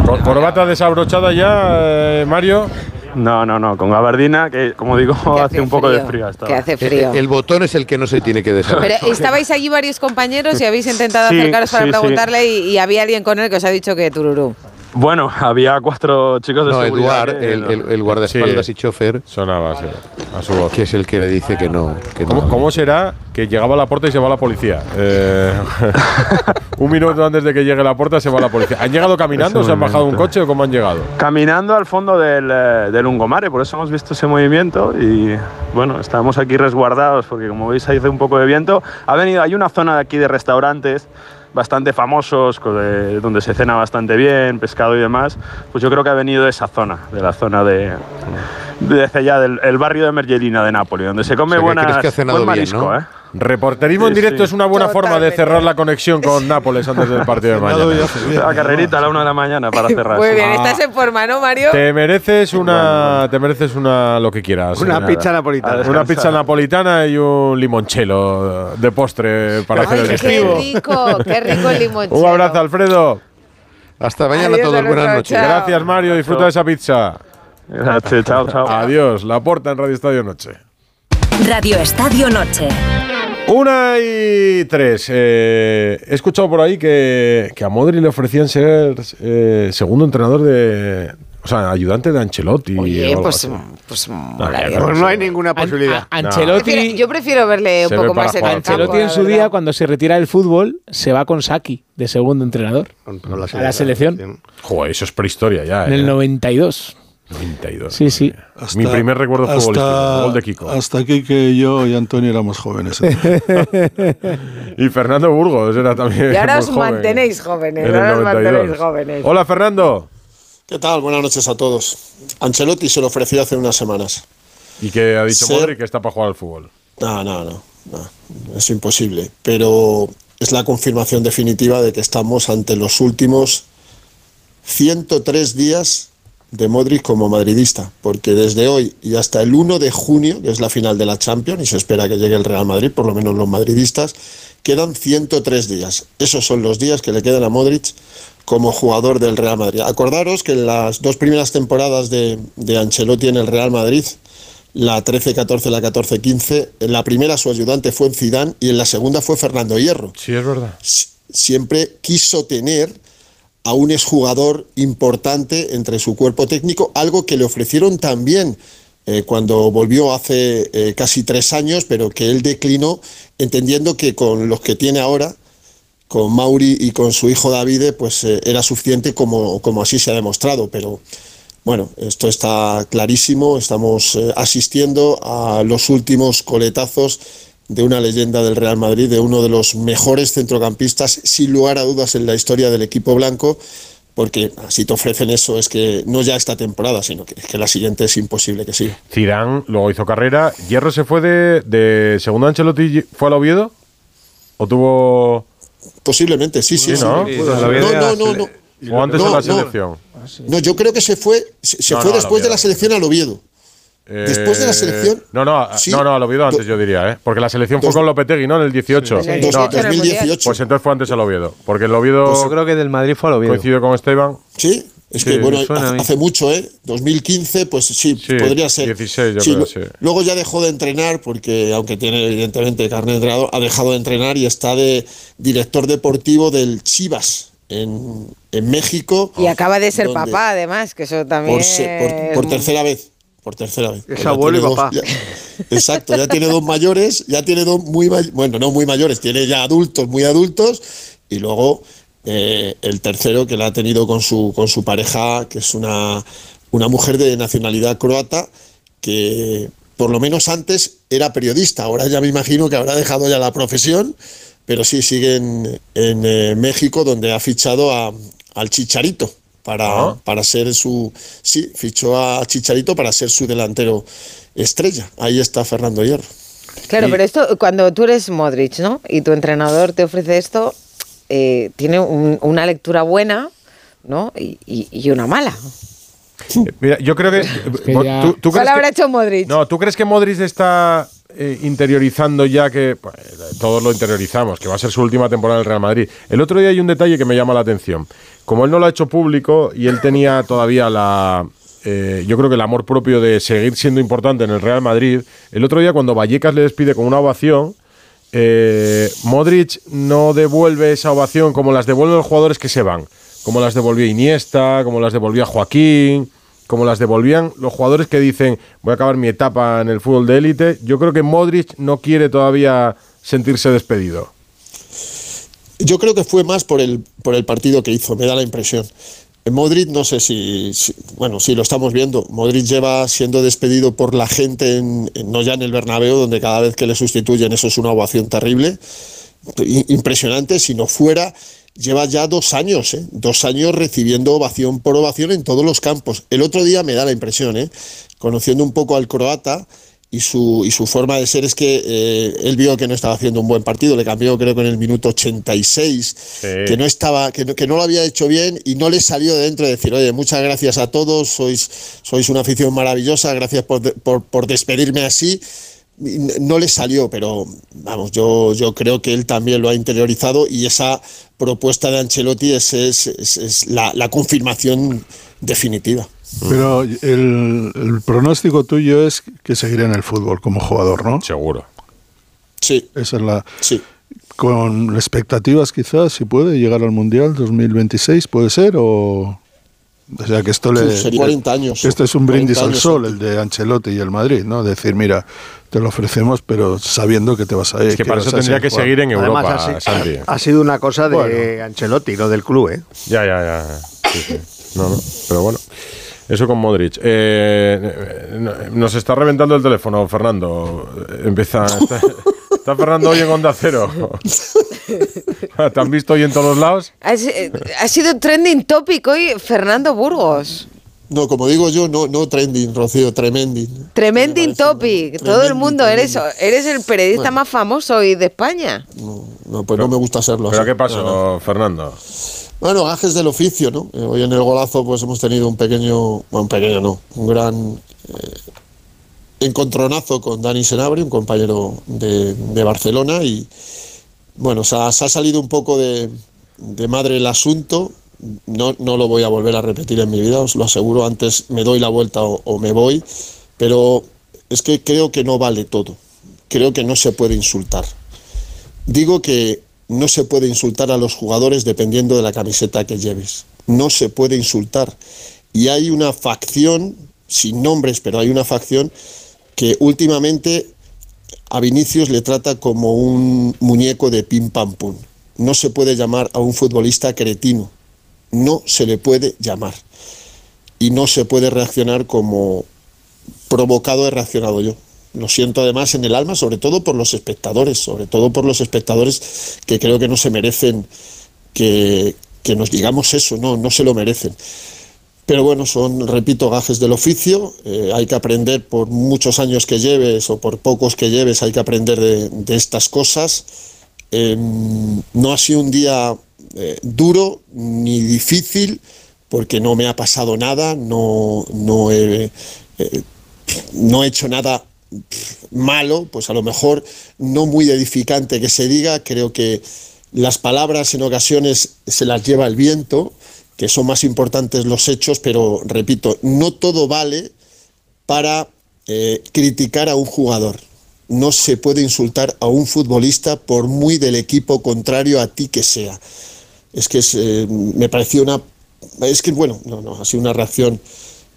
Cor- ¿Corbata desabrochada ya, eh, Mario? No, no, no, con gabardina, que como digo, hace, un poco de frío. hasta Que hace frío. El, el botón es el que no se tiene que deshacer. Pero estabais allí varios compañeros y habéis intentado Sí, acercaros para sí, sí. preguntarle y, y había alguien con él que os ha dicho que tururú. Bueno, había cuatro chicos de No, seguridad. Eduard, que- el, el- el guardaespaldas y chofer. Sonaba así, a su voz. Que es el que le dice que no. Que ¿Cómo, no. cómo será que llegaba a la puerta y se va la policía? Eh, un minuto antes de que llegue la puerta se va la policía. ¿Han llegado caminando? ¿Se han bajado un coche o cómo han llegado? Caminando al fondo del, eh, del Lungomare, por eso hemos visto ese movimiento y bueno, estamos aquí resguardados porque como veis hace un poco de viento. Ha venido, hay una zona de aquí de restaurantes bastante famosos, donde se cena bastante bien, pescado y demás. Pues yo creo que ha venido de esa zona, de la zona de, de allá del el barrio de Mergelina de Nápoles, donde se come O sea, que buenas, crees que ha cenado buen bien, marisco, ¿no? ¿eh? Reporterismo en directo sí. es una buena forma de cerrar la conexión con Nápoles antes del partido de mañana. La carrerita a la una de la mañana para cerrar. Muy bien, Ah. estás en forma, ¿no, Mario? Te mereces una, te mereces una lo que quieras. Una pizza napolitana. Una pizza napolitana y un limonchelo de postre para hacer el qué rico, qué rico el limonchelo. Un abrazo, Alfredo. Hasta mañana Adiós, todos. Buenas noches. chao. Gracias, Mario. Disfruta de esa pizza. Gracias, chao, chao. Adiós. La puerta en Radio Estadio Noche. Radio Estadio Noche. Una y tres. Eh, he escuchado por ahí que, que a Modri le ofrecían ser eh, segundo entrenador de. O sea, ayudante de Ancelotti. Oye, pues, pues No, Pues hay ninguna posibilidad. An- Ancelotti, Prefiero- yo prefiero verle un poco más en el campo. Ancelotti en la su día, cuando se retira del fútbol, se va con Saki de segundo entrenador Pero a la selección Joder, eso es prehistoria ya. en el eh. 92. 92. Sí, sí. Mi primer recuerdo hasta- futbolístico, gol de Kiko. Hasta aquí que yo y Antonio éramos jóvenes. y Fernando Burgos era también Y ahora os joven. mantenéis jóvenes, ahora os 92. mantenéis jóvenes. Hola, Fernando. ¿Qué tal? Buenas noches a todos. Ancelotti se lo ofreció hace unas semanas. ¿Y que ha dicho Ser- Modric que está para jugar al fútbol? No, no, no, no, es imposible. Pero es la confirmación definitiva de que estamos ante los últimos 103 días de Modric como madridista, porque desde hoy y hasta el 1 de junio, que es la final de la Champions, y se espera que llegue el Real Madrid, por lo menos los madridistas, quedan 103 días. Esos son los días que le quedan a Modric como jugador del Real Madrid. Acordaros que en las dos primeras temporadas de, de Ancelotti en el Real Madrid, la 13-14, la 14-15, en la primera su ayudante fue en Zidane y en la segunda fue Fernando Hierro. Sí, es verdad. Siempre quiso tener a un exjugador importante entre su cuerpo técnico, algo que le ofrecieron también eh, cuando volvió hace eh, casi tres años, pero que él declinó, entendiendo que con los que tiene ahora, con Mauri y con su hijo Davide, pues eh, era suficiente como, como así se ha demostrado. Pero bueno, esto está clarísimo, estamos asistiendo a los últimos coletazos de una leyenda del Real Madrid, de uno de los mejores centrocampistas, sin lugar a dudas, en la historia del equipo blanco, porque si te ofrecen eso es que no ya esta temporada, sino que, que la siguiente es imposible que siga. Zidane luego hizo carrera. ¿Hierro se fue de, de segundo Ancelotti fue al Oviedo? ¿O tuvo...? Posiblemente, sí, sí. Sí, ¿no? sí. No, no, no, no. ¿O antes No, en la no. selección? No, yo creo que se fue, se, se No, fue después de la selección al Oviedo. Después de la Eh, selección. No, no, Sí. no, no, al Oviedo antes yo diría, ¿eh? Porque la selección fue Dos- con Lopetegui, ¿no? En el 18. Sí. En el 18, en el Mundial. 2018. Pues entonces fue antes al Oviedo. Porque el Oviedo. Pues yo creo que del Madrid fue al Oviedo. Coincidió con Esteban. Sí, es Sí, que bueno, hace, hace mucho, ¿eh? 2015, pues sí, Sí, podría ser. 16 yo Sí, creo, lo- sí. Luego ya dejó de entrenar, porque aunque tiene evidentemente carne de entrenador, ha dejado de entrenar y está de director deportivo del Chivas en, en México. Y acaba de ser donde- papá, además, que eso también. por, se- por- por tercera vez. Por tercera vez. Es abuelo y dos- papá. ya- exacto, ya tiene dos mayores, ya tiene dos muy bueno, no muy mayores, tiene ya adultos, muy adultos, y luego eh, el tercero que la ha tenido con su, con su pareja, que es una, una mujer de nacionalidad croata, que por lo menos antes era periodista, ahora ya me imagino que habrá dejado ya la profesión, pero sí sigue en, en, eh, México, donde ha fichado a- al Chicharito para, Ah. para ser su. Sí, fichó a Chicharito para ser su delantero estrella. Ahí está Fernando Hierro. Claro, Y- pero esto, cuando tú eres Modric, ¿no? Y tu entrenador te ofrece esto, eh, tiene un- una lectura buena, ¿no? Y, y- y una mala. Mira, yo creo que. que ¿tú- ya- ¿tú, tú ¿Cuál crees que- habrá hecho Modric? No, ¿tú crees que Modric está eh, interiorizando ya que pues, todos lo interiorizamos, que va a ser su última temporada en el Real Madrid? El otro día hay un detalle que me llama la atención. Como él no lo ha hecho público y él tenía todavía la. eh, yo creo que el amor propio de seguir siendo importante en el Real Madrid. El otro día, cuando Vallecas le despide con una ovación, eh, Modric no devuelve esa ovación como las devuelven los jugadores que se van, como las devolvió Iniesta, como las devolvía Joaquín, como las devolvían los jugadores que dicen voy a acabar mi etapa en el fútbol de élite. Yo creo que Modric no quiere todavía sentirse despedido. Yo creo que fue más por el, por el partido que hizo, me da la impresión. En Modric, no sé si, si- Bueno, sí, lo estamos viendo. Modric lleva siendo despedido por la gente, en, no ya en el Bernabéu, donde cada vez que le sustituyen eso es una ovación terrible. Impresionante, si no fuera. Lleva ya dos años, ¿eh? dos años recibiendo ovación por ovación en todos los campos. El otro día me da la impresión, ¿eh? conociendo un poco al croata, y su, y su forma de ser es que eh, él vio que no estaba haciendo un buen partido, le cambió creo que en el minuto 86, que no estaba, que no, que no lo había hecho bien y no le salió de dentro de decir, oye, muchas gracias a todos, sois, sois una afición maravillosa, gracias por, por, por despedirme así. No le salió, pero vamos, yo, yo creo que él también lo ha interiorizado y esa propuesta de Ancelotti es, es, es- es la, la confirmación definitiva. Pero el, el pronóstico tuyo es que seguirá en el fútbol como jugador, ¿no? Seguro. Sí. Esa es la. Sí. Con expectativas, quizás, si puede llegar al Mundial 2026, ¿puede ser? O. O sea, que esto le. 40 años. Este es un 40 brindis al sol, el de Ancelotti y el Madrid, ¿no? Decir, mira, te lo ofrecemos, pero sabiendo que te vas a ir. Es que para eso a tendría que seguir en Además, Europa, ha, Santi. ha sido una cosa de Bueno. Ancelotti, no del club, ¿eh? Ya, ya, ya. Sí, sí. No, no, pero bueno. Eso con Modric. Eh, eh, nos está reventando el teléfono, Fernando. Empieza. Está, Fernando hoy en Onda Cero. ¿Te han visto hoy en todos los lados? Ha, si- ha sido trending topic hoy Fernando Burgos. No, como digo yo, no, no trending, Rocío, tremending. Tremending topic. Todo el mundo, eres, eres el periodista Bueno. más famoso hoy de España. No, pues no me gusta serlo. ¿Pero así. qué pasó, No, no. Fernando? Bueno, gajes del oficio, ¿no? Eh, Hoy en el golazo pues hemos tenido un pequeño, bueno, un pequeño no, un gran eh, encontronazo con Dani Senabri, un compañero de, Barcelona y bueno, se ha, salido un poco de, de madre el asunto. No, no lo voy a volver a repetir en mi vida, os lo aseguro. Antes me doy la vuelta o, o me voy, pero es que creo que no vale todo. Creo que no se puede insultar. Digo que no se puede insultar a los jugadores dependiendo de la camiseta que lleves. No se puede insultar. Y hay una facción, sin nombres, pero hay una facción que últimamente a Vinicius le trata como un muñeco de pim pam pum. No se puede llamar a un futbolista cretino. No se le puede llamar. Y no se puede reaccionar como provocado he reaccionado yo. Lo siento además en el alma, sobre todo por los espectadores, sobre todo por los espectadores que creo que no se merecen que, que nos digamos eso, no, no se lo merecen. Pero bueno, son, repito, gajes del oficio. eh, hay que aprender por muchos años que lleves o por pocos que lleves, hay que aprender de, estas cosas. Eh, no ha sido un día eh, duro ni difícil porque no me ha pasado nada, no, no, he, eh, no he hecho nada malo, pues a lo mejor no muy edificante que se diga, creo que las palabras en ocasiones se las lleva el viento, que son más importantes los hechos, pero repito, no todo vale para eh, criticar a un jugador. No se puede insultar a un futbolista por muy del equipo contrario a ti que sea. Es que es, eh, me pareció una... Es que, bueno, no, no, ha sido una reacción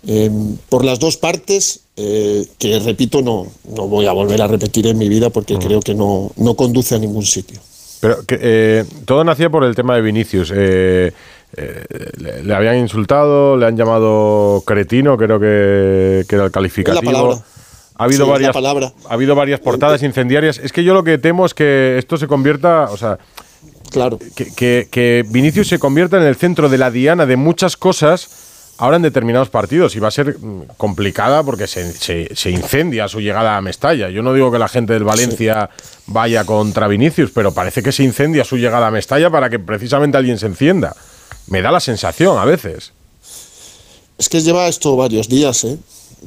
eh, por las dos partes eh, que, repito, no, no voy a volver a repetir en mi vida porque creo que no, no conduce a ningún sitio. Pero eh, todo nacía por el tema de Vinicius. Eh, eh, le, le habían insultado, le han llamado cretino, creo que, que era el calificativo. Ha habido, Sí, varias, ha habido varias portadas incendiarias. Es que yo lo que temo es que esto se convierta, o sea, claro. que, que- que Vinicius se convierta en el centro de la diana de muchas cosas ahora en determinados partidos y va a ser mm, complicada porque se, se- se incendia su llegada a Mestalla. Yo no digo que la gente del Valencia vaya contra Vinicius, pero parece que se incendia su llegada a Mestalla para que precisamente alguien se encienda. Me da la sensación a veces. Es que lleva esto varios días, ¿eh?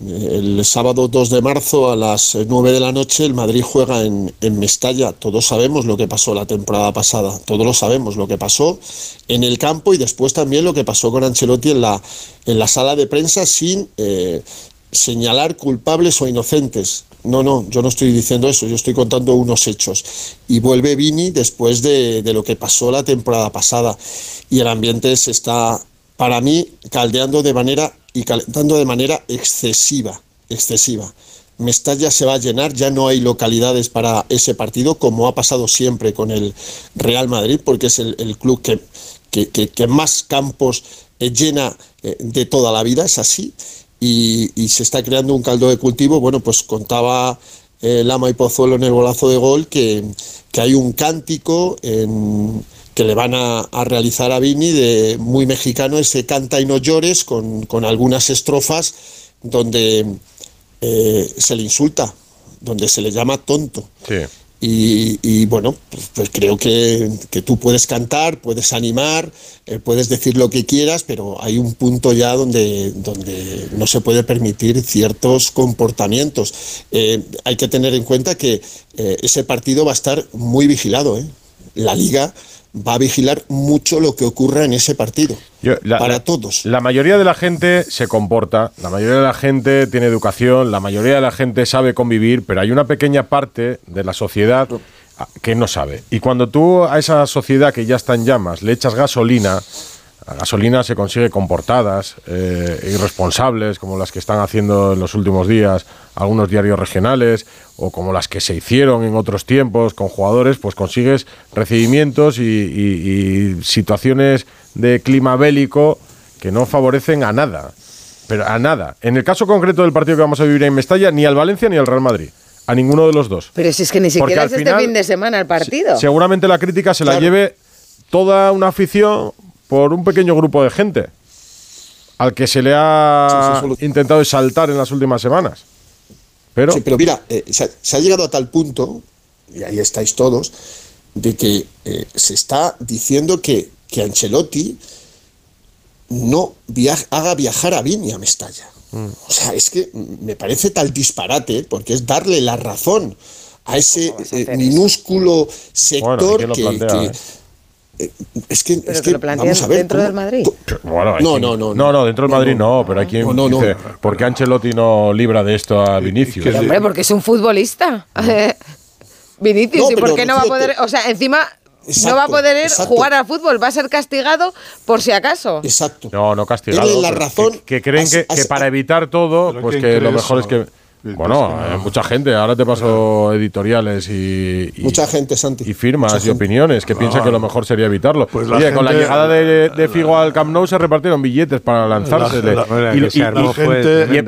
El sábado 2 de marzo a las eh, 9 de la noche el Madrid juega en, en Mestalla. Todos sabemos lo que pasó la temporada pasada, todos lo sabemos lo que pasó en el campo y después también lo que pasó con Ancelotti en la, en la sala de prensa sin eh, señalar culpables o inocentes. No, no, yo no estoy diciendo eso, yo estoy contando unos hechos. Y vuelve Vini después de, de lo que pasó la temporada pasada y el ambiente se está, para mí, caldeando de manera y calentando de manera excesiva, excesiva. Mestalla se va a llenar, ya no hay localidades para ese partido, como ha pasado siempre con el Real Madrid, porque es el, club que- que más campos eh, llena eh, de toda la vida, es así, y, y se está creando un caldo de cultivo. Bueno, pues contaba eh, Lama y Pozuelo en el golazo de gol que, que hay un cántico que le van a, a realizar a Vini de muy mexicano, ese canta y no llores, con, con algunas estrofas donde eh, se le insulta, donde se le llama tonto. Sí. Y, bueno, pues, pues creo que, que tú puedes cantar, puedes animar, eh, puedes decir lo que quieras, pero hay un punto ya donde, donde no se puede permitir ciertos comportamientos. Eh, hay que tener en cuenta que eh, ese partido va a estar muy vigilado. La liga va a vigilar mucho lo que ocurra en ese partido. Yo- la- para todos. La mayoría de la gente se comporta, la mayoría de la gente tiene educación, la mayoría de la gente sabe convivir, pero hay una pequeña parte de la sociedad que no sabe. Y cuando tú a esa sociedad que ya está en llamas le echas gasolina, la gasolina se consigue con portadas eh, irresponsables, como las que están haciendo en los últimos días algunos diarios regionales, o como las que se hicieron en otros tiempos con jugadores, pues consigues recibimientos y, y- y situaciones de clima bélico que no favorecen a nada. pero a nada. En el caso concreto del partido que vamos a vivir en Mestalla, ni al Valencia ni al Real Madrid. A ninguno de los dos. Pero si es que ni siquiera es este final, fin de semana el partido. Seguramente la crítica se la Claro. lleve toda una afición por un pequeño grupo de gente al que se le ha intentado exaltar en las últimas semanas. Pero, Sí, pero mira, eh, se, ha, se ha llegado a tal punto, y ahí estáis todos, de que eh, se está diciendo que, que Ancelotti no haga viajar a Vini a Mestalla. O sea, es que me parece tal disparate, porque es darle la razón a ese eh, minúsculo sector ¿quién lo que, plantea, que- eh? Eh, es que, Pero es que que lo plantean vamos a ver dentro ¿cómo- del Madrid. bueno, No, quien- no, no, no, no, dentro del Madrid no. no, pero hay quien No, no, no. dice, ¿por qué Ancelotti no libra de esto a Vinicius? Pero, hombre, porque es un futbolista. Vinicius, No, ¿y por qué no va a poder? O sea, encima no va a poder exacto. jugar al fútbol, va a ser castigado por si acaso. Exacto. No, no castigado. Tiene la razón. Que, que creen que, que para evitar todo, pues ¿quién que lo mejor eso? es que. Bueno, mucha gente. Ahora te paso editoriales y, y- Mucha gente, Santi. y firmas Mucha y gente. opiniones que piensan que lo mejor sería evitarlo. Pues la con la llegada de, de Figo al Camp Nou se repartieron billetes para lanzársele. La- la-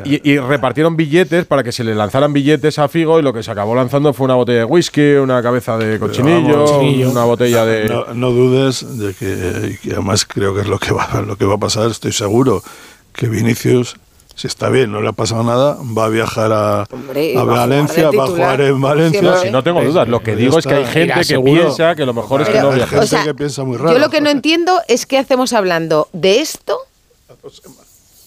y, repartieron billetes para que se le lanzaran billetes a Figo y lo que se acabó lanzando fue una botella de whisky, una cabeza de cochinillo, vamos, una botella de. No, no dudes de que, además creo que es lo que va, lo que va a pasar, estoy seguro, que Vinicius, si está bien, no le ha pasado nada, va a viajar a, Hombre, a Valencia, va a jugar en Valencia. Siempre. Si no tengo dudas, lo que Pues digo es que hay gente Irá, que seguro. piensa que lo mejor es que no Hay viaje. gente o sea, que piensa muy raro. Yo lo que no entiendo es qué hacemos hablando de esto.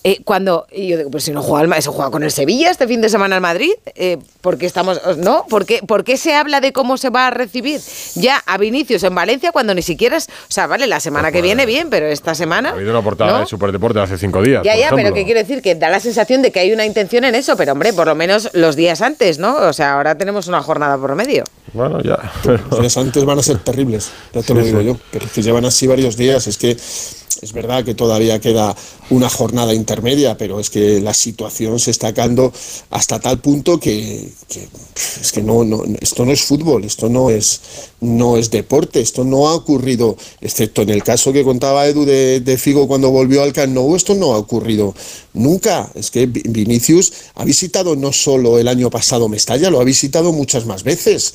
Eh, cuando y yo digo, pues si no juega, el Ma- se juega con el Sevilla este fin de semana al Madrid, eh, porque estamos, ¿no? ¿Por qué, por qué se habla de cómo se va a recibir ya a Vinicius en Valencia cuando ni siquiera es, o sea, vale, la semana que viene bien, pero esta semana Ha habido una portada ¿no? de Superdeporte hace cinco días. Ya, por ya, pero ejemplo. que quiero decir que da la sensación de que hay una intención en eso, pero hombre, por lo menos los días antes, ¿no? O sea, ahora tenemos una jornada por medio. Bueno, ya. Los días antes van a ser terribles, ya te lo Sí, digo sí. yo. Pero que llevan así varios días. Es que es verdad que todavía queda una jornada intermedia, pero es que la situación se está cando hasta tal punto que, es que no, esto no es fútbol, esto no es, no es deporte, esto no ha ocurrido, excepto en el caso que contaba Edu de, Figo cuando volvió al Camp esto no ha ocurrido nunca. Es que Vi- Vinicius ha visitado no solo el año pasado Mestalla, lo ha visitado muchas más veces.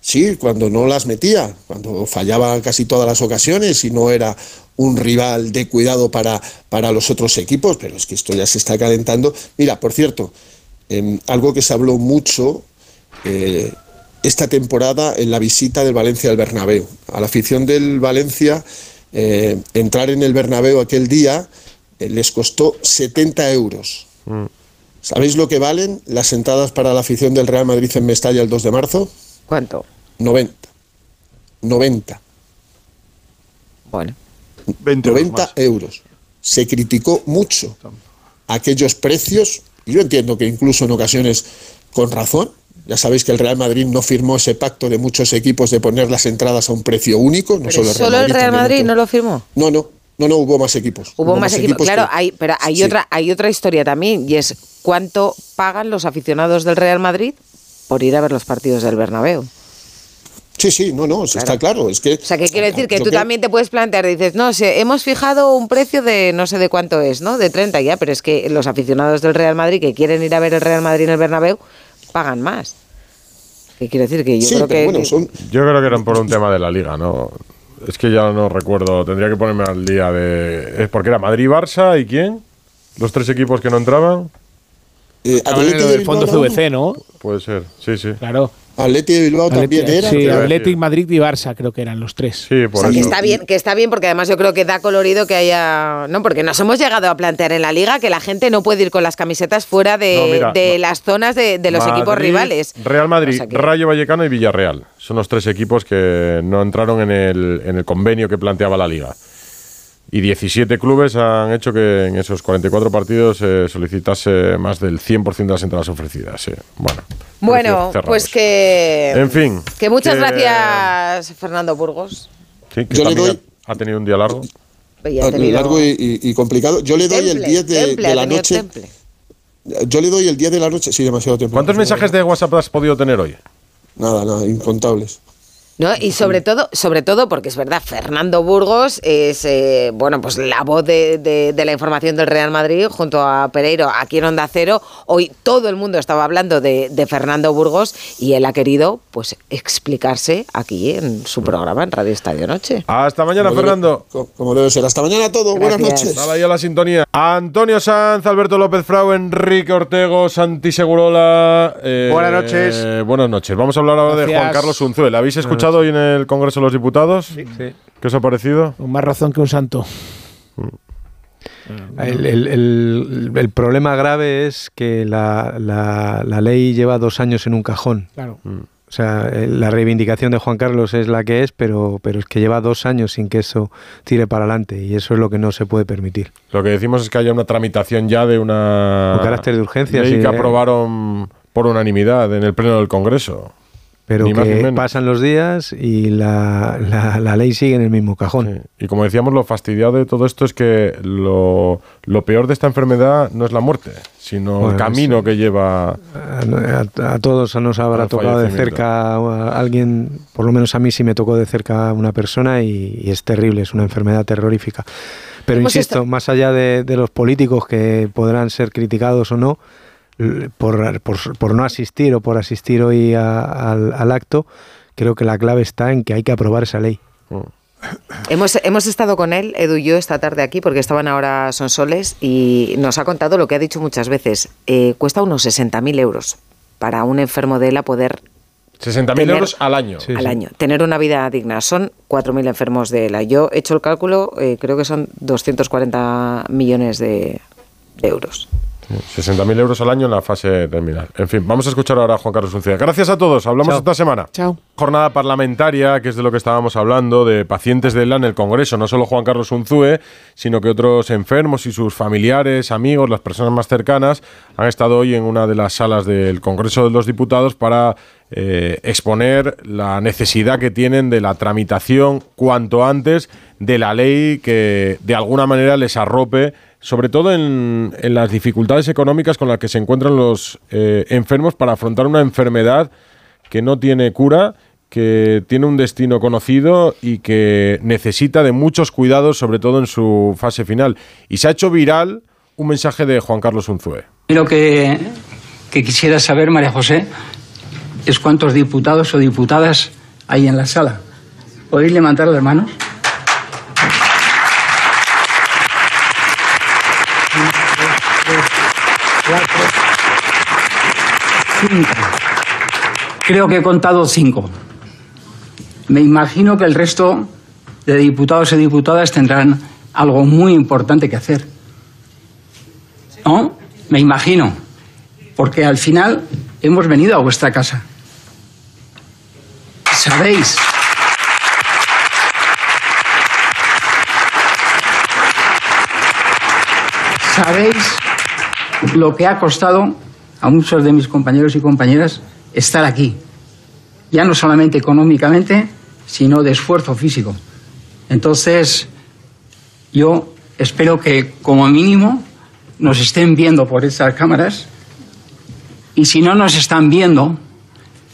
Sí, cuando no las metía, cuando fallaba casi todas las ocasiones y no era un rival de cuidado para, para los otros equipos, pero es que esto ya se está calentando. Mira, por cierto, em, algo que se habló mucho eh, esta temporada en la visita del Valencia al Bernabéu. A la afición del Valencia, eh, entrar en el Bernabéu aquel día eh, les costó 70 euros. ¿Sabéis lo que valen las entradas para la afición del Real Madrid en Mestalla el 2 de marzo? ¿Cuánto? 90. 90. Bueno. 90 euros. Se criticó mucho aquellos precios, y yo entiendo que incluso en ocasiones con razón. Ya sabéis que el Real Madrid no firmó ese pacto de muchos equipos de poner las entradas a un precio único. No Pero solo el Real solo el Madrid. Real no lo firmó. No, no, no, no, hubo más equipos. Hubo, más equipos, claro, que- hay, pero hay Sí. otra, hay otra historia también, y es cuánto pagan los aficionados del Real Madrid por ir a ver los partidos del Bernabéu. Sí, sí, no, no, está claro. Es que, O sea, que quiere decir que tú creo- también te puedes plantear, dices, no sé, hemos fijado un precio de no sé de cuánto es, ¿no? De 30 ya, pero es que los aficionados del Real Madrid que quieren ir a ver el Real Madrid en el Bernabéu pagan más. ¿Qué quiere decir? Que yo Sí, creo que... bueno, son- Yo creo que eran por un tema de la liga, ¿no? Es que ya no recuerdo, tendría que ponerme al día de... ¿Es porque era Madrid-Barça y quién? ¿Los tres equipos que no entraban? Eh, Atleti de fondo. CVC, ¿no? Puede ser, sí, sí. Claro. Atleti de Bilbao también Atleti- era. Sí, Athletic, Madrid y Barça creo que eran los tres. Sí, O sea, que está bien, que está bien porque además yo creo que da colorido que haya, no, porque nos hemos llegado a plantear en la liga que la gente no puede ir con las camisetas fuera de, No, mira, de no. las zonas de, de los equipos rivales. Real Madrid, O sea que- Rayo Vallecano y Villarreal. Son los tres equipos que no entraron en el, en el convenio que planteaba la liga. Y 17 clubes han hecho que en esos 44 partidos se solicitase más del 100% de las entradas ofrecidas. sí. Bueno, Bueno, pues que En fin. que muchas que- gracias Fernando Burgos. Sí, que Yo le doy- ha tenido un día largo. Ah, tenido- largo y, y- y complicado. Yo le doy el Temple, 10 de, temple, de la noche. temple. Yo le doy el 10 de la noche. Sí, demasiado tiempo. ¿Cuántos mensajes de WhatsApp has podido tener hoy? Nada, nada, incontables. ¿No? Y sobre todo, sobre todo porque es verdad, Fernando Burgos es eh, bueno pues la voz de, de- de la información del Real Madrid junto a Pereiro aquí en Onda Cero. Hoy todo el mundo estaba hablando de, de Fernando Burgos y él ha querido pues explicarse aquí en su programa en Radio Estadio Noche. Hasta mañana, Como Fernando. co- Como debe ser. Hasta mañana todo. Buenas Gracias. noches. Estaba ahí a la sintonía. Antonio Sanz, Alberto López Frau, Enrique Ortego, Santi Segurola. eh, Buenas noches. buenas noches. Vamos a hablar ahora de. Juan Carlos Unzué. ¿La habéis escuchado hoy en el Congreso de los Diputados? Sí. ¿Qué os ha parecido? Con más razón que un santo. El, el- el- el problema grave es que la, la- la ley lleva dos años en un cajón. Claro. O sea, eh, la reivindicación de Juan Carlos es la que es, pero, pero es que lleva dos años sin que eso tire para adelante y eso es lo que no se puede permitir. Lo que decimos es que haya una tramitación ya de una Con carácter de urgencia, ley sí, que eh. aprobaron por unanimidad en el Pleno del Congreso. Pero Ni más ni que pasan los días y la, la- la ley sigue en el mismo cajón. Y como decíamos, lo fastidiado de todo esto es que lo, lo peor de esta enfermedad no es la muerte, sino Bueno, el camino eso- que lleva. A, a- a todos nos habrá tocado de cerca a alguien, por lo menos a mí sí me tocó de cerca una persona y, y es terrible, es una enfermedad terrorífica. Pero insisto, esta- más allá de, de los políticos que podrán ser criticados o no, por, por- por no asistir o por asistir hoy a- al, al acto, creo que la clave está en que hay que aprobar esa ley. Hemos, hemos estado con él, Edu y yo, esta tarde aquí, porque estaban ahora Sonsoles, y nos ha contado lo que ha dicho muchas veces. Eh, cuesta unos 60.000 euros para un enfermo de ELA poder 60.000 Tener- euros al año. al año. Tener una vida digna. Son 4.000 enfermos de ELA. Yo he hecho el cálculo, eh, creo que son 240 millones de, de euros. 60.000 euros al año en la fase terminal. En fin, vamos a escuchar ahora a Juan Carlos Uncía. Gracias a todos. Hablamos Chao. esta semana. Chao. Jornada parlamentaria, que es de lo que estábamos hablando, de pacientes de ELA en el Congreso. No solo Juan Carlos Unzúe, sino que otros enfermos y sus familiares, amigos, las personas más cercanas, han estado hoy en una de las salas del Congreso de los Diputados para eh, exponer la necesidad que tienen de la tramitación cuanto antes de la ley que de alguna manera les arrope sobre todo en, las dificultades económicas con las que se encuentran los eh, enfermos para afrontar una enfermedad que no tiene cura, que tiene un destino conocido y que necesita de muchos cuidados, sobre todo en su fase final. Y se ha hecho viral un mensaje de Juan Carlos Unzué. Lo que, que quisiera saber, María José, es cuántos diputados o diputadas hay en la sala. ¿Podéis levantar las manos? Cinco. Creo que he contado cinco. Me imagino que el resto de diputados y diputadas tendrán algo muy importante que hacer. ¿No? Me imagino. Porque al final hemos venido a vuestra casa. ¿Sabéis? ¿Sabéis lo que ha costado a muchos de mis compañeros y compañeras estar aquí? Ya no solamente económicamente, sino de esfuerzo físico. Entonces, yo espero que como mínimo nos estén viendo por estas cámaras y si no nos están viendo,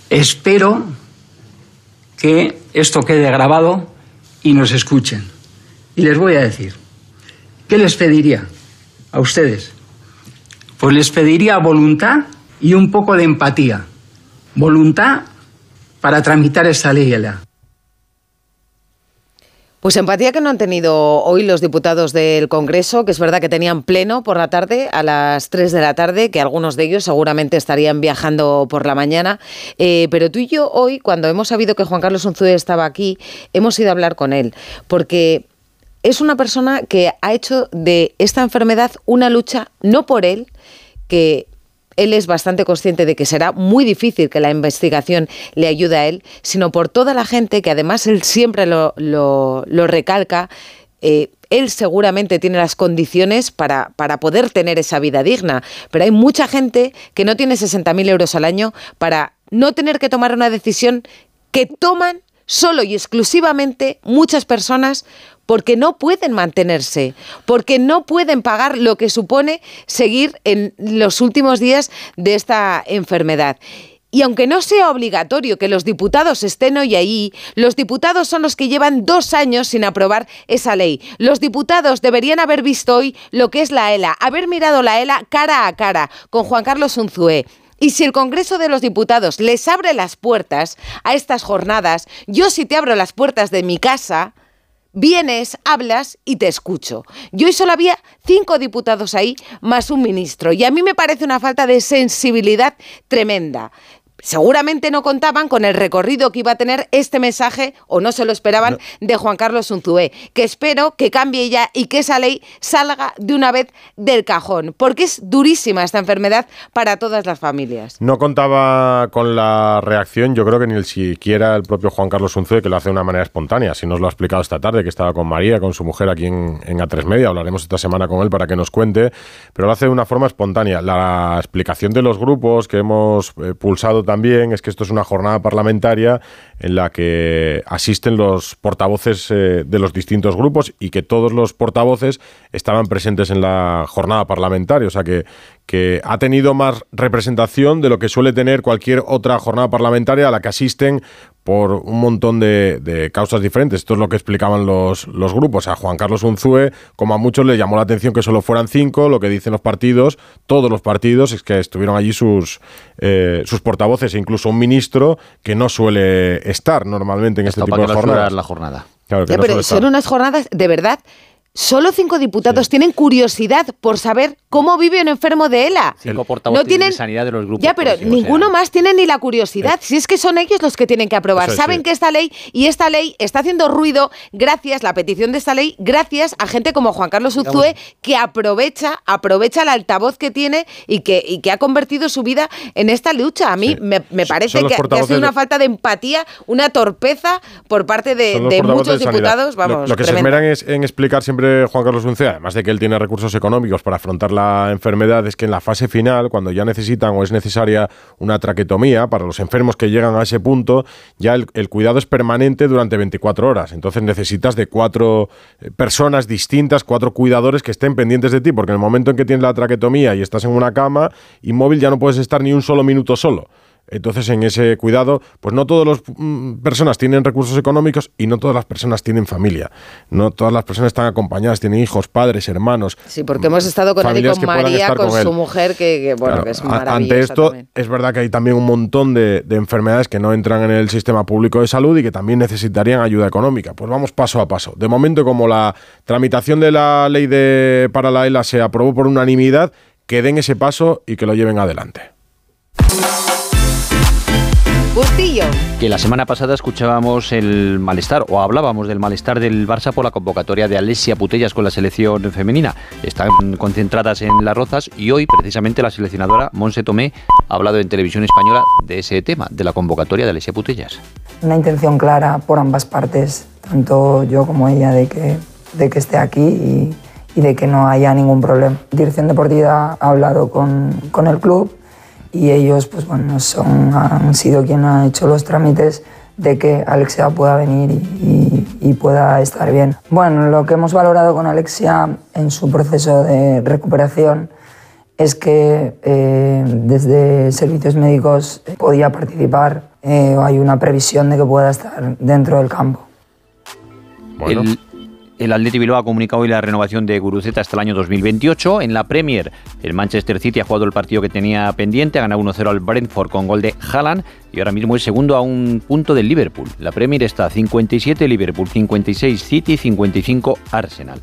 espero que esto quede grabado y nos escuchen. Y les voy a decir, ¿qué les pediría a ustedes? Pues les pediría voluntad y un poco de empatía. Voluntad para tramitar esta ley. Pues empatía que no han tenido hoy los diputados del Congreso, que es verdad que tenían pleno por la tarde, a las 3 de la tarde, que algunos de ellos seguramente estarían viajando por la mañana. Eh, pero tú y yo hoy, cuando hemos sabido que Juan Carlos Unzué estaba aquí, hemos ido a hablar con él, porque es una persona que ha hecho de esta enfermedad una lucha, no por él, que él es bastante consciente de que será muy difícil que la investigación le ayude a él, sino por toda la gente que además él siempre lo, lo- recalca. eh, él seguramente tiene las condiciones para, para poder tener esa vida digna, pero hay mucha gente que no tiene 60.000 euros al año para no tener que tomar una decisión que toman solo y exclusivamente muchas personas porque no pueden mantenerse, porque no pueden pagar lo que supone seguir en los últimos días de esta enfermedad. Y aunque no sea obligatorio que los diputados estén hoy ahí, los diputados son los que llevan dos años sin aprobar esa ley. Los diputados deberían haber visto hoy lo que es la ELA, haber mirado la ELA cara a cara con Juan Carlos Unzué. Y si el Congreso de los Diputados les abre las puertas a estas jornadas, yo si te abro las puertas de mi casa, vienes, hablas y te escucho. Y hoy solo había cinco diputados ahí, más un ministro. Y a mí me parece una falta de sensibilidad tremenda. Seguramente no contaban con el recorrido que iba a tener este mensaje, o no se lo esperaban, de Juan Carlos Unzué, que espero que cambie ya y que esa ley salga de una vez del cajón, porque es durísima esta enfermedad para todas las familias. No contaba con la reacción, yo creo que ni el siquiera el propio Juan Carlos Unzué, que lo hace de una manera espontánea, si nos lo ha explicado esta tarde, que estaba con María, con su mujer aquí en, en A3 Media, hablaremos esta semana con él para que nos cuente, pero lo hace de una forma espontánea. La explicación de los grupos que hemos eh, pulsado también también es que esto es una jornada parlamentaria en la que asisten los portavoces eh, de los distintos grupos y que todos los portavoces estaban presentes en la jornada parlamentaria. O sea que, que ha tenido más representación de lo que suele tener cualquier otra jornada parlamentaria a la que asisten por un montón de, causas diferentes. Esto es lo que explicaban los, los grupos. A Juan Carlos Unzúe, como a muchos le llamó la atención que solo fueran cinco, lo que dicen los partidos, todos los partidos, es que estuvieron allí sus, eh, sus portavoces e incluso un ministro que no suele estar normalmente en este tipo de jornadas. la jornada. Claro, que Ya, no pero suele son estar. unas jornadas, de verdad, solo cinco diputados tienen curiosidad por saber cómo vive un enfermo de ELA. Cinco portavoces no tienen, de sanidad de los grupos. Ya, pero ninguno más tiene ni la curiosidad. Si es que son ellos los que tienen que aprobar. Es, Saben sí. que esta ley y esta ley está haciendo ruido gracias, la petición de esta ley, gracias a gente como Juan Carlos Uzue, que aprovecha, aprovecha el altavoz que tiene y que, y que ha convertido su vida en esta lucha. A mí me, me parece que, que ha sido una falta de empatía, una torpeza por parte de, muchos de diputados. Vamos, lo, lo que tremendo. se esmeran es en explicar siempre Juan Carlos Uncea, además de que él tiene recursos económicos para afrontar la enfermedad, es que en la fase final, cuando ya necesitan o es necesaria una traquetomía, para los enfermos que llegan a ese punto, ya el, el cuidado es permanente durante 24 horas. Entonces necesitas de cuatro eh, personas distintas, cuatro cuidadores que estén pendientes de ti, porque en el momento en que tienes la traquetomía y estás en una cama inmóvil ya no puedes estar ni un solo minuto solo. Entonces, en ese cuidado, pues no todas las mm, personas tienen recursos económicos y no todas las personas tienen familia. No todas las personas están acompañadas, tienen hijos, padres, hermanos. Sí, porque hemos estado con él y con María, con, con su mujer, que, que, bueno, Claro, que es maravillosa Ante esto, también. es verdad que hay también un montón de, de enfermedades que no entran en el sistema público de salud y que también necesitarían ayuda económica. Pues vamos paso a paso. De momento, como la tramitación de la ley de, para la ELA se aprobó por unanimidad, que den ese paso y que lo lleven adelante. Bustillo. Que la semana pasada escuchábamos el malestar, o hablábamos del malestar del Barça por la convocatoria de Alessia Putellas con la selección femenina. Están concentradas en Las Rozas y hoy, precisamente, la seleccionadora Monse Tomé ha hablado en televisión española de ese tema, de la convocatoria de Alessia Putellas. una intención clara por ambas partes, tanto yo como ella, de que, de que esté aquí y, y de que no haya ningún problema. Dirección Deportiva ha hablado con, con el club y ellos pues, bueno, son, han sido quien ha hecho los trámites de que Alexia pueda venir y, y- y pueda estar bien. Bueno, lo que hemos valorado con Alexia en su proceso de recuperación es que eh, desde servicios médicos podía participar eh, hay una previsión de que pueda estar dentro del campo. El, el Atleti Bilbao ha comunicado hoy la renovación de Guruceta hasta el año 2028. En la Premier, el Manchester City ha jugado el partido que tenía pendiente, ha ganado 1-0 al Brentford con gol de Haaland y ahora mismo es segundo a un punto del Liverpool. La Premier está 57 Liverpool, 56 City, 55 Arsenal.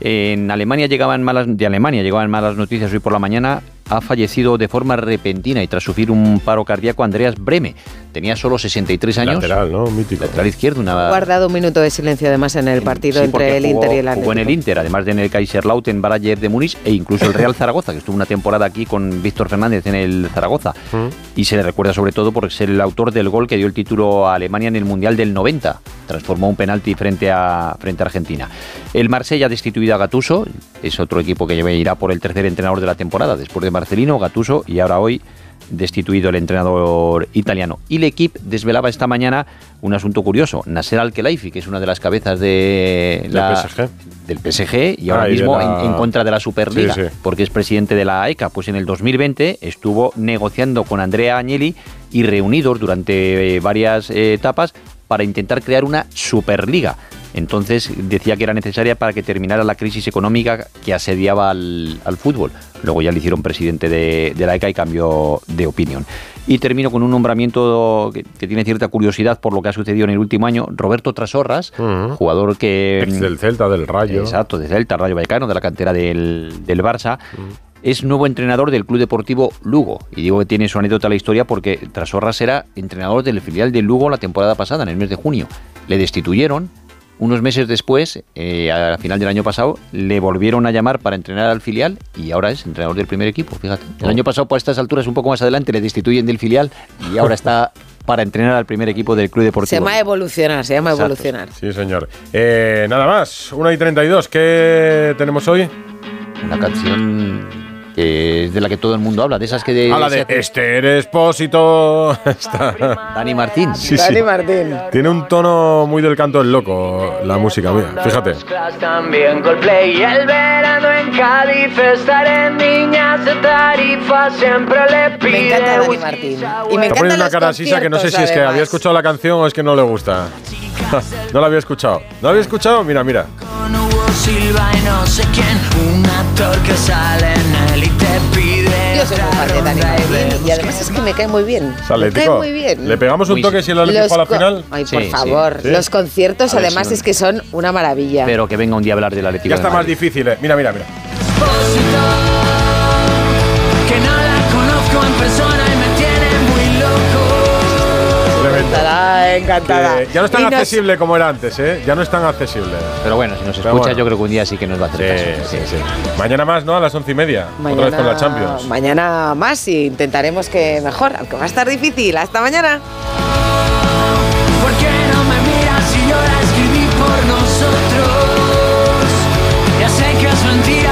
En Alemania llegaban malas, de Alemania llegaban malas noticias hoy por la mañana. Ha fallecido de forma repentina y tras sufrir un paro cardíaco Andreas Breme. Tenía solo 63 años. Lateral, ¿no? Mítico. Lateral izquierdo, una, guardado un minuto de silencio además en el partido Sí, entre el jugó- Inter y el Jugó en el Atlético. Inter, además de en el Kaiserslautern, Bayer de Múnich e incluso el Real Zaragoza, que estuvo una temporada aquí con Víctor Fernández en el Zaragoza. Y se le recuerda sobre todo por ser el autor del gol que dio el título a Alemania en el Mundial del 90. Transformó un penalti frente a, frente a Argentina. El Marsella ha destituido a Gatuso, es otro equipo que irá por el tercer entrenador de la temporada, después de Marcelino, Gatuso y ahora hoy destituido el entrenador italiano. Y el equipo desvelaba esta mañana un asunto curioso. Nasser Al-Khelaifi, que es una de las cabezas de Del la- PSG. del PSG y ahora Ah, y mismo la- en, en contra de la Superliga, Sí, sí. porque es presidente de la ECA. Pues en el 2020 estuvo negociando con Andrea Agnelli y reunidos durante varias eh, etapas para intentar crear una Superliga. Entonces decía que era necesaria para que terminara la crisis económica que asediaba al, al fútbol. Luego ya le hicieron presidente de, de la ECA y cambió de opinión. Y termino con un nombramiento que, que tiene cierta curiosidad por lo que ha sucedido en el último año. Roberto Trasorras, jugador que... Ex del Celta, del Rayo. Exacto, de Celta, Rayo Vallecano, de la cantera del, del Barça. Es nuevo entrenador del Club Deportivo Lugo. Y digo que tiene su anécdota la historia porque Trasorras era entrenador del filial del Lugo la temporada pasada, en el mes de junio. Le destituyeron. Unos meses después, eh, a final del año pasado, le volvieron a llamar para entrenar al filial y ahora es entrenador del primer equipo, fíjate. El Oh. año pasado, por estas alturas, un poco más adelante, le destituyen del filial y ahora está para entrenar al primer equipo del Club Se Deportivo. llama evolucionar, se llama Exacto. evolucionar. Sí, señor. Eh, nada más, 1 y 32. ¿Qué tenemos hoy? Una canción que es de la que todo el mundo habla, de esas que... De, A la de Esther Expósito. Está. Dani Martín. Sí, sí. Dani Martín. Tiene un tono muy del canto del loco, la música mía. Fíjate. También Coldplay y el verano en Cádiz estaré Niñas de Tarifa siempre le pide Me encanta Dani Martín. Y me Te pone encantan una cara así, que no sé si es que había escuchado la canción o es que no le gusta. no la había escuchado. ¿No la había escuchado? Mira, mira. Silva y no sé quién un actor que sale en él y te pide Yo soy muy fan de Dani Martín y además es que me cae muy bien. Es atlético. Me cae muy bien. ¿Le pegamos un Muy toque si el Atlético a la final? Ay, por Sí, favor. Sí. Los conciertos ver además si- es que son una maravilla. Pero que venga un día a hablar del Atlético Ya de está más Madrid. difícil, eh. Mira, mira, mira. que no la conozco en persona estará encantada. Eh, ya no es tan accesible como era antes, ¿eh? Ya no es tan accesible. Pero bueno, si nos escucha, yo creo que un día sí que nos va a hacer sí, sí, sí. Mañana más, ¿no? A las once y media. Mañana, otra vez con la Champions. Mañana más y intentaremos que mejor, aunque va a estar difícil. Hasta mañana. Nosotros? Ya sé que es mentira.